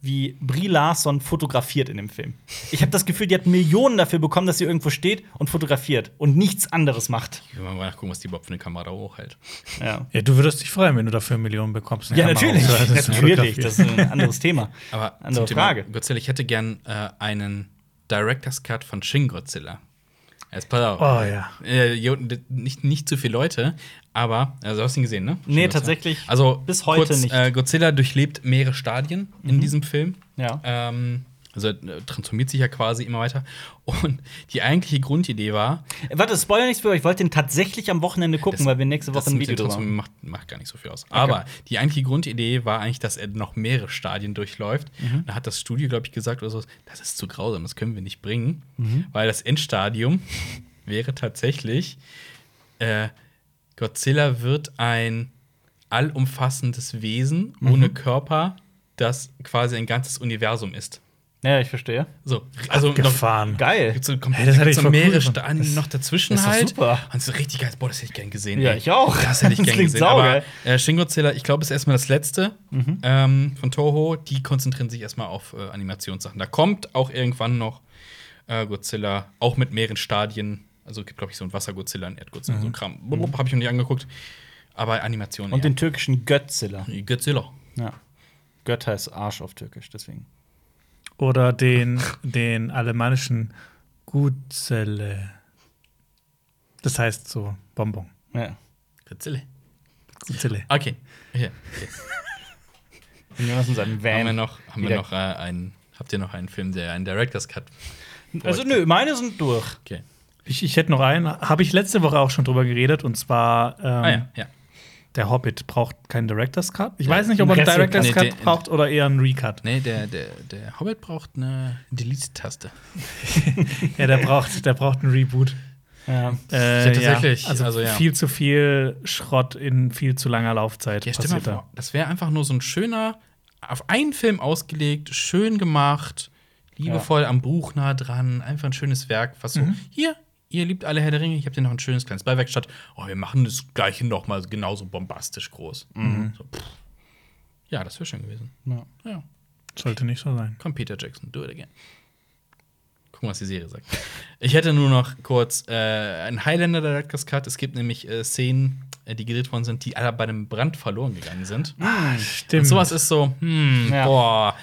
wie Brie Larson fotografiert in dem Film. Ich habe das Gefühl, die hat Millionen dafür bekommen, dass sie irgendwo steht und fotografiert und nichts anderes macht. Ich will mal nachgucken, was die überhaupt für eine Kamera hochhält. Ja. ja, du würdest dich freuen, wenn du dafür Millionen bekommst. Ja, natürlich. Das ist natürlich. Das ist ein anderes Thema. Aber Andere zum Thema Frage. Godzilla, ich hätte gern äh, einen Director's Cut von Shin Godzilla. Jetzt pass auf. Oh ja. Äh, nicht, nicht zu viele Leute, aber, also du hast ihn gesehen, ne? Nee, Shin Godzilla. tatsächlich Also bis heute kurz, nicht. Äh, Godzilla durchlebt mehrere Stadien in diesem Film. Ja. Ähm, also äh, transformiert sich ja quasi immer weiter. Und die eigentliche Grundidee war, Äh, Warte, Spoiler nichts für euch. Ich wollte den tatsächlich am Wochenende gucken, Das- weil wir nächste Woche ein Video drüber. Transform- macht, macht gar nicht so viel aus. Aber die eigentliche Grundidee war eigentlich, dass er noch mehrere Stadien durchläuft. Mhm. Da hat das Studio, glaube ich, gesagt oder so, das ist zu grausam, das können wir nicht bringen, Mhm. weil das Endstadium wäre tatsächlich äh, Godzilla wird ein allumfassendes Wesen Mhm. ohne Körper, das quasi ein ganzes Universum ist. Ja, ich verstehe. So, also noch, Gefahren. Geil. Gibt's so, Hey, komplett, das hätte ich so cool mehrere gefunden. Stadien noch dazwischen das ist halt. super. Und so richtig geil. Boah, das hätte ich gern gesehen. Ja, ey. ich auch. Das hätte ich gern klingt gesehen. Aber saugeil. äh, Shin Godzilla, ich glaube, ist erstmal das letzte Mhm. ähm, von Toho. Die konzentrieren sich erstmal auf äh, Animationssachen. Da kommt auch irgendwann noch äh, Godzilla, auch mit mehreren Stadien. Also es gibt, glaube ich, so ein Wasser-Godzilla, ein Erd-Godzilla, so ein Kram. Blub, Habe ich noch nicht angeguckt. Aber Animationen. Mhm. Und den türkischen Götzilla. ja. Godzilla. Ja. Gött heißt Arsch auf Türkisch, deswegen. Oder den, den alemannischen Gutzelle. Das heißt so Bonbon. Ja. Godzilla. Gutzelle. Okay. Okay. okay. Und Jonas in seinem Haben wir noch, haben wir noch äh, einen, habt ihr noch einen Film, der einen Director's Cut? Also, nö, meine sind durch. Okay. Ich, ich hätte noch einen, habe ich letzte Woche auch schon drüber geredet, und zwar ähm, Ah ja, ja. der Hobbit braucht keinen Director's Cut. Ich Ja, weiß nicht, ob er ein einen Director's nee, Cut der- braucht oder eher einen Recut. Nee, der, der, der Hobbit braucht eine Delete-Taste. Ja, der braucht, der braucht einen Reboot. Ja. Äh, Ja, tatsächlich. Also, Also, ja. viel zu viel Schrott in viel zu langer Laufzeit. Ja, passiert da. das wäre einfach nur so ein schöner, auf einen Film ausgelegt, schön gemacht, liebevoll am Buch nah dran, einfach ein schönes Werk, was so, Mhm. hier, ihr liebt alle Herr der Ringe, ich habe dir noch ein schönes kleines Beiwerk statt, oh, wir machen das gleiche noch mal genauso bombastisch groß. So, pff. ja, das wäre schön gewesen. Ja. Ja, Sollte nicht so sein. komm, Peter Jackson, do it again. Gucken, was die Serie sagt. Ich hätte nur noch kurz äh, einen Highlander Director's Cut. Es gibt nämlich äh, Szenen, äh, die gedreht worden sind, die alle bei einem Brand verloren gegangen sind. Stimmt. Und sowas ist so, hm, Ja. boah.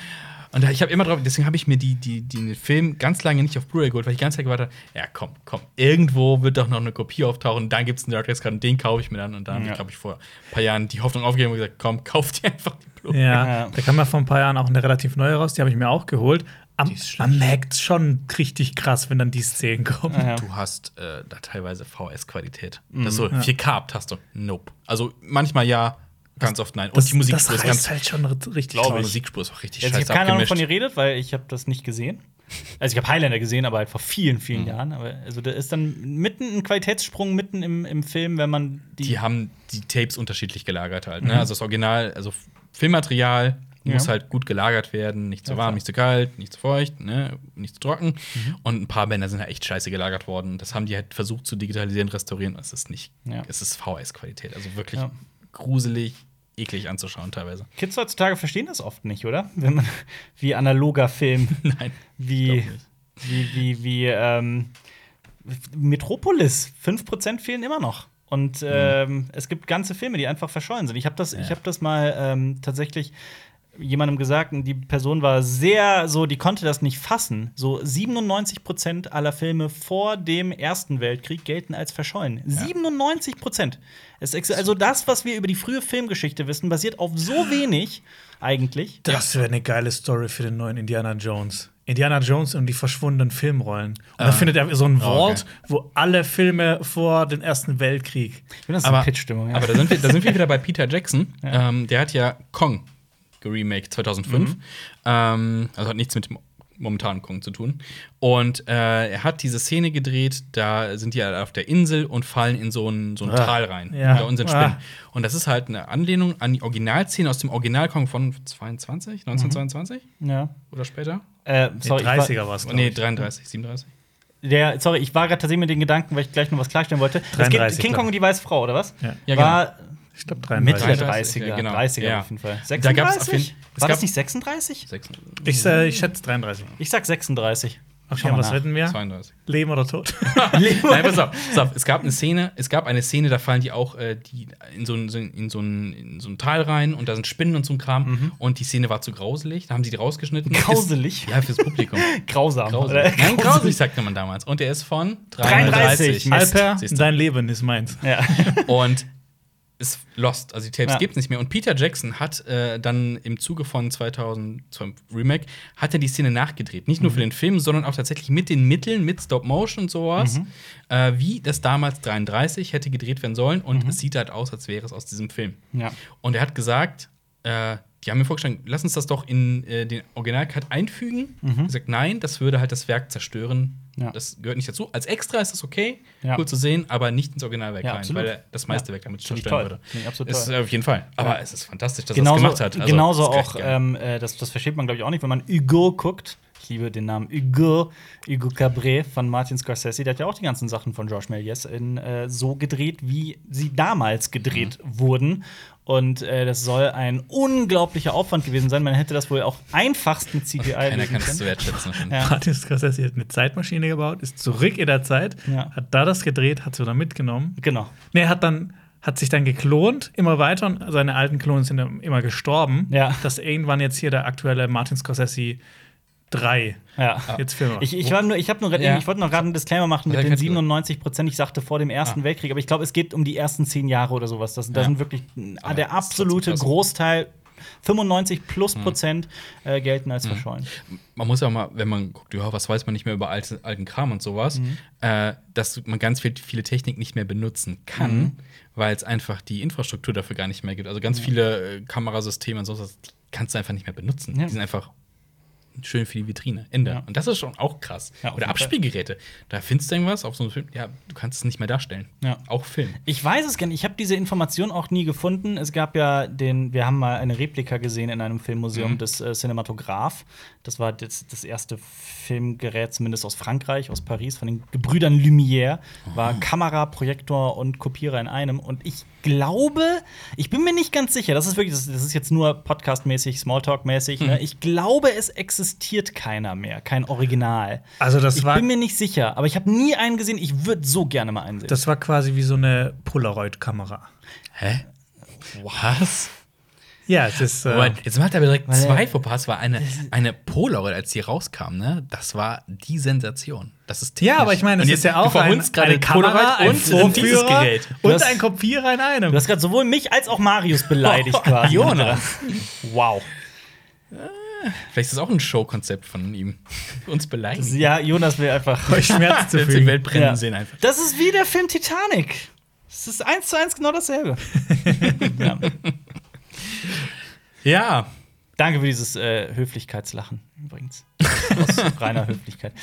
Und ich habe immer drauf, deswegen habe ich mir die, die, die, den Film ganz lange nicht auf Blu-ray geholt, weil ich die ganze Zeit gewartet habe, ja komm, komm, irgendwo wird doch noch eine Kopie auftauchen, dann gibt es einen Director's Cut und den kaufe ich mir dann. Und dann habe Ja. ich, glaube ich, vor ein paar Jahren die Hoffnung aufgegeben und gesagt, komm, kauf dir einfach die Blu-ray. Ja, Ja. da kam ja vor ein paar Jahren auch eine relativ neue raus, die habe ich mir auch geholt. Am, Die ist schlecht. man merkt schon richtig krass, wenn dann die Szenen kommen. Ja. Du hast äh, da teilweise VS-Qualität. Das ist so 4K habt hast du. Nope. Also manchmal ja, ganz oft nein. Und Das, die Musikspur das ist ganz. halt schon richtig Die raus. Musikspur ist auch richtig Jetzt, ich scheiße habe keine Ahnung, von ihr redet, weil ich habe das nicht gesehen. Also ich habe Highlander gesehen, aber halt vor vielen, Mhm. vielen Jahren. Aber also da ist dann mitten ein Qualitätssprung mitten im, im Film, wenn man die. die haben die Tapes unterschiedlich gelagert halt. Ne? Also das Original, also Filmmaterial Ja. muss halt gut gelagert werden, nicht zu Ja, warm, klar. nicht zu kalt, nicht zu feucht, ne? nicht zu trocken. Mhm. Und ein paar Bänder sind halt echt scheiße gelagert worden. Das haben die halt versucht zu digitalisieren, restaurieren. Es ist nicht, Ja. es ist VS-Qualität. Also wirklich Ja. Gruselig, eklig anzuschauen teilweise. Kids heutzutage verstehen das oft nicht, oder? Wenn man wie analoger Film, Nein. wie, wie, wie, wie ähm, Metropolis. 5% fehlen immer noch. Und ähm, es gibt ganze Filme, die einfach verschollen sind. Ich habe das, ich Ja. hab das mal ähm, tatsächlich jemandem gesagt, und die Person war sehr so, die konnte das nicht fassen. So 97 Prozent aller Filme vor dem Ersten Weltkrieg gelten als verschollen. 97 Prozent. Also das, was wir über die frühe Filmgeschichte wissen, basiert auf so wenig eigentlich. Das wäre eine geile Story für den neuen Indiana Jones. Indiana Jones und die verschwundenen Filmrollen. Und dann findet er so ein Vault, wo alle Filme vor dem Ersten Weltkrieg. Ich finde das Aber, eine Pitch-Stimmung. Ja. aber da, sind wir, da sind wir wieder bei Peter Jackson. Ähm, der hat ja Kong geremaked 2005. Ähm, also hat nichts mit dem momentanen Kong zu tun. Und äh, er hat diese Szene gedreht, da sind die alle auf der Insel und fallen in so ein, so ein Ah. Tal rein. Ja. Da unten sind Spinnen. Ah. Und das ist halt eine Anlehnung an die Originalszene aus dem Original Kong von 22, 1922 ja. oder später? Äh, sorry, war- 30er war es. nee, 33, 37. Der, sorry, ich war gerade tatsächlich mit den Gedanken, weil ich gleich noch was klarstellen wollte. Es geht 33, King Kong und die weiße Frau, oder was? Ja. Ja, war Ich glaube Mitte 33. der 33, 30er. ja, genau. 30er Ja. auf jeden Fall. Da gab's auf 36? jeden- es war gab- das nicht 36? Sechs- Ich, äh, ich schätze 33. Ich sag 36. Okay, Schau was nach. wetten wir? 32. Leben oder Tod? Nein, pass auf, pass auf. Es gab eine Szene, es gab eine Szene, da fallen die auch äh, die in so ein, so in, so ein, in so ein Tal rein und da sind Spinnen und so ein Kram. Und die Szene war zu grauselig. Da haben sie die rausgeschnitten. Grauselig? Ist, ja, fürs Publikum. Grausam. Grauselig. Oder? Nein, grauselig sagte man damals. Und der ist von 33. Mist. Alper, Siehst du. dein Leben ist meins. Ja. Und ist lost. Also die Tapes Ja. gibt's nicht mehr. Und Peter Jackson hat äh, dann im Zuge von 2000 zum Remake hat er die Szene nachgedreht. Nicht nur für den Film, sondern auch tatsächlich mit den Mitteln, mit Stop Motion und sowas, äh, wie das damals 33 hätte gedreht werden sollen. Und es sieht halt aus, als wäre es aus diesem Film. ja. Und er hat gesagt, äh, die haben mir vorgeschlagen, lass uns das doch in äh, den Originalcut einfügen. Er hat gesagt, nein, das würde halt das Werk zerstören. Ja. Das gehört nicht dazu. Als Extra ist das okay, Ja. cool zu sehen, aber nicht ins Originalwerk Ja, rein, absolut. weil das meiste Ja. Werk damit zerstören toll. würde. Ich absolut ist toll. auf jeden Fall. Aber es ist fantastisch, dass er das gemacht hat. Also, genauso auch, ähm, äh, das, das versteht man, glaube ich, auch nicht, wenn man Hugo guckt. Ich liebe den Namen Hugo, Hugo Cabret von Martin Scorsese. Der hat ja auch die ganzen Sachen von George Méliès in äh, so gedreht, wie sie damals gedreht Mhm. wurden. Und äh, das soll ein unglaublicher Aufwand gewesen sein. Man hätte das wohl auch einfachst mit CGI Keiner kann es zu wertschätzen. Ja. Martin Scorsese hat eine Zeitmaschine gebaut, ist zurück in der Zeit, Ja. hat da das gedreht, hat sie dann mitgenommen. Genau. Nee, hat dann hat sich dann geklont, immer weiter und seine alten Klone sind dann immer gestorben. Ja. Dass irgendwann jetzt hier der aktuelle Martin Scorsese 3 Ja. jetzt Filme. Ich, ich, war nur, ich, nur grad Ja. ich wollte noch gerade einen Disclaimer machen mit den kannst du. 97 Prozent. Ich sagte vor dem Ersten Ah. Weltkrieg, aber ich glaube, es geht um die ersten zehn Jahre oder sowas. Das, da Ja. sind wirklich Aber der das absolute. Großteil, 95 plus Hm. Prozent, äh, gelten als verschollen. man muss ja auch mal, wenn man guckt, ja, was weiß man nicht mehr über alte, alten Kram und sowas, äh, dass man ganz viel, viele Technik nicht mehr benutzen kann, weil es einfach die Infrastruktur dafür gar nicht mehr gibt. Also ganz viele äh, Kamerasysteme und sowas, die kannst du einfach nicht mehr benutzen. Ja. Die sind einfach schön für die Vitrine. Ende. Ja. Und das ist schon auch krass. Ja, Oder. Abspielgeräte. Da findest du irgendwas auf so einem Film, ja, du kannst es nicht mehr darstellen. Ja. Auch Film. Ich weiß es gar nicht. Ich habe diese Information auch nie gefunden. Es gab ja den, wir haben mal eine Replika gesehen in einem Filmmuseum Mhm. des äh, Cinematograph. Das war das, das erste Filmgerät, zumindest aus Frankreich, aus Paris, von den Gebrüdern Lumière. War Kamera, Projektor und Kopierer in einem. Und ich glaube, ich bin mir nicht ganz sicher, das ist wirklich, das, ist jetzt nur podcastmäßig, Smalltalk-mäßig. Ne? Ich glaube, es existiert keiner mehr, kein Original. also das ich war bin mir nicht sicher, aber ich habe nie einen gesehen. Ich würde so gerne mal einen sehen. das war quasi wie so eine Polaroid-Kamera. Hä? Was? Ja, es ist. Äh, Aber jetzt macht er direkt Weil zwei Fauxpas. war eine, eine Polaroid, als die rauskam, ne? Das war die Sensation. Das ist ja, aber ich meine, es Und ist jetzt- ja auch ein, eine Kamera, ein dieses Vorführer und hast- ein Kopierer in einem. Du hast gerade sowohl mich als auch Marius beleidigt quasi. Jonas. Wow. Vielleicht ist das auch ein Showkonzept von ihm. Uns beleidigen. Ja, Jonas will einfach. Euch Schmerz zu Die fügen. Welt brennen Ja. sehen einfach. Das ist wie der Film Titanic. Es ist eins zu eins genau dasselbe. ja. Ja. Danke für dieses äh, Höflichkeitslachen übrigens. Aus reiner Höflichkeit.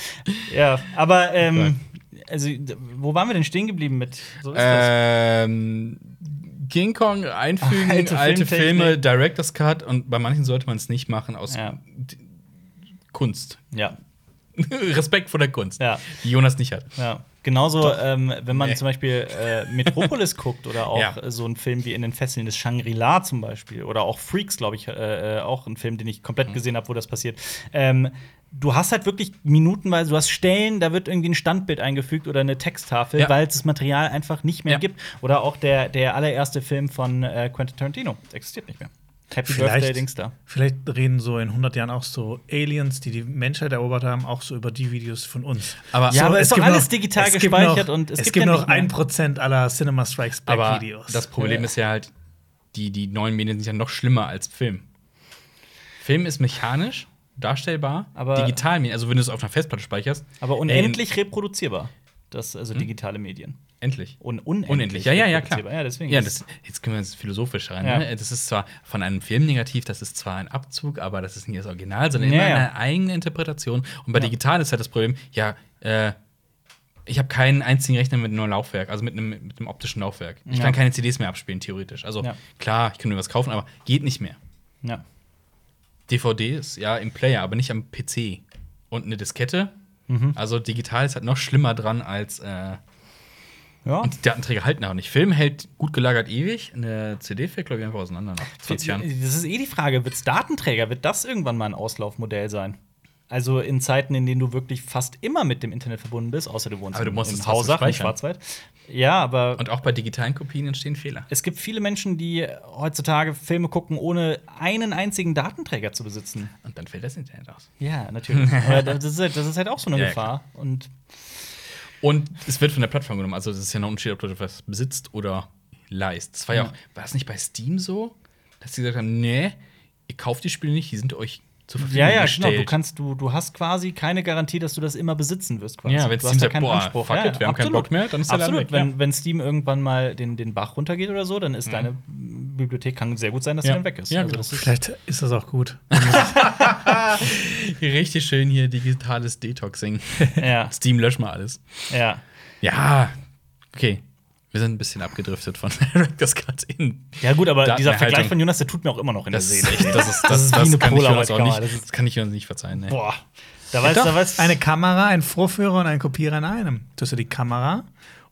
Ja, aber ähm, also, wo waren wir denn stehen geblieben mit? So. Ähm, King Kong einfügen, Alte alte. Filme, Director's Cut und bei manchen sollte man es nicht machen aus Ja. Kunst. Ja, Respekt vor der Kunst, ja. die Jonas nicht hat. Ja, genauso, ähm, wenn man Nee. zum Beispiel äh, Metropolis guckt oder auch Ja. äh, so einen Film wie In den Fesseln des Shangri-La zum Beispiel oder auch Freaks, glaube ich, äh, äh, auch ein Film, den ich Mhm. komplett gesehen habe, wo das passiert. Ähm, du hast halt wirklich minutenweise, du hast Stellen, da wird irgendwie ein Standbild eingefügt oder eine Texttafel, Ja. weil es das Material einfach nicht mehr Ja. gibt. Oder auch der, der allererste Film von äh, Quentin Tarantino existiert nicht mehr. Happy Birthday Vielleicht, Dings da. vielleicht reden so in 100 Jahren auch so Aliens, die die Menschheit erobert haben, auch so über die Videos von uns. Aber, Ja, aber es ist doch alles noch- digital gespeichert noch, und es es gibt gibt ja noch mehr. 1% aller Cinema Strikes Back aber Videos. das Problem Ja. ist ja halt, die, die neuen Medien sind ja noch schlimmer als Film. Film ist mechanisch darstellbar, Aber- digital, also wenn du es auf einer Festplatte speicherst. Aber unendlich reproduzierbar. Das, also digitale Medien. Endlich. Un unendlich. Unendlich, ja, ja, ja, klar. Ja, deswegen. Ja, das, jetzt können wir ins Philosophische rein. Ja. Ne? Das ist zwar von einem Film negativ, das ist zwar ein Abzug, aber das ist nicht das Original, sondern Ja, immer eine eigene Interpretation. Und bei digital ist halt das Problem, ja, äh, ich habe keinen einzigen Rechner mit einem Laufwerk, also mit einem, mit einem optischen Laufwerk. Ich kann keine CDs mehr abspielen, theoretisch. Also klar, ich kann mir was kaufen, aber geht nicht mehr. ja. DVDs, ja, im Player, aber nicht am PC. Und eine Diskette. Mhm. Also digital ist halt noch schlimmer dran als. Äh, ja. und die Datenträger halten auch nicht. Film hält gut gelagert ewig. Eine CD fällt, glaube ich, einfach auseinander nach 20 Jahren. Das ist eh die Frage, wird es Datenträger, wird das irgendwann mal ein Auslaufmodell sein? Also in Zeiten, in denen du wirklich fast immer mit dem Internet verbunden bist, außer du wohnst Aber du in- musst in trotzdem Hausach, in. Schwarzwald. Ja, aber Und auch bei digitalen Kopien entstehen Fehler. es gibt viele Menschen, die heutzutage Filme gucken, ohne einen einzigen Datenträger zu besitzen. Und dann fällt das Internet aus. Ja, natürlich. aber das ist, halt, das ist halt auch so eine Ja, ja, Gefahr. Und Und es wird von der Plattform genommen. Also, es ist ja noch ein Unterschied, ob du etwas besitzt oder leist. Das war ja Ja. auch, war es nicht bei Steam so, dass sie gesagt haben: Nee, ihr kauft die Spiele nicht, die sind euch zur Verfügung ja, ja, gestellt. genau. Du kannst, du, du hast quasi keine Garantie, dass du das immer besitzen wirst. Quasi. Ja, wenn Steam sagt, boah, Anspruch. fuck ja, it, wir haben keinen absolut. Bock mehr, dann ist der absolut. weg, wenn, ja. wenn Steam irgendwann mal den, den Bach runtergeht oder so, dann ist deine Bibliothek kann sehr gut sein, dass Ja. sie dann weg ist. Ja, also genau. das ist Vielleicht ist das auch gut. Richtig schön hier digitales Detoxing. ja, Steam lösch mal alles. ja. Ja, okay. Wir sind ein bisschen abgedriftet von das gerade in. Ja, gut, aber dieser. Vergleich von Jonas, der tut mir auch immer noch in Das der ist Seele. echt, das ist, das, Das das, wie eine kann ich uns auch nicht, Das ist- das kann ich uns nicht verzeihen. Ne? Boah. Da weiß, Doch, da weiß eine Kamera, ein Vorführer und ein Kopierer in einem. Du hast ja die Kamera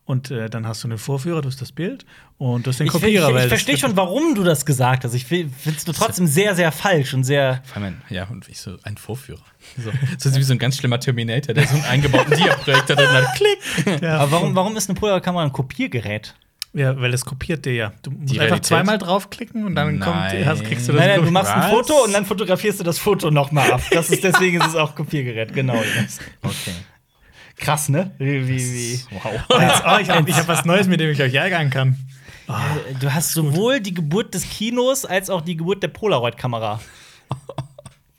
und äh, dann hast du den Vorführer, du hast das Bild und du hast den ich, ich, Kopierer. ich, ich das- verstehe schon, warum du das gesagt hast. Ich finde es trotzdem sehr, sehr falsch und sehr. Vor allem, ja, und ich so ein Vorführer. So, so wie so ein ganz schlimmer Terminator, der so einen eingebauten Diaprojektor drin hat. Klick! Ja, Aber warum, warum ist eine Polaroid-Kamera ein Kopiergerät? Ja, weil es kopiert dir ja. Du musst Die einfach zweimal draufklicken und dann kommt, Nein. hast, kriegst du das. Nein, nein, du machst ein? Foto und dann fotografierst du das Foto nochmal ab. Das ist, deswegen ist es auch Kopiergerät, genau. Okay. Krass, ne? Wie, wie, wie. Wow. Jetzt, oh, ich habe hab was Neues, mit dem ich euch ärgern kann. Du hast sowohl die Geburt des Kinos als auch die Geburt der Polaroid-Kamera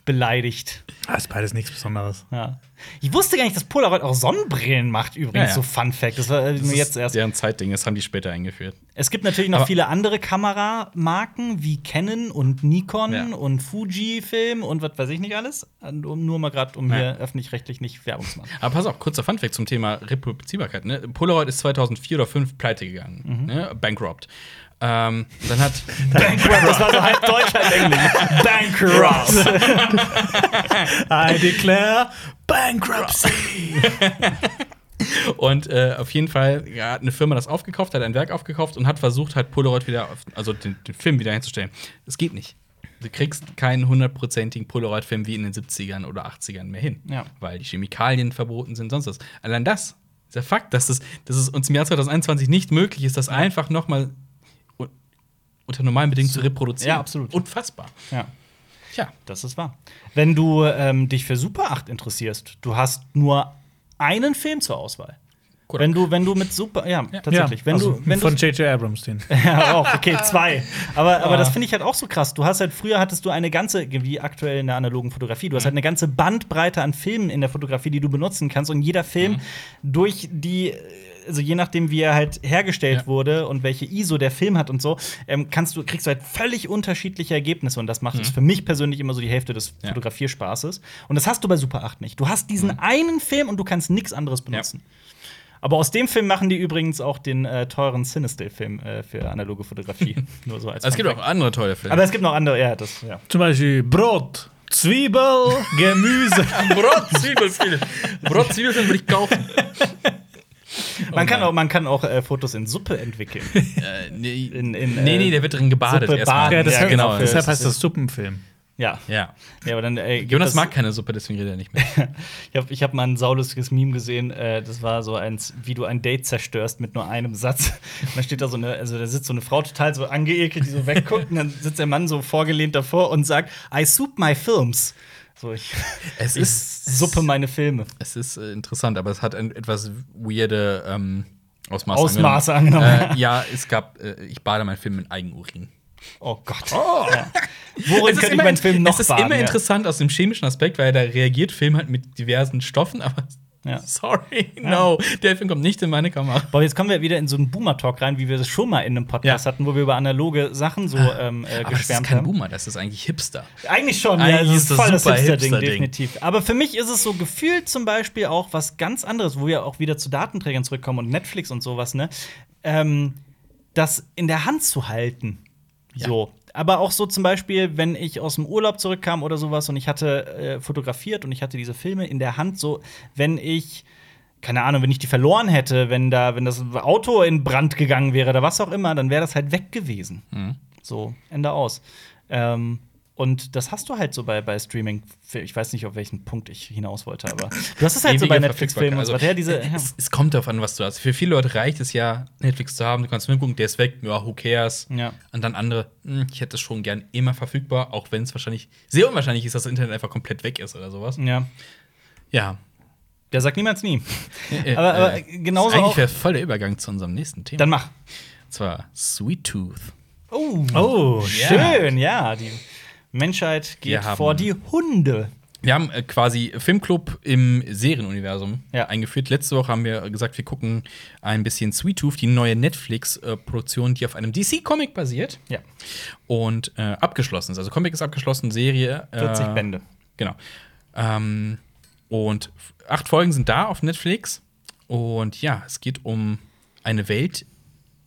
beleidigt. Ah, ist beides nichts Besonderes. Ja. Ich wusste gar nicht, dass Polaroid auch Sonnenbrillen macht, übrigens. Ja, ja. So Fun Fact. Das war äh, Das mir ist jetzt erst. deren Zeitding, das haben die später eingeführt. Es gibt natürlich noch Aber- viele andere Kameramarken wie Canon und Nikon und Fujifilm und was weiß ich nicht alles. Nur mal gerade, um hier öffentlich-rechtlich nicht Werbung zu machen. Aber pass auf, kurzer Funfact zum Thema Reproduzierbarkeit. Ne? Polaroid ist 2004 oder 2005 pleite gegangen, Mhm. ne? bankrupt. Ähm, dann hat Bankrupt, das war so halb Deutsch, halb Englisch. Bankrupt. I declare bankruptcy. Und äh, auf jeden Fall ja, hat eine Firma das aufgekauft, hat ein Werk aufgekauft und hat versucht, halt Polaroid wieder, auf, also den, den Film wieder herzustellen. Das geht nicht. Du kriegst keinen hundertprozentigen Polaroid-Film wie in den 70ern oder 80ern mehr hin. Ja. Weil die Chemikalien verboten sind, sonst was. Allein das, der Fakt, dass es, dass es uns im Jahr 2021 nicht möglich ist, das einfach noch mal u- unter normalen Bedingungen zu reproduzieren. Ja, absolut. Unfassbar. Ja. Tja. Das ist wahr. Wenn du ähm, dich für Super 8 interessierst, du hast nur einen Film zur Auswahl. Kodak. Wenn du, wenn du mit Super, ja, tatsächlich. Ja, wenn also du, wenn von J.J. Abrams den. ja, auch, okay, zwei. Aber, aber Ah. das finde ich halt auch so krass. Du hast halt, früher hattest du eine ganze, wie aktuell in der analogen Fotografie, du hast halt eine ganze Bandbreite an Filmen in der Fotografie, die du benutzen kannst. Und jeder Film Mhm. durch die, also je nachdem, wie er halt hergestellt Ja. wurde und welche ISO der Film hat und so, ähm, kannst du, kriegst du halt völlig unterschiedliche Ergebnisse. Und das macht es für mich persönlich immer so die Hälfte des Mhm. Ja. Fotografierspaßes. Und das hast du bei Super 8 nicht. Du hast diesen Mhm. einen Film und du kannst nichts anderes benutzen. Aber aus dem Film machen die übrigens auch den äh, teuren Cinestill-Film äh, für analoge Fotografie. Nur so als es gibt auch andere tolle Filme. Aber es gibt noch andere, ja, das, ja. Zum Beispiel Brot, Zwiebel, Gemüse. Brot, Zwiebelfilm. Brot, Zwiebelfilm würde ich kaufen. Man, kann Mann. auch, man kann auch äh, Fotos in Suppe entwickeln. Äh, nee, In- in, nee, äh, nee, der wird drin gebadet Suppe erstmal. baden. ja, das Ja, genau. Deshalb Das heißt das Suppenfilm. Ja. Ja. Ja, aber dann äh, Jonas mag keine Suppe, deswegen redet er nicht mehr. Ich habe ich hab mal ein saulustiges Meme gesehen. Äh, das war so eins, wie du ein Date zerstörst mit nur einem Satz. Und steht da so eine, also da sitzt so eine Frau total so angeekelt, die so wegguckt. und dann sitzt der Mann so vorgelehnt davor und sagt, I soup my films. So, ich, Es ich ist- suppe meine Filme. Es ist äh, interessant, aber es hat ein etwas weirde ähm, Ausmaße, Ausmaße Äh, ja, es gab, äh, ich bade meinen Film in Eigenurin. Oh Gott. Ja. Worin könnte ich meinen Film noch Es ist baden, immer ja. interessant aus dem chemischen Aspekt, weil da reagiert Film halt mit diversen Stoffen, aber Ja. sorry, no, der Film kommt nicht in meine Kamera. Boah, jetzt kommen wir wieder in so einen Boomer-Talk rein, wie wir das schon mal in einem Podcast Ja. hatten, wo wir über analoge Sachen so ähm, äh, Aber das ist geschwärmt kein haben. Boomer, das ist eigentlich Hipster. Eigentlich schon, Eigentlich ja, das ist das voll das Hipster-Ding, Hipster-Ding. definitiv. Aber für mich ist es so gefühlt zum Beispiel auch was ganz anderes, wo wir auch wieder zu Datenträgern zurückkommen und Netflix und sowas, ne? Ähm, das in der Hand zu halten. So. Aber auch so zum Beispiel, wenn ich aus dem Urlaub zurückkam oder sowas und ich hatte äh, fotografiert und ich hatte diese Filme in der Hand, so, wenn ich keine Ahnung, wenn ich die verloren hätte, wenn da, wenn das Auto in Brand gegangen wäre oder was auch immer, dann wäre das halt weg gewesen. Mhm. So, Ende aus. Ähm, und das hast du halt so bei, bei Streaming. Ich weiß nicht, auf welchen Punkt ich hinaus wollte, aber du hast es halt so bei Netflix-Filmen und Verfügbarkeit. so weiter. Ja, diese, Also, ja. es, es kommt darauf an, was du hast. Für viele Leute reicht es ja, Netflix zu haben. Du kannst mitgucken, der ist weg, ja, who cares. Ja. Und dann andere, hm, ich hätte es schon gern immer verfügbar, auch wenn es wahrscheinlich sehr unwahrscheinlich ist, dass das Internet einfach komplett weg ist oder sowas. ja. Ja. Der sagt niemals nie. Äh, Aber- aber äh, genauso ist Eigentlich voll der Übergang zu unserem nächsten Thema. Dann mach. Und zwar Sweet Tooth. Oh, Oh, schön, ja. Die Menschheit geht haben- vor die Hunde. Wir haben äh, quasi Filmclub im Serienuniversum Ja. eingeführt. Letzte Woche haben wir gesagt, wir gucken ein bisschen Sweet Tooth, die neue Netflix-Produktion, die auf einem DC-Comic basiert Ja, und äh, abgeschlossen ist. Also Comic ist abgeschlossen, Serie. 40 äh, Bände. Genau. Ähm, und acht Folgen sind da auf Netflix. Und ja, es geht um eine Welt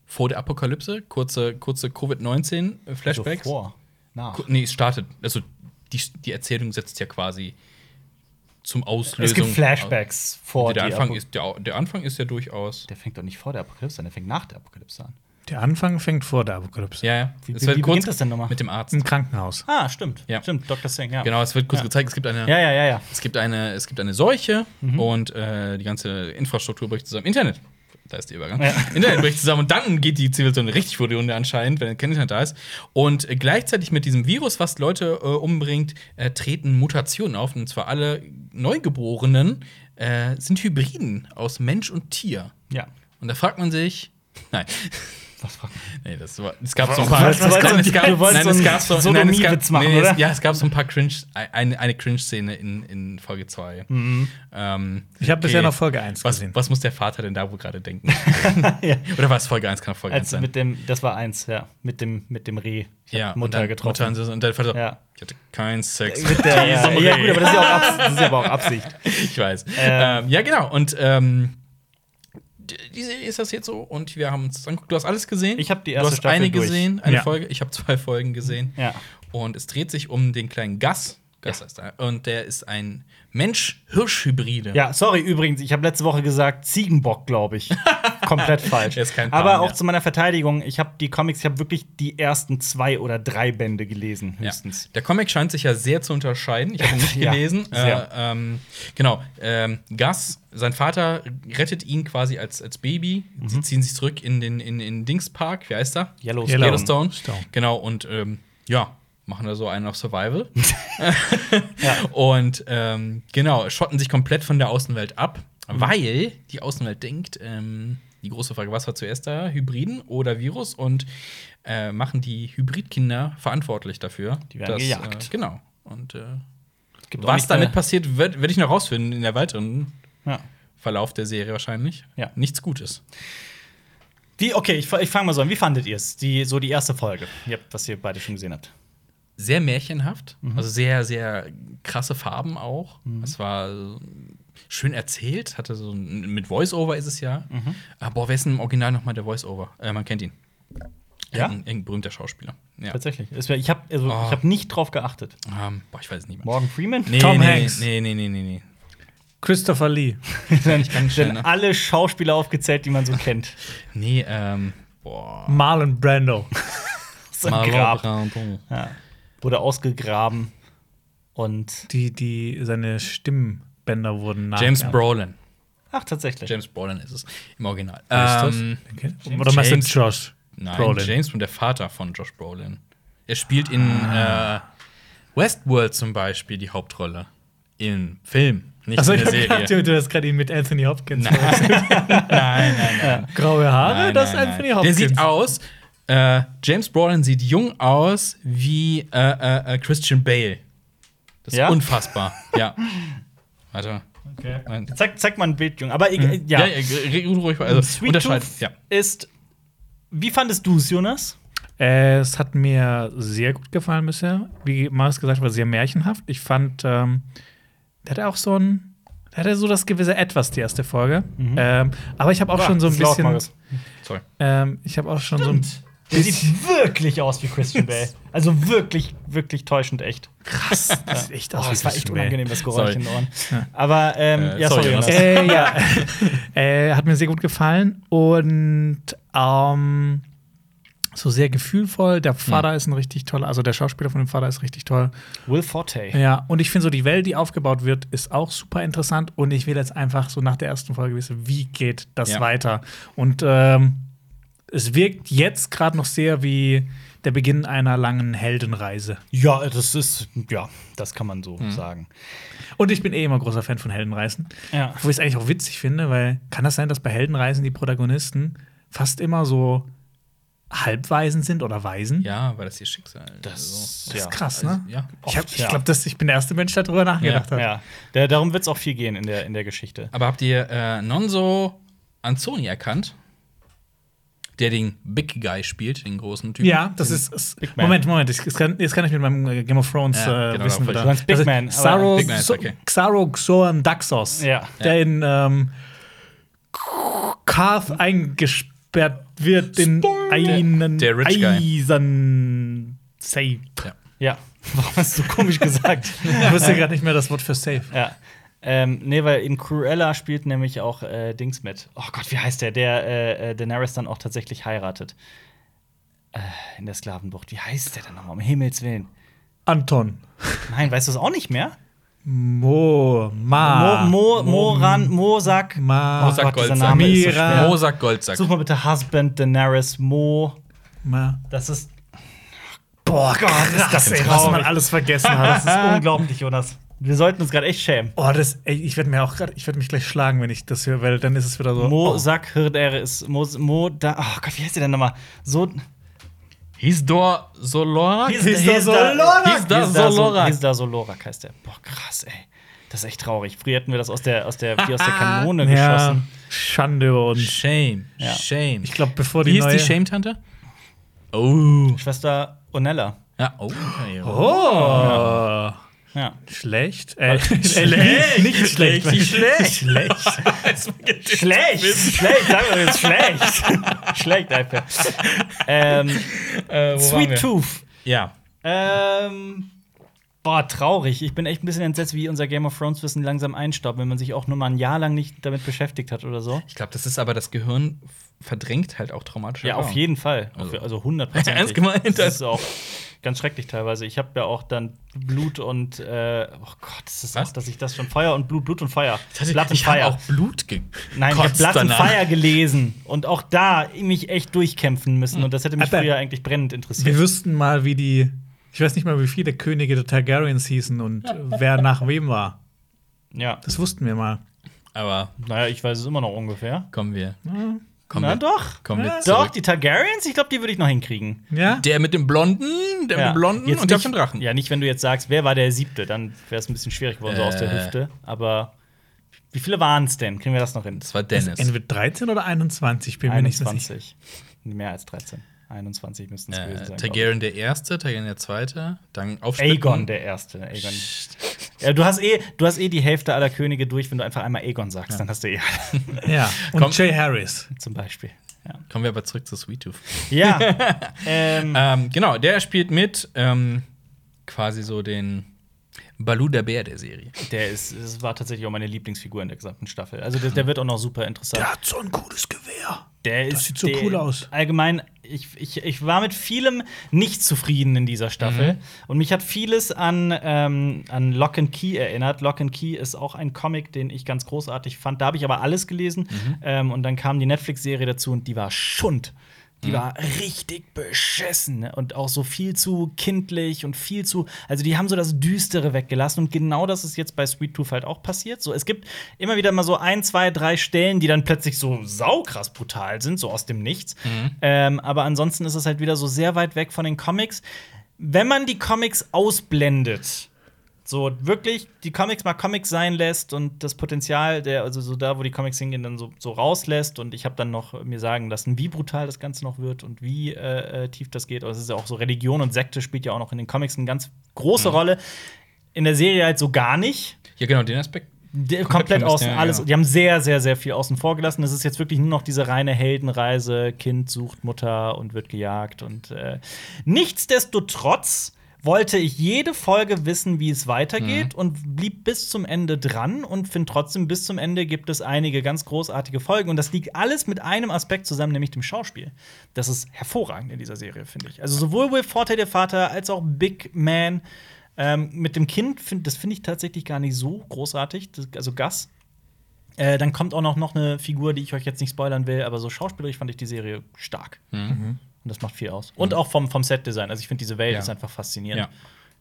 vor der Apokalypse. Kurze, kurze Covid-19-Flashbacks. So vor, nach. Nee, es startet. Also die, die Erzählung setzt ja quasi zum Auslösung. Es gibt Flashbacks vor Der Anfang, Apo- ist, der, der Anfang ist ja durchaus. Der fängt doch nicht vor der Apokalypse an, der fängt nach der Apokalypse an. Der Anfang fängt vor der Apokalypse. Ja, ja. Wie- Es wird wie kurz beginnt das denn nochmal? Mit dem Arzt. Im Krankenhaus. Ah, stimmt. Ja. Stimmt, Dr. Singh, ja. Genau, es wird kurz Ja. gezeigt, es gibt eine. Ja, ja, ja, ja. Es gibt eine, es gibt eine Seuche Mhm. und äh, die ganze Infrastruktur bricht zusammen. Internet. Da ist der Übergang. Ja. Internet bricht zusammen und dann geht die Zivilisation richtig vor die Hunde anscheinend, wenn kein Internet da ist. Und gleichzeitig mit diesem Virus, was Leute äh, umbringt, äh, treten Mutationen auf. Und zwar alle Neugeborenen äh, sind Hybriden aus Mensch und Tier. Ja. Und da fragt man sich, nein. Was fragt Nee, das war, es gab so ein paar. was- was- nein, es gab, nein, so es gab so, nein, es gab, machen, nee, oder? Es, ja, es gab so ein paar Cringe, eine, eine Cringe-Szene in, in Folge 2. Mhm. Ähm, Ich habe okay. bisher noch Folge 1 was, gesehen. was muss der Vater denn da wohl gerade denken? Ja. Oder war es Folge 1? Kann auch Folge 1 Als sein. mit dem, das war eins, ja. Mit dem, mit dem Reh. Ja, Mutter und dann, getroffen. Mutter und, so- und der Vater so, Ja. ich hatte keinen Sex Mit der, ja, diesem ja, Reh. gut, aber das ist ja auch, Abs das ist ja aber auch Absicht. Ich weiß. Ähm. Ähm, ja, genau. Und ähm, die Serie ist das jetzt so und wir haben uns angeguckt. Du hast alles gesehen? Ich hab die Du erste hast Staffel eine durch. gesehen, eine Ja. Folge. Ich habe zwei Folgen gesehen. Ja. Und es dreht sich um den kleinen Gus. Gus heißt er. Und der ist ein Mensch-Hirsch-Hybride. Ja, sorry, übrigens, ich habe letzte Woche gesagt Ziegenbock, glaube ich. Komplett falsch. Ist kein Pan, Aber auch ja. zu meiner Verteidigung, ich habe die Comics, ich habe wirklich die ersten zwei oder drei Bände gelesen, Ja. höchstens. Der Comic scheint sich ja sehr zu unterscheiden. Ich habe ihn nicht Ja, gelesen. Äh, ähm, genau. Ähm, Gus, sein Vater rettet ihn quasi als, als Baby. Mhm. Sie ziehen sich zurück in den in, in Dingspark. Wie heißt er? Yellowstone. Yellowstone. Stone. Genau. Und ähm, ja, machen da so einen auf Survival. Ja. Und ähm, genau, schotten sich komplett von der Außenwelt ab, Mhm. weil die Außenwelt denkt, ähm, die große Frage, was war zuerst da, Hybriden oder Virus? Und äh, machen die Hybridkinder verantwortlich dafür. Die werden gejagt. Äh, genau. Und äh, was damit passiert, werde werd ich noch rausfinden in der weiteren Ja. Verlauf der Serie wahrscheinlich. Ja. Nichts Gutes. Wie, okay, ich, ich fange mal so an. Wie fandet ihr es? Die, so die erste Folge, ihr habt, was ihr beide schon gesehen habt. Sehr märchenhaft, Mhm. also sehr, sehr krasse Farben auch. Es war schön erzählt, hatte so ein, mit Voice-Over ist es ja. Mhm. Ah, boah, wer ist denn im Original nochmal der Voice-Over? Äh, man kennt ihn. Ja? Ein, ein berühmter Schauspieler. Ja. Tatsächlich. Ich habe also, Oh. ich hab nicht drauf geachtet. Ähm, boah, ich weiß es nicht mehr. Morgan Freeman? Nee, Tom nee, Hanks. Nee, nee, nee, nee, nee. Christopher Lee. Dann, dann ne? alle Schauspieler aufgezählt, die man so kennt. Nee, ähm, boah. Marlon Brando. Marlon Grab. Brando. Ja. Wurde ausgegraben. Und Die, die, seine Stimmbänder wurden James nachgeahmt. Brolin. ach, tatsächlich. James Brolin ist es im Original. Ähm, Okay. Oder meinst du James- Josh? Nein, Brolin. James und der Vater von Josh Brolin. Er spielt in äh, Westworld zum Beispiel die Hauptrolle. Im Film, nicht Achso, in ich der Serie. gedacht, du hast gerade ihn mit Anthony Hopkins. Nein, nein, nein, nein. Graue Haare, Nein, das ist nein, Anthony nein. Hopkins. Der sieht aus, äh, James Brolin sieht jung aus wie äh, äh, äh, Christian Bale. Das ist Ja? unfassbar. ja. Warte. Okay. Zeig, zeig mal ein Bild, Junge. Aber ich, Ja, ja, ja, ruhig. Also, Sweet unterscheid. Tooth Ja. ist. Wie fandest du es, Jonas? Äh, es hat mir sehr gut gefallen bisher. Wie Marius gesagt hat, war sehr märchenhaft. Ich fand, ähm, der hatte auch so ein, der hatte so das gewisse Etwas, die erste Folge. Ähm, aber ich habe auch schon so ein Das ist laut, bisschen, ähm, ich habe auch schon so ein Der sieht wirklich aus wie Christian Bale. Also wirklich, wirklich täuschend echt. krass, das sieht echt Oh, aus. das wie war echt unangenehm, das Geräusch Sorry. in den Ohren. Aber, ähm, Äh, ja, sorry, sorry. Äh, ja, äh, hat mir sehr gut gefallen und ähm, so sehr gefühlvoll. Der Vater ist ein richtig toller, also der Schauspieler von dem Vater ist richtig toll. Will Forte. Ja, und ich finde so, die Welt, die aufgebaut wird, ist auch super interessant. Und ich will jetzt einfach so nach der ersten Folge wissen, wie geht das Ja. weiter? Und ähm, es wirkt jetzt gerade noch sehr wie der Beginn einer langen Heldenreise. Ja, das ist, ja, das kann man so sagen. Und ich bin eh immer großer Fan von Heldenreisen. Ja. Wo ich es eigentlich auch witzig finde, weil kann das sein, dass bei Heldenreisen die Protagonisten fast immer so Halbwaisen sind oder Waisen? Ja, weil das ihr Schicksal Das, also, Das ja. ist krass, ne? Ja. Ich, hab- ich ja. glaube, ich bin der erste Mensch, der darüber nachgedacht hat. Ja, der, darum wird es auch viel gehen in der, in der Geschichte. Aber habt ihr äh, Nonso Anzoni erkannt? Der den Big Guy spielt, den großen Typen. Ja, das ist. ist. Moment, Moment. Ich, das kann, jetzt kann ich mit meinem äh, Game of Thrones Ja, äh, genau, wissen. wieder. Du meinst Big Man, Xaro, Big Man so, okay. Xaro Xoan Daxos. Ja. Der in ähm, Karth eingesperrt wird in einen Der Guy. Eisen Safe. Ja. Ja. Warum hast du so komisch gesagt? Ich wusste gerade nicht mehr das Wort für Safe. ja. Ähm, nee, weil in Cruella spielt nämlich auch äh, Dings mit. Oh Gott, wie heißt der? Der äh, äh, Daenerys dann auch tatsächlich heiratet. Äh, in der Sklavenbucht. Wie heißt der denn nochmal? Um Himmels Willen. Anton. Nein, weißt du es auch nicht mehr? Mo. Ma. Mo, Mo, Moran, Mosak. Ma. Oh Gott, Goldsack. Name ist so Mira. schwer. Mosak Goldsack. Such mal bitte Husband Daenerys Mo. Ma. Das ist. Boah, krass, ey, was man alles vergessen hat. Das ist unglaublich, Jonas. Wir sollten uns gerade echt schämen. Oh, das, ey, ich werde mir auch gerade, ich werde mich gleich schlagen, wenn ich das höre, weil dann ist es wieder so. Mo oh. Sak Hirdere ist Mo, Mo da. Oh Gott, wie heißt der denn nochmal? So. Hisdor Solora? Hisdor Solorak. Hisdor Solorak. Solorak. Hisdor Solorak heißt der. Boah, krass, ey. Das ist echt traurig. Früher hätten wir das aus der, aus der, wie aus der Kanone Ja, geschossen. Schande über uns. Shame. Ja. Shame. Ich glaube, bevor die Wie ist neue die Shame-Tante? Oh. Schwester Onella. Ja, oh. Okay. Oh. Ja. Schlecht? Äh, Schlecht. nicht schlecht. Nicht schlecht. schlecht. Schlecht! schlecht, sagen wir jetzt schlecht. schlecht einfach. Ähm, Äh, Sweet? Tooth. Ja. Ähm. Boah, traurig. Ich bin echt ein bisschen entsetzt, wie unser Game of Thrones Wissen langsam einstaubt, wenn man sich auch nur mal ein Jahr lang nicht damit beschäftigt hat oder so. Ich glaube, das ist aber das Gehirn verdrängt halt auch traumatische Ja, auf jeden Fall. Also- Also 100 Prozent. Ernst gemeint? Das ist auch ganz schrecklich teilweise. Ich habe ja auch dann Blut und äh, oh Gott, das ist Was? auch, dass ich das schon Feuer und Blut, Blut und Feuer. Ich hatte, Blood and ich habe Fire. auch Blut Nein, ich habe and danach. Fire gelesen und auch da mich echt durchkämpfen müssen und das hätte mich Aber- früher eigentlich brennend interessiert. Wir wüssten mal, wie die. Ich weiß nicht mal, wie viele Könige der Targaryens hießen und wer nach wem war. Ja. Das wussten wir mal. Aber Naja, ich weiß es immer noch ungefähr. kommen wir. Kommen Na wir. doch. Kommen wir Ja. Doch, zurück. die Targaryens, ich glaube, die würde ich noch hinkriegen. Ja? Der mit dem Blonden, der mit dem Blonden Jetzt und der nicht- mit dem Drachen. Ja, nicht, wenn du jetzt sagst, wer war der siebte, dann wäre es ein bisschen schwierig geworden, so aus der Äh. Hüfte. Aber wie viele waren es denn? Kriegen wir das noch hin? Das war Dennis. Entweder 13 oder 21, bin mir nicht so sicher. 21. Mehr als 13. 21 müssten es gewesen Äh, sein. Targaryen der Erste, Targaryen der Zweite, dann aufsplitten. Aegon der Erste. Aegon. Ja, du, hast eh, du hast eh die Hälfte aller Könige durch, wenn du einfach einmal Aegon sagst. Dann hast du eh Ja. Und Komm. Jay Harris. zum Beispiel. Ja, Kommen wir aber zurück zu Sweet Tooth. ja ähm, Ähm, genau, der spielt mit ähm, quasi so den Baloo der Bär der Serie. Der ist, es war tatsächlich auch meine Lieblingsfigur in der gesamten Staffel. Also der, der wird auch noch super interessant. Der hat so ein cooles Gewehr. Der Das ist, sieht so der, cool aus. Allgemein, ich, ich, ich war mit vielem nicht zufrieden in dieser Staffel. Und mich hat vieles an, ähm, an Lock and Key erinnert. Lock and Key ist auch ein Comic, den ich ganz großartig fand. Da habe ich aber alles gelesen. Ähm, und dann kam die Netflix-Serie dazu und die war Schund. Die war richtig beschissen ne? und auch so viel zu kindlich und viel zu. Also, die haben so das Düstere weggelassen und genau das ist jetzt bei Sweet Tooth halt auch passiert. So, es gibt immer wieder mal so ein, zwei, drei Stellen, die dann plötzlich so saukrass brutal sind, so aus dem Nichts. Ähm, aber ansonsten ist es halt wieder so sehr weit weg von den Comics. Wenn man die Comics ausblendet, so wirklich die Comics mal Comics sein lässt und das Potenzial, der, also so da, wo die Comics hingehen, dann so, so rauslässt und ich habe dann noch mir sagen lassen, wie brutal das Ganze noch wird und wie äh, äh, tief das geht. Also es ist ja auch so Religion und Sekte spielt ja auch noch in den Comics eine ganz große Rolle. In der Serie halt so gar nicht. Ja, genau, den Aspekt. Komplett komplett außen, ja, alles. genau. Die haben sehr, sehr, sehr viel außen vor gelassen. Es ist jetzt wirklich nur noch diese reine Heldenreise. Kind sucht Mutter und wird gejagt. Und äh, nichtsdestotrotz wollte ich jede Folge wissen, wie es weitergeht und blieb bis zum Ende dran und finde trotzdem, bis zum Ende gibt es einige ganz großartige Folgen. Und das liegt alles mit einem Aspekt zusammen, nämlich dem Schauspiel. Das ist hervorragend in dieser Serie, finde ich. Also sowohl Will Forte, der Vater, als auch Big Man. Ähm, mit dem Kind, find, das finde ich tatsächlich gar nicht so großartig. Das, also Gus. Äh, dann kommt auch noch, noch eine Figur, die ich euch jetzt nicht spoilern will, aber so schauspielerisch fand ich die Serie stark. Und das macht viel aus. Und auch vom, vom Set-Design. Also ich finde, diese Welt Ja. ist einfach faszinierend.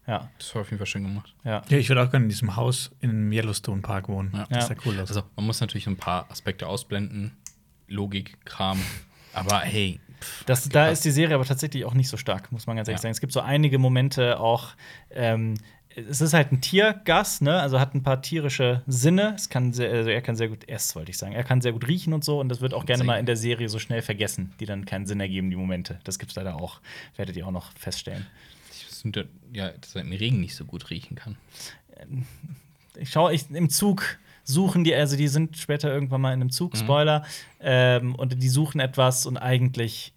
Ja. Ja. Das war auf jeden Fall schön gemacht. ja. Ja, ich würde auch gerne in diesem Haus im Yellowstone Park wohnen. Ja. Das Ja. sah cool aus. Also, man muss natürlich ein paar Aspekte ausblenden. Logik, Kram. Aber hey, Das, da ist die Serie aber tatsächlich auch nicht so stark, muss man ganz ehrlich Ja. sagen. Es gibt so einige Momente auch. Ähm, es ist halt ein Tiergas, ne? Also hat ein paar tierische Sinne. Es kann sehr, also er kann sehr gut essen, wollte ich sagen. Er kann sehr gut riechen und so. Und das wird auch gerne mal in der Serie so schnell vergessen, die dann keinen Sinn ergeben, die Momente. Das gibt's leider auch. Werdet ihr auch noch feststellen. ich finde, ja, dass er den Regen nicht so gut riechen kann. ich schaue ich, im Zug suchen die, also die sind später irgendwann mal in einem Zug, Spoiler, ähm, und die suchen etwas und eigentlich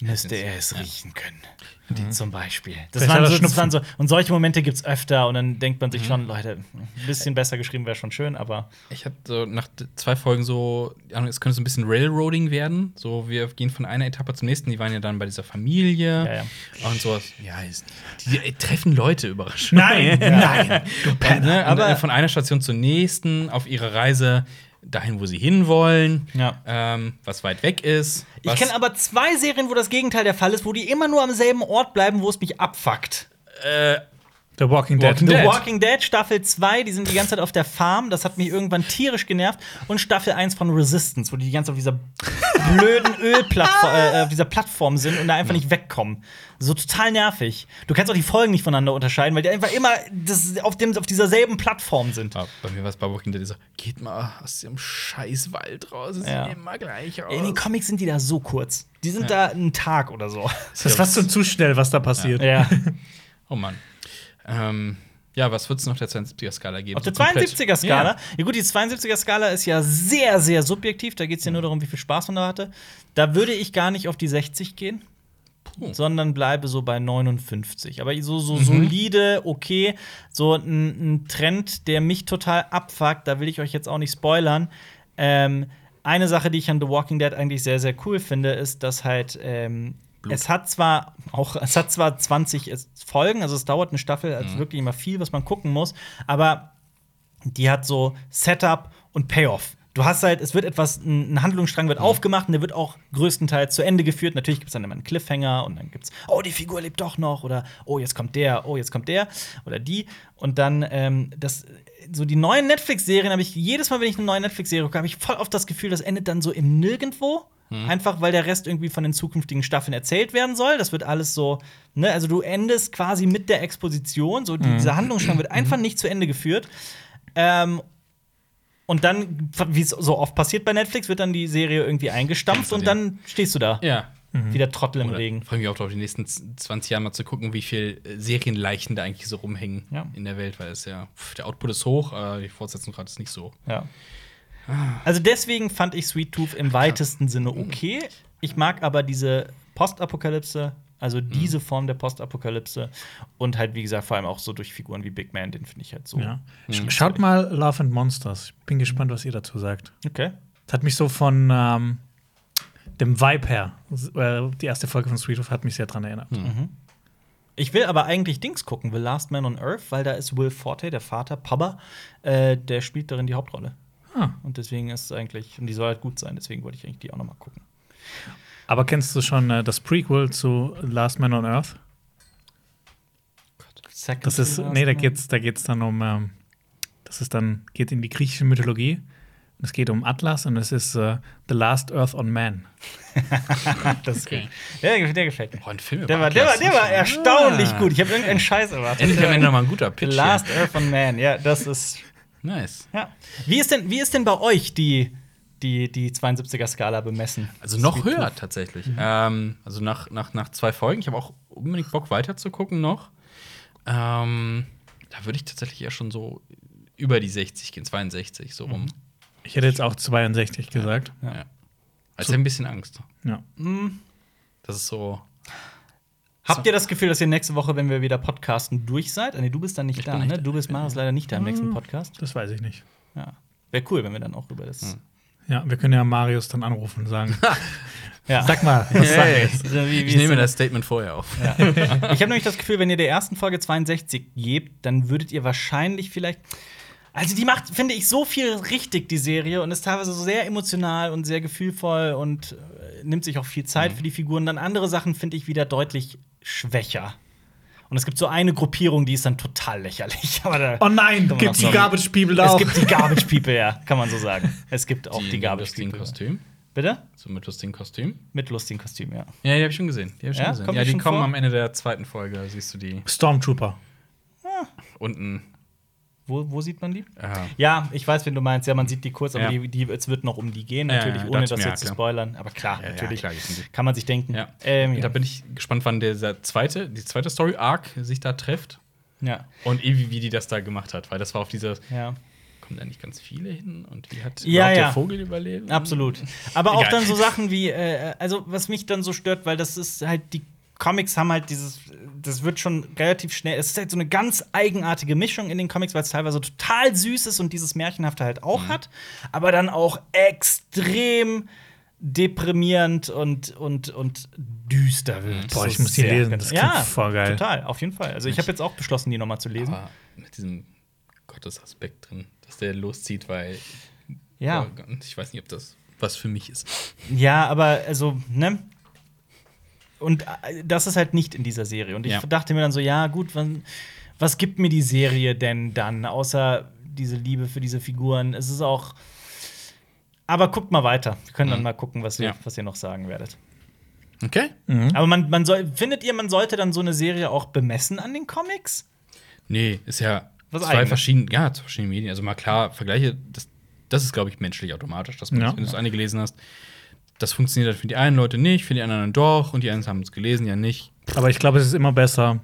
müsste er es riechen können. Die zum Beispiel. Das waren, so, das waren so, und solche Momente gibt es öfter und dann denkt man sich schon, Leute, ein bisschen besser geschrieben wäre schon schön, aber Ich hatte so nach zwei Folgen so, es könnte so ein bisschen Railroading werden. So, wir gehen von einer Etappe zum nächsten. Die waren ja dann bei dieser Familie Ja, ja. und sowas. Ja. Die äh, treffen Leute überraschend. Nein, nein. Und, ne, Aber- aber von einer Station zur nächsten auf ihrer Reise dahin, wo sie hinwollen, Ja. ähm, was weit weg ist. ich kenne aber zwei Serien, wo das Gegenteil der Fall ist, wo die immer nur am selben Ort bleiben, wo es mich abfuckt. The Walking Dead. Walking The Dead. Walking Dead Staffel 2, die sind die ganze Zeit auf der Farm, das hat mich irgendwann tierisch genervt. Und Staffel 1 von Resistance, wo die die ganze Zeit auf dieser blöden Ölplattform, äh, auf dieser Plattform sind und da einfach nicht wegkommen. So total nervig. Du kannst auch die Folgen nicht voneinander unterscheiden, weil die einfach immer das, auf, dem, auf dieser selben Plattform sind. Ja, bei mir war es bei Walking Dead so, geht mal aus dem scheiß Wald raus, es Ja. sieht immer gleich aus. In den Comics sind die da so kurz. Die sind da einen Tag oder so. Das ist fast schon zu schnell, was da passiert. Ja. Oh Mann. Ähm, ja, was wird es noch der 72er-Skala geben? Auf der So komplett. 72er-Skala. Ja. Ja. gut, die 72er-Skala ist ja sehr, sehr subjektiv. Da geht es ja nur darum, wie viel Spaß man da hatte. Da würde ich gar nicht auf die 60 gehen, Puh. sondern bleibe so bei 59. Aber so, so solide, okay. So ein, ein Trend, der mich total abfuckt, da will ich euch jetzt auch nicht spoilern. Ähm, eine Sache, die ich an The Walking Dead eigentlich sehr, sehr cool finde, ist, dass halt ähm, es hat zwar auch, es hat zwar 20 Folgen, also es dauert eine Staffel, also wirklich immer viel, was man gucken muss, aber die hat so Setup und Payoff. Du hast halt, es wird etwas, ein Handlungsstrang wird aufgemacht und der wird auch größtenteils zu Ende geführt. Natürlich gibt es dann immer einen Cliffhanger und dann gibt's, oh, die Figur lebt doch noch oder oh, jetzt kommt der, oh, jetzt kommt der oder die. Und dann, ähm, das, so die neuen Netflix-Serien habe ich, jedes Mal, wenn ich eine neue Netflix-Serie gucke, habe ich voll oft das Gefühl, das endet dann so im Nirgendwo. Einfach weil der Rest irgendwie von den zukünftigen Staffeln erzählt werden soll. Das wird alles so, ne, also du endest quasi mit der Exposition. So, die, dieser Handlungsstrang wird einfach nicht zu Ende geführt. Ähm, und dann, wie es so oft passiert bei Netflix, wird dann die Serie irgendwie eingestampft und dann stehst du da. Ja. Wie der Trottel im Oder Regen. freue mich auch drauf, die nächsten z- 20 Jahre mal zu gucken, wie viel äh, Serienleichen da eigentlich so rumhängen Ja. in der Welt, weil es ja, pff, der Output ist hoch, aber die Fortsetzung gerade ist nicht so. Ja. Also deswegen fand ich Sweet Tooth im weitesten Sinne okay. Ich mag aber diese Postapokalypse Also Mhm. diese Form der Postapokalypse. Und halt, wie gesagt, vor allem auch so durch Figuren wie Big Man, den finde ich halt so. Ja. Sch- Schaut mal Love and Monsters. Ich bin gespannt, was ihr dazu sagt. Okay. Das hat mich so von ähm, dem Vibe her, äh, die erste Folge von Sweet Tooth hat mich sehr dran erinnert. Ich will aber eigentlich Dings gucken, The Last Man on Earth, weil da ist Will Forte, der Vater, Papa, äh, der spielt darin die Hauptrolle. Ah. Und deswegen ist es eigentlich, und die soll halt gut sein, deswegen wollte ich eigentlich die auch noch mal gucken. Aber kennst du schon äh, das Prequel zu Last Man on Earth? Second Das ist, Last nee, da geht's, da geht's dann um, ähm, das ist dann, geht in die griechische Mythologie. Es geht um Atlas und es ist äh, The Last Earth on Man. Das ist Okay. gut. Der, der gefällt mir. Oh, ein Film Der war, der war, der war erstaunlich Ah. gut. Ich habe irgendeinen Scheiß erwartet. Endlich am Ende noch mal ein guter The Pitch. Last hier. Earth on Man, ja, das ist. Nice. Ja. Wie ist denn, wie ist denn bei euch die, die, die 72er-Skala bemessen? Also noch höher Tooth. tatsächlich. Ähm, also nach, nach, nach zwei Folgen. Ich habe auch unbedingt Bock weiter zu gucken noch. Ähm, da würde ich tatsächlich eher schon so über die 60 gehen, 62 so rum. Ich hätte jetzt auch 62 gesagt. Ja. Also ich habe ein bisschen Angst. Ja. Das ist so. Habt ihr das Gefühl, dass ihr nächste Woche, wenn wir wieder podcasten, durch seid? Ah, Nee, du bist dann nicht Ich da, bin nicht ne? da. Du bist Marius leider nicht da im nächsten Podcast. Das weiß ich nicht. Ja. Wäre cool, wenn wir dann auch über das. Hm. Ja, wir können ja Marius dann anrufen und sagen: Ja. Sag mal, was sag Hey, ich? Wie- wie ich ist nehme das Statement vorher auf. Ja. Ich habe nämlich das Gefühl, wenn ihr der ersten Folge 62 gebt, dann würdet ihr wahrscheinlich vielleicht. Also, die macht, finde ich, so viel richtig, die Serie, und ist teilweise so sehr emotional und sehr gefühlvoll und äh, nimmt sich auch viel Zeit für die Figuren. Dann andere Sachen finde ich wieder deutlich schwächer. Und es gibt so eine Gruppierung, die ist dann total lächerlich. Aber da, Oh nein, auch die Garbage People es auch? gibt die Garbage People, ja, kann man so sagen. Es gibt auch die, mit Garbage lustigen People. Kostüm. Bitte? So mit lustigen Kostüm. Mit lustigen Kostüm, ja. Ja, die habe ich schon gesehen. Die hab ich schon Ja? gesehen. Kommt ja, die die schon kommen vor? am Ende der zweiten Folge. Siehst du die Stormtrooper. unten. Wo, wo sieht man die? Äh, Ja, ich weiß, wen du meinst. Ja, man sieht die kurz, aber Ja. die, die, es wird noch um die gehen, natürlich, ohne das jetzt zu spoilern. Aber klar, natürlich. klar, Kann man sich denken. ja. Ähm. Da bin ich gespannt, wann dieser zweite, die zweite Story-Arc sich da trifft. ja. Und wie, wie die das da gemacht hat. Weil das war auf dieser. ja. Kommen da nicht ganz viele hin? Und wie hat Ja, ja. der Vogel überlebt? Absolut. Aber auch dann so Sachen wie, äh, also was mich dann so stört, weil das ist halt, die Comics haben halt dieses, das wird schon relativ schnell, es ist halt so eine ganz eigenartige Mischung in den Comics, weil es teilweise total süß ist und dieses Märchenhafte halt auch Mhm. hat, aber dann auch extrem deprimierend und, und, und düster wird. Boah, ich muss die lesen, das klingt ja, voll geil. Total, auf jeden Fall. Also ich habe jetzt auch beschlossen, die noch mal zu lesen. Aber mit diesem Gottesaspekt drin, dass der loszieht, weil. Ja. Boah, ich weiß nicht, ob das was für mich ist. Ja, aber also, ne? Und äh, das ist halt nicht in dieser Serie. Und ich Ja. dachte mir dann so, ja, gut, wann, was gibt mir die Serie denn dann, außer diese Liebe für diese Figuren? Es ist auch. Aber guckt mal weiter. Wir können dann Mhm. mal gucken, was ihr, Ja. was ihr noch sagen werdet. Okay? Aber man, man soll, findet ihr, man sollte dann so eine Serie auch bemessen an den Comics? Nee, ist ja Was zwei Eigenes. verschiedene, ja, zwei verschiedene Medien. Also mal klar, Vergleiche, das, das ist, glaube ich, menschlich automatisch, dass man, Ja. wenn du das eine gelesen hast, das funktioniert dann für die einen Leute nicht, für die anderen doch und die einen haben es gelesen, ja nicht. Aber ich glaube, es ist immer besser,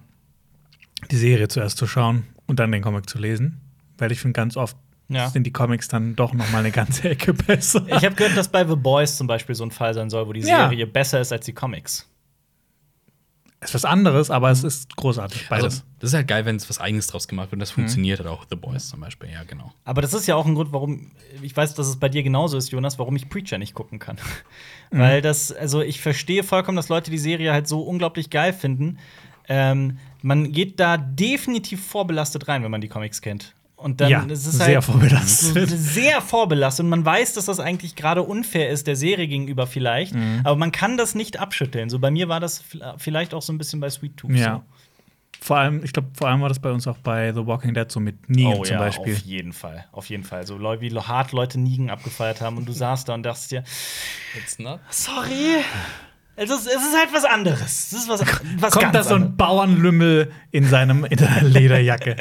die Serie zuerst zu schauen und dann den Comic zu lesen. Weil ich finde, ganz oft Ja. sind die Comics dann doch noch mal eine ganze Ecke besser. Ich habe gehört, dass bei The Boys zum Beispiel so ein Fall sein soll, wo die Ja. Serie besser ist als die Comics. Es ist was anderes, aber es ist großartig, beides. Also, das ist halt geil, wenn es was Eigenes draus gemacht wird. Und das funktioniert halt auch The Boys zum Beispiel, ja, genau. Aber das ist ja auch ein Grund, warum ich weiß, dass es bei dir genauso ist, Jonas, warum ich Preacher nicht gucken kann. Mhm. Weil das, also ich verstehe vollkommen, dass Leute die Serie halt so unglaublich geil finden. Ähm, man geht da definitiv vorbelastet rein, wenn man die Comics kennt. Und dann Ja, ist es sehr halt vorbelastet. so Sehr vorbelastet. Und man weiß, dass das eigentlich gerade unfair ist, der Serie gegenüber vielleicht. Mhm. Aber man kann das nicht abschütteln. So bei mir war das vielleicht auch so ein bisschen bei Sweet Tooth. Ja. Vor allem, ich glaube, vor allem war das bei uns auch bei The Walking Dead so mit Negan Oh zum ja, Beispiel. auf jeden Fall. Auf jeden Fall. So wie hart Leute Nigen abgefeiert haben und du saßt da und dachtest dir, It's not. sorry. Es ist, es ist halt was anderes. Es ist was, was Kommt ganz da so ein anderes. Bauernlümmel in seinem in seiner Lederjacke?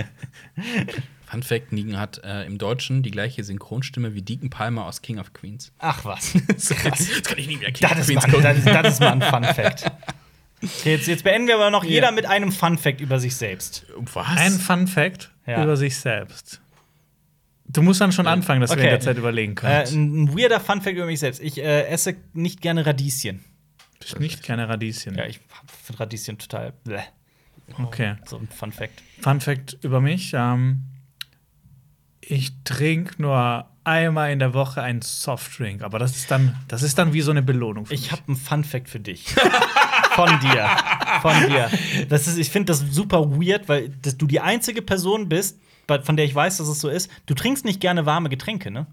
Fun Fact: Negan hat äh, im Deutschen die gleiche Synchronstimme wie Deacon Palmer aus King of Queens. Ach was. Jetzt kann ich nie mehr King Das of ist, Queens mal, gucken. das, ist, das ist mal ein Fun Fact. Okay, jetzt, jetzt beenden wir aber noch jeder mit einem Fun Fact über sich selbst. Was? Ein Fun Fact Ja. über sich selbst. Du musst dann schon anfangen, dass wir Okay. in der Zeit überlegen Äh, können. ein, ein weirder Fun Fact über mich selbst. Ich äh, esse nicht gerne Radieschen. Ich nicht gerne Radieschen. Ja, ich finde Radieschen total. Bleh. Okay. So ein Fun Fact. Fun Fact über mich: ähm, Ich trinke nur einmal in der Woche einen Softdrink, aber das ist dann, das ist dann wie so eine Belohnung. Für Ich habe einen Fun Fact für dich. Von dir. Von dir. Das ist, ich finde das super weird, weil das, du die einzige Person bist, von der ich weiß, dass es so ist. Du trinkst nicht gerne warme Getränke, ne?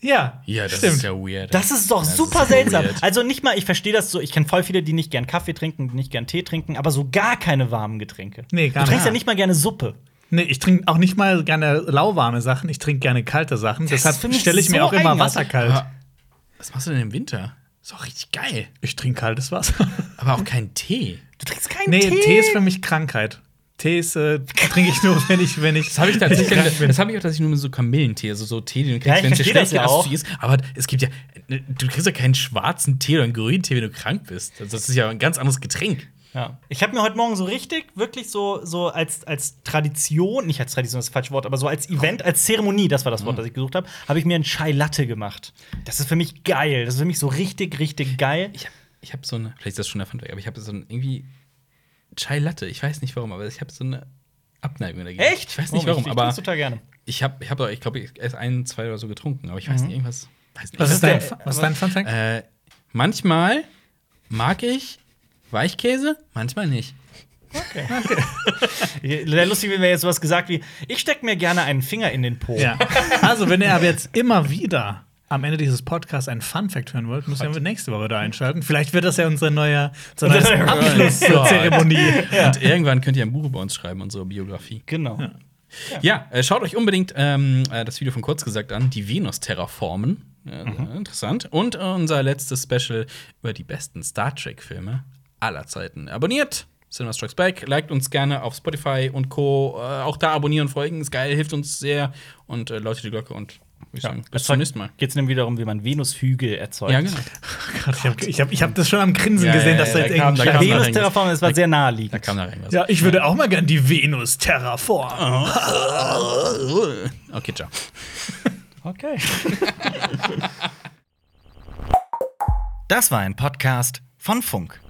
ja, Ja, das stimmt. ist ja weird. Das ist doch Das super ist seltsam. weird. Also nicht mal, ich verstehe das so, ich kenne voll viele, die nicht gern Kaffee trinken, die nicht gern Tee trinken, aber so gar keine warmen Getränke. Nee, gar du trinkst nicht. ja nicht mal gerne Suppe. Nee, ich trinke auch nicht mal gerne lauwarme Sachen, ich trinke gerne kalte Sachen. Das ist Deshalb stelle ich mir so auch immer. Wasser kalt. Aber was machst du denn im Winter? Ist auch richtig geil. Ich trinke kaltes Wasser. Aber auch kein Tee. Du trinkst keinen nee, Tee. Tee ist für mich Krankheit. Tee ist, äh, trinke ich nur, wenn ich, wenn ich. Das habe ich ich tatsächlich, krank bin. das habe ich auch tatsächlich nur mit so Kamillentee, also so Tee, den du Ja, kriegst, ich wenn es dir schlecht ja auch. assoziierst. Aber es gibt ja, du kriegst ja keinen schwarzen Tee oder einen grünen Tee, wenn du krank bist. Also das ist ja ein ganz anderes Getränk. Ja. Ich habe mir heute Morgen so richtig, wirklich so, so als, als Tradition, nicht als Tradition, das ist das falsche Wort, aber so als Event, als Zeremonie, das war das Wort, das ich gesucht habe, habe ich mir einen Chai Latte gemacht. Das ist für mich geil. Das ist für mich so richtig, richtig geil. Ich habe ich hab so eine, vielleicht ist das schon der Funfact, aber ich habe so ein irgendwie Chai Latte. Ich weiß nicht warum, aber ich habe so eine Abneigung dagegen. Echt? Ich weiß nicht Oh, warum, ich, ich aber trink's total gerne. ich habe, ich, hab, ich glaube, ich erst ein, zwei oder so getrunken, aber ich weiß nicht, irgendwas. Weiß nicht. Was ist dein, was ist dein Fun Fact? Äh, manchmal mag ich Weichkäse, manchmal nicht. Wäre lustig, wenn wir jetzt sowas gesagt wie: Ich stecke mir gerne einen Finger in den Po. Ja. Also, wenn ihr aber jetzt immer wieder am Ende dieses Podcasts einen Fun Fact hören wollt, müsst ihr nächste Woche da einschalten. Vielleicht wird das ja unsere neue, unser neues neuer Abschluss zur Gott. Zeremonie. Und irgendwann könnt ihr ein Buch über uns schreiben, unsere Biografie. Genau. Ja, äh, schaut euch unbedingt ähm, äh, das Video von kurz gesagt an, die Venus-Terraformen. Ja, äh, Interessant. Und unser letztes Special über die besten Star Trek-Filme aller Zeiten. Abonniert! Cinema Strikes Back, liked uns gerne auf Spotify und Co. Äh, auch da abonnieren, folgen, ist geil, hilft uns sehr. Und äh, läutet die Glocke und ich sagen, bis zum nächsten Mal. Geht es nämlich darum, wie man Venushügel erzeugt. Ja, genau. Gott, ich habe ich hab, das schon am Grinsen Ja, gesehen, ja, dass da ja, jetzt da kam- irgendwie. da kam Venus noch Terraform, das war sehr Da naheliegend. kam da irgendwas. ja, ich würde auch mal gern die Venus terraformen. Okay, ciao. Okay. das war ein Podcast von Funk.